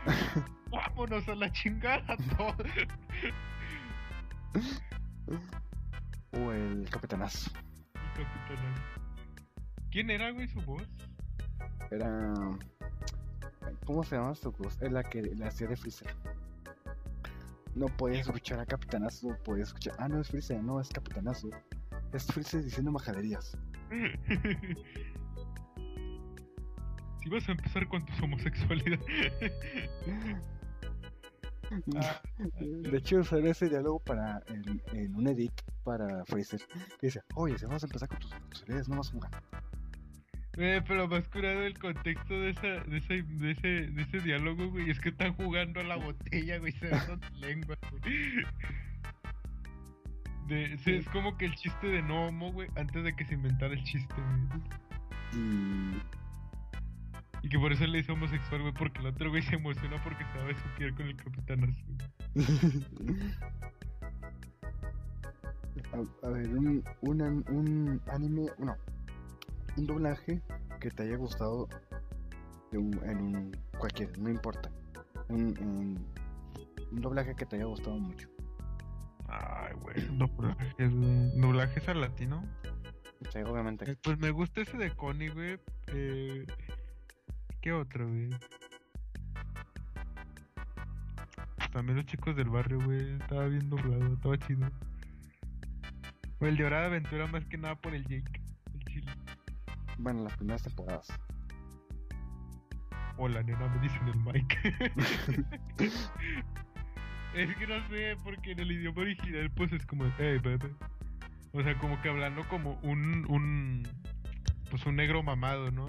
Vámonos a la chingada todos. O el capitanazo. El capitán. ¿Quién era, güey, su voz? Era. ¿Cómo se llama su voz? Es la que la hacía de Freezer. No podías escuchar a Capitanazo, podías escuchar. Ah, no es Freezer, no es Capitanazo. Es Freezer diciendo majaderías. Si vas a empezar con tu homosexualidad. Ah, De hecho, usar ese diálogo para en, en un edit para Freezer. Que dice: Oye, si vas a empezar con tus responsabilidades, no vas a jugar. Eh, pero más curado el contexto de, esa, de, ese, de, ese, de ese diálogo, güey. Es que están jugando a la botella, güey. Se besan la lengua, güey. De, sí, es como que el chiste de no homo, güey, antes de que se inventara el chiste, güey. Y. Y que por eso le dice homosexual, güey, porque el otro güey se emociona porque se va a besuquear con el capitán azul. a, a ver, un, un, un anime, no, un doblaje que te haya gustado un- en un cualquier, no importa. Un, un, un doblaje que te haya gustado mucho. Ay, güey, doblajes, güey. ¿Doblajes al latino? Sí, obviamente. Eh, Pues me gusta ese de Connie, güey. Eh, ¿Qué otro, güey? también los chicos del barrio, güey. Estaba bien doblado, estaba chido. O el de Hora de Aventura más que nada por el Jake. Bueno, las primeras temporadas. Hola, nena, me dicen el Mike. es que no sé, porque en el idioma original pues es como, hey, bebé. O sea, como que hablando como un, un, pues un negro mamado, ¿no?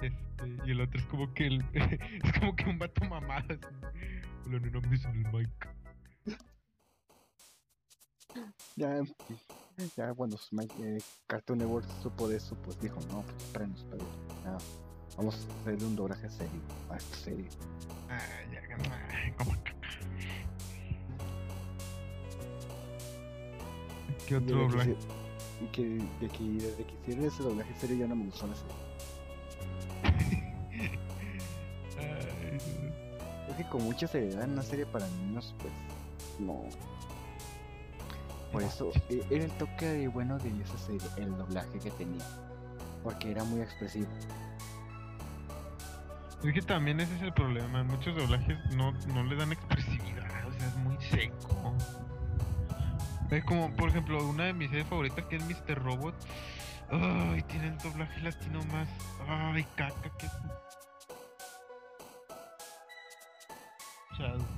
Este, y el otro es como que el, es como que un vato mamado. Así. Hola, nena, me dicen el Mike. Ya, ya cuando eh, Cartoon Network supo de eso, pues dijo, no, pues espérenos, pero ya, vamos a hacerle un doblaje serio a esta serie. Ya, ay, como caca. ¿Qué otro doblaje? Y que, de que desde que hicieron ese doblaje serio ya no me gustó la serie. Ay, Es que con mucha seriedad en una serie para niños, pues, no. Por eso, e- era el toque de bueno de esa serie, el doblaje que tenía. Porque era muy expresivo. Es que también ese es el problema. Muchos doblajes no, no le dan expresividad, o sea, es muy seco. Es como, por ejemplo, una de mis series favoritas que es Mr. Robot. Ay, tiene el doblaje latino más. Ay, caca, que. Chao.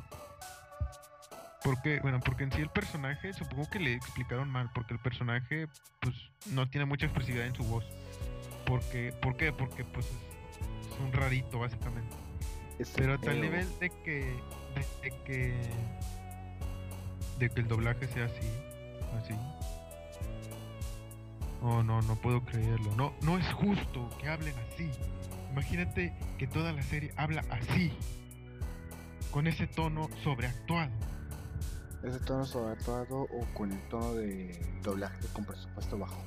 ¿Por qué? Bueno, porque en sí el personaje, supongo que le explicaron mal, porque el personaje, pues, no tiene mucha expresividad en su voz. Porque, ¿Por qué? Porque, pues, es un rarito, básicamente. Pero a tal nivel de que, de, de que, de que el doblaje sea así, así. Oh, no, no puedo creerlo. No, no es justo que hablen así. Imagínate que toda la serie habla así, con ese tono sobreactuado. Ese tono sobreactuado o con el tono de doblaje con presupuesto bajo.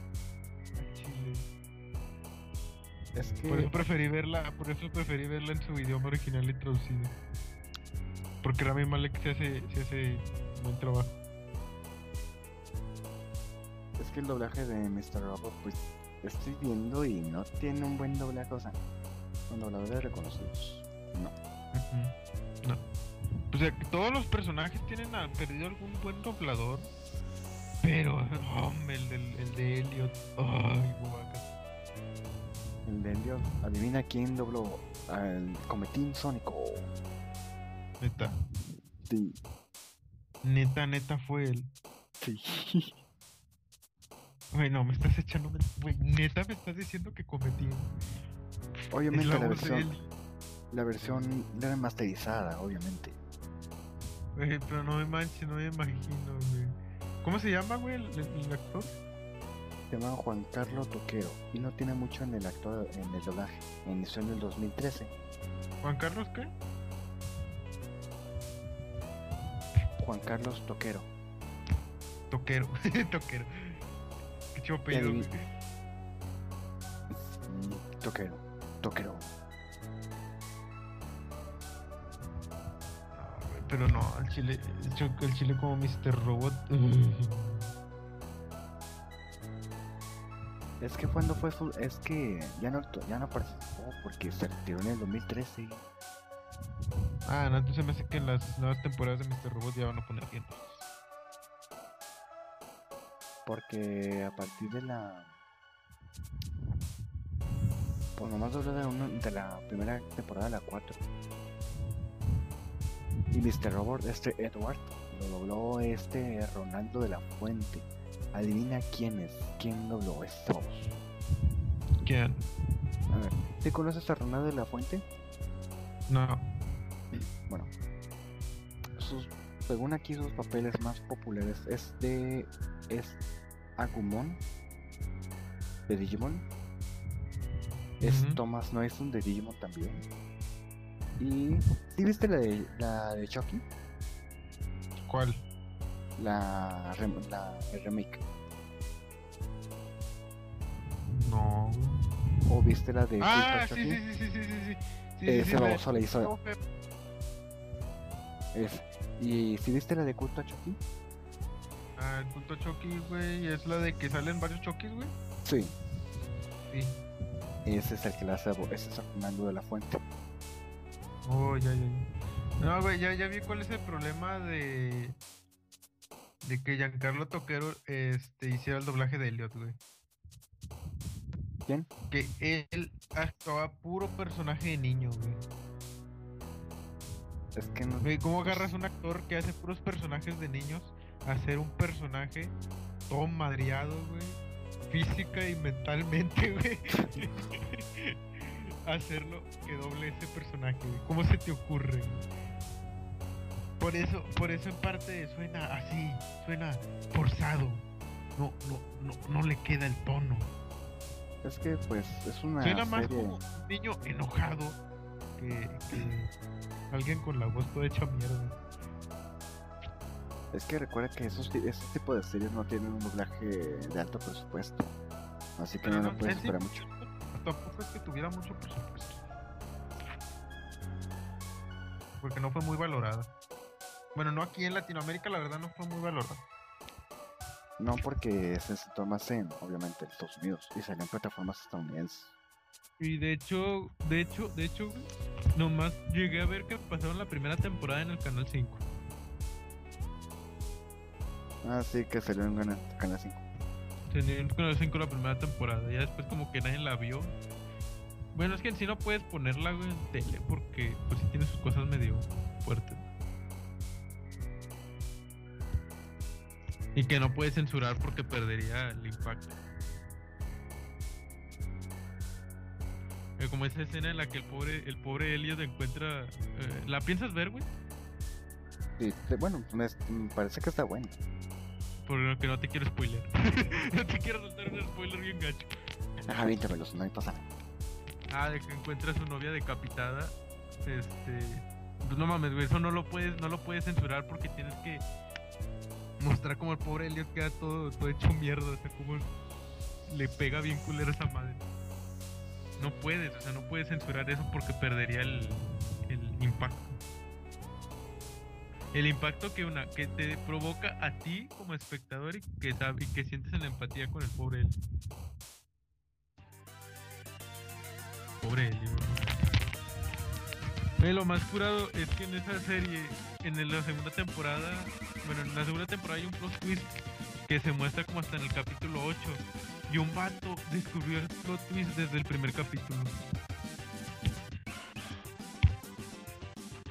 Es que Por eso preferí verla, por eso preferí verla en su idioma original y traducido. Porque Rami Malek se hace, se hace buen trabajo. es que el doblaje de Mr. Robot, pues estoy viendo y no tiene un buen doblaje, o sea, con dobladores reconocidos. No. No. O sea, todos los personajes tienen a- perdido algún buen doblador. Pero, hombre, el, del- el de Elliot. Ay. El de Elliot, adivina quién dobló al Cometín Sónico. Neta. Sí, Neta, neta fue él. sí. Güey, no, me estás echando. Güey, neta me estás diciendo que cometí. Obviamente la la versión, la versión remasterizada, obviamente. Güey, pero no me manches, no me imagino, güey. ¿Cómo se llama, güey, el, actor? Se llama Juan Carlos Toquero y no tiene mucho en el actor, en el doblaje. Inició en el 2013. ¿Juan Carlos qué? Juan Carlos Toquero. Toquero. Toquero. Qué chido apellido, güey. Toquero. Toquero. Pero no, el chile, el chile como Mr. Robot. Es que cuando fue su, es que ya no ya no participó porque se retiró en el 2013. ah, no, entonces me hace que en las nuevas temporadas de Mr. Robot ya van a poner bien. Porque a partir de la. Pues nomás dobló de, uno- de la primera temporada a la 4. Y Mr. Robot, este Edward, lo dobló este Ronaldo de la Fuente. Adivina quién es, quién dobló esta voz. ¿Quién? A ver, ¿te conoces a Ronaldo de la Fuente? No. Bueno, sus, según aquí sus papeles más populares es de es Agumon de Digimon, es Ujú. Thomas Noison de Digimon también. Y ¿sí viste la de la de Chucky? ¿Cuál? La, rem- la el remake. No. ¿O viste la de Ah, sí, Chucky? sí, sí, sí, sí, sí, sí. Ese baboso le hizo- Es- ¿Y si viste la de Culto Chucky? Ah, el culto Chucky, güey. Es la de que salen varios Chuckys, güey. Sí, Sí. ese es el que la hace, ese es Fernando de la Fuente. Oh, ya, ya, ya. No, güey, ya, ya vi cuál es el problema de. De que Giancarlo Toquero este, hiciera el doblaje de Elliot, güey. ¿Quién? Que él actuaba puro personaje de niño, güey. Es que no. Güey, ¿Cómo agarras un actor que hace puros personajes de niños a hacer un personaje todo madriado, güey? Física y mentalmente, güey. Hacerlo que doble ese personaje. ¿Cómo se te ocurre? Por eso, por eso en parte suena así, suena forzado. No, no, no, no le queda el tono. Es que pues es una Suena más serie. como un niño enojado que, que alguien con la voz toda hecha mierda. Es que recuerda que esos, ti- ese tipo de series no tienen un doblaje de alto presupuesto. Así que Pero no, no, puedes esperar mucho. Tampoco es que tuviera mucho presupuesto. Porque no fue muy valorada. Bueno, no aquí en Latinoamérica, la verdad no fue muy valorada. No porque se centró más en, obviamente, en Estados Unidos y salió en plataformas estadounidenses. Y de hecho, de hecho, de hecho, nomás llegué a ver que pasaron la primera temporada en el canal 5. Así que salió en Canal, Canal 5. Tenía el canal 5 la primera temporada. Ya después como que nadie la vio. Bueno, es que en sí no puedes ponerla en tele porque pues sí tiene sus cosas medio fuertes. Y que no puedes censurar porque perdería el impacto. Eh, Como esa escena en la que el pobre, el pobre Elliot encuentra... eh, ¿La piensas ver, güey? Sí, bueno, me parece que está bueno. Porque no te quiero spoiler. no te quiero soltar un spoiler bien gacho. Ajá, véntamelos, no me pasa nada. Ah, de que encuentra a su novia decapitada. Este. Pues no mames, güey. Eso no lo puedes, no lo puedes censurar porque tienes que mostrar como el pobre Elliot queda todo, todo hecho mierda. O sea, como le pega bien culero a esa madre. No puedes, o sea, no puedes censurar eso porque perdería el, el impacto. El impacto que una que te provoca a ti como espectador y que sientes en la empatía con el pobre Elliot. Pobre Elliot. Güey, lo más curado es que en esa serie, en la segunda temporada, bueno, en la segunda temporada hay un plot twist que se muestra como hasta en el capítulo 8. Y un vato descubrió el plot twist desde el primer capítulo.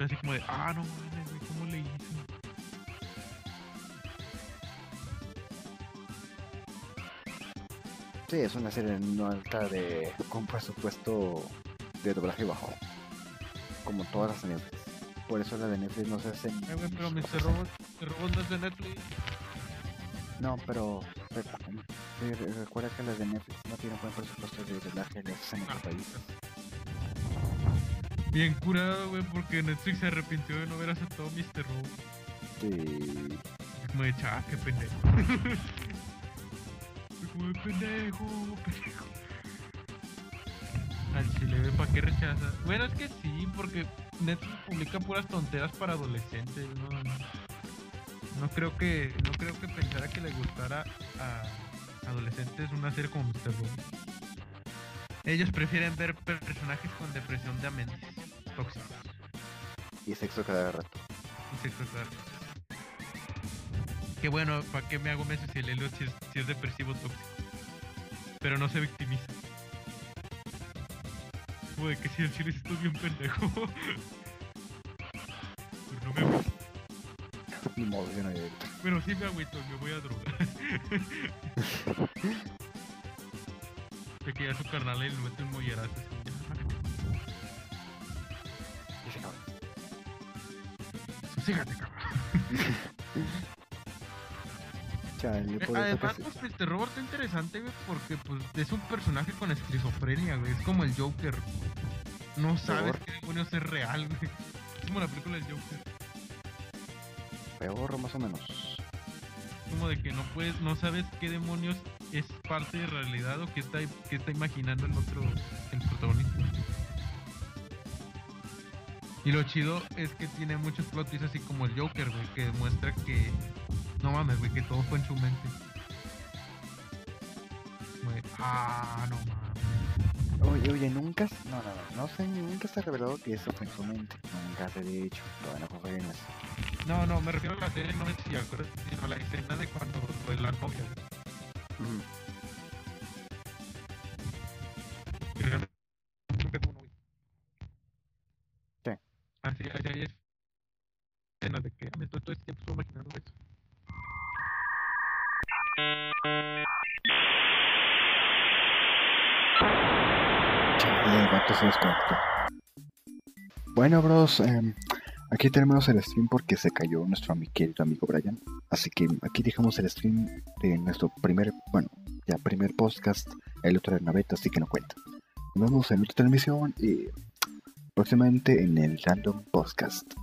Así como de, ah, no mames, Sí, es una serie no alta de con presupuesto de doblaje bajo. Como todas las de Netflix. Por eso la de Netflix no se hacen. Eh, güey, pero Mr. Robot, Mr. Robot no es de Netflix. No, pero recuerda que las de Netflix no tienen buen presupuesto de doblaje las hacen en Ah. otro país. Bien curado, güey, porque Netflix se arrepintió de no haber aceptado Mr. Robot. Sí. Como de, ah, qué pendejo. De pendejo, pendejo. Al chile, güey, ¿para qué rechaza? Bueno, es que sí, porque Netflix publica puras tonteras para adolescentes, ¿no? No creo que, no creo que pensara que le gustara a adolescentes una serie como Mr. Robot. Ellos prefieren ver per- personajes con depresión de amentis tóxicos Y sexo cada rato. y sexo claro. Que bueno, ¿para qué me hago meses si el Elliot si es, si es depresivo tóxico? Pero no se victimiza. De que si el chile estoy bien pendejo. Pero no me agüito. Yo no he Bueno, sí me agüito, me voy a drogar. de que ya su carnal le mete un mollerazo. cabrón. Chale, Eh, por Además, pues este Robert está interesante, güey, porque pues es un personaje con esquizofrenia, güey. Es como el Joker. No sabes qué demonios es real, güey. Es como la película del Joker. Peor, más o menos. Como de que no puedes, no sabes qué demonios es parte de realidad o qué está, qué está imaginando el otro, el protagonista. Y lo chido es que tiene muchos plot twists así como el Joker, güey, que demuestra que no mames, güey, que todo fue en su mente. Güey, ah, no mames. Oye, oye, nunca. No, no, no. No sé, nunca se ha revelado que eso fue en su mente. Nunca te he dicho, todavía no confirmes. No, no, me refiero a la serie, no es acuerdas, sino a la escena de cuando fue la novia. Bueno, bros, em, aquí terminamos el stream porque se cayó nuestro querido amigo Brian. Así que aquí dejamos el stream de nuestro primer, bueno, ya primer podcast, el otro era una beta, así que no cuenta. Nos vemos en otra transmisión y próximamente en el Random Podcast.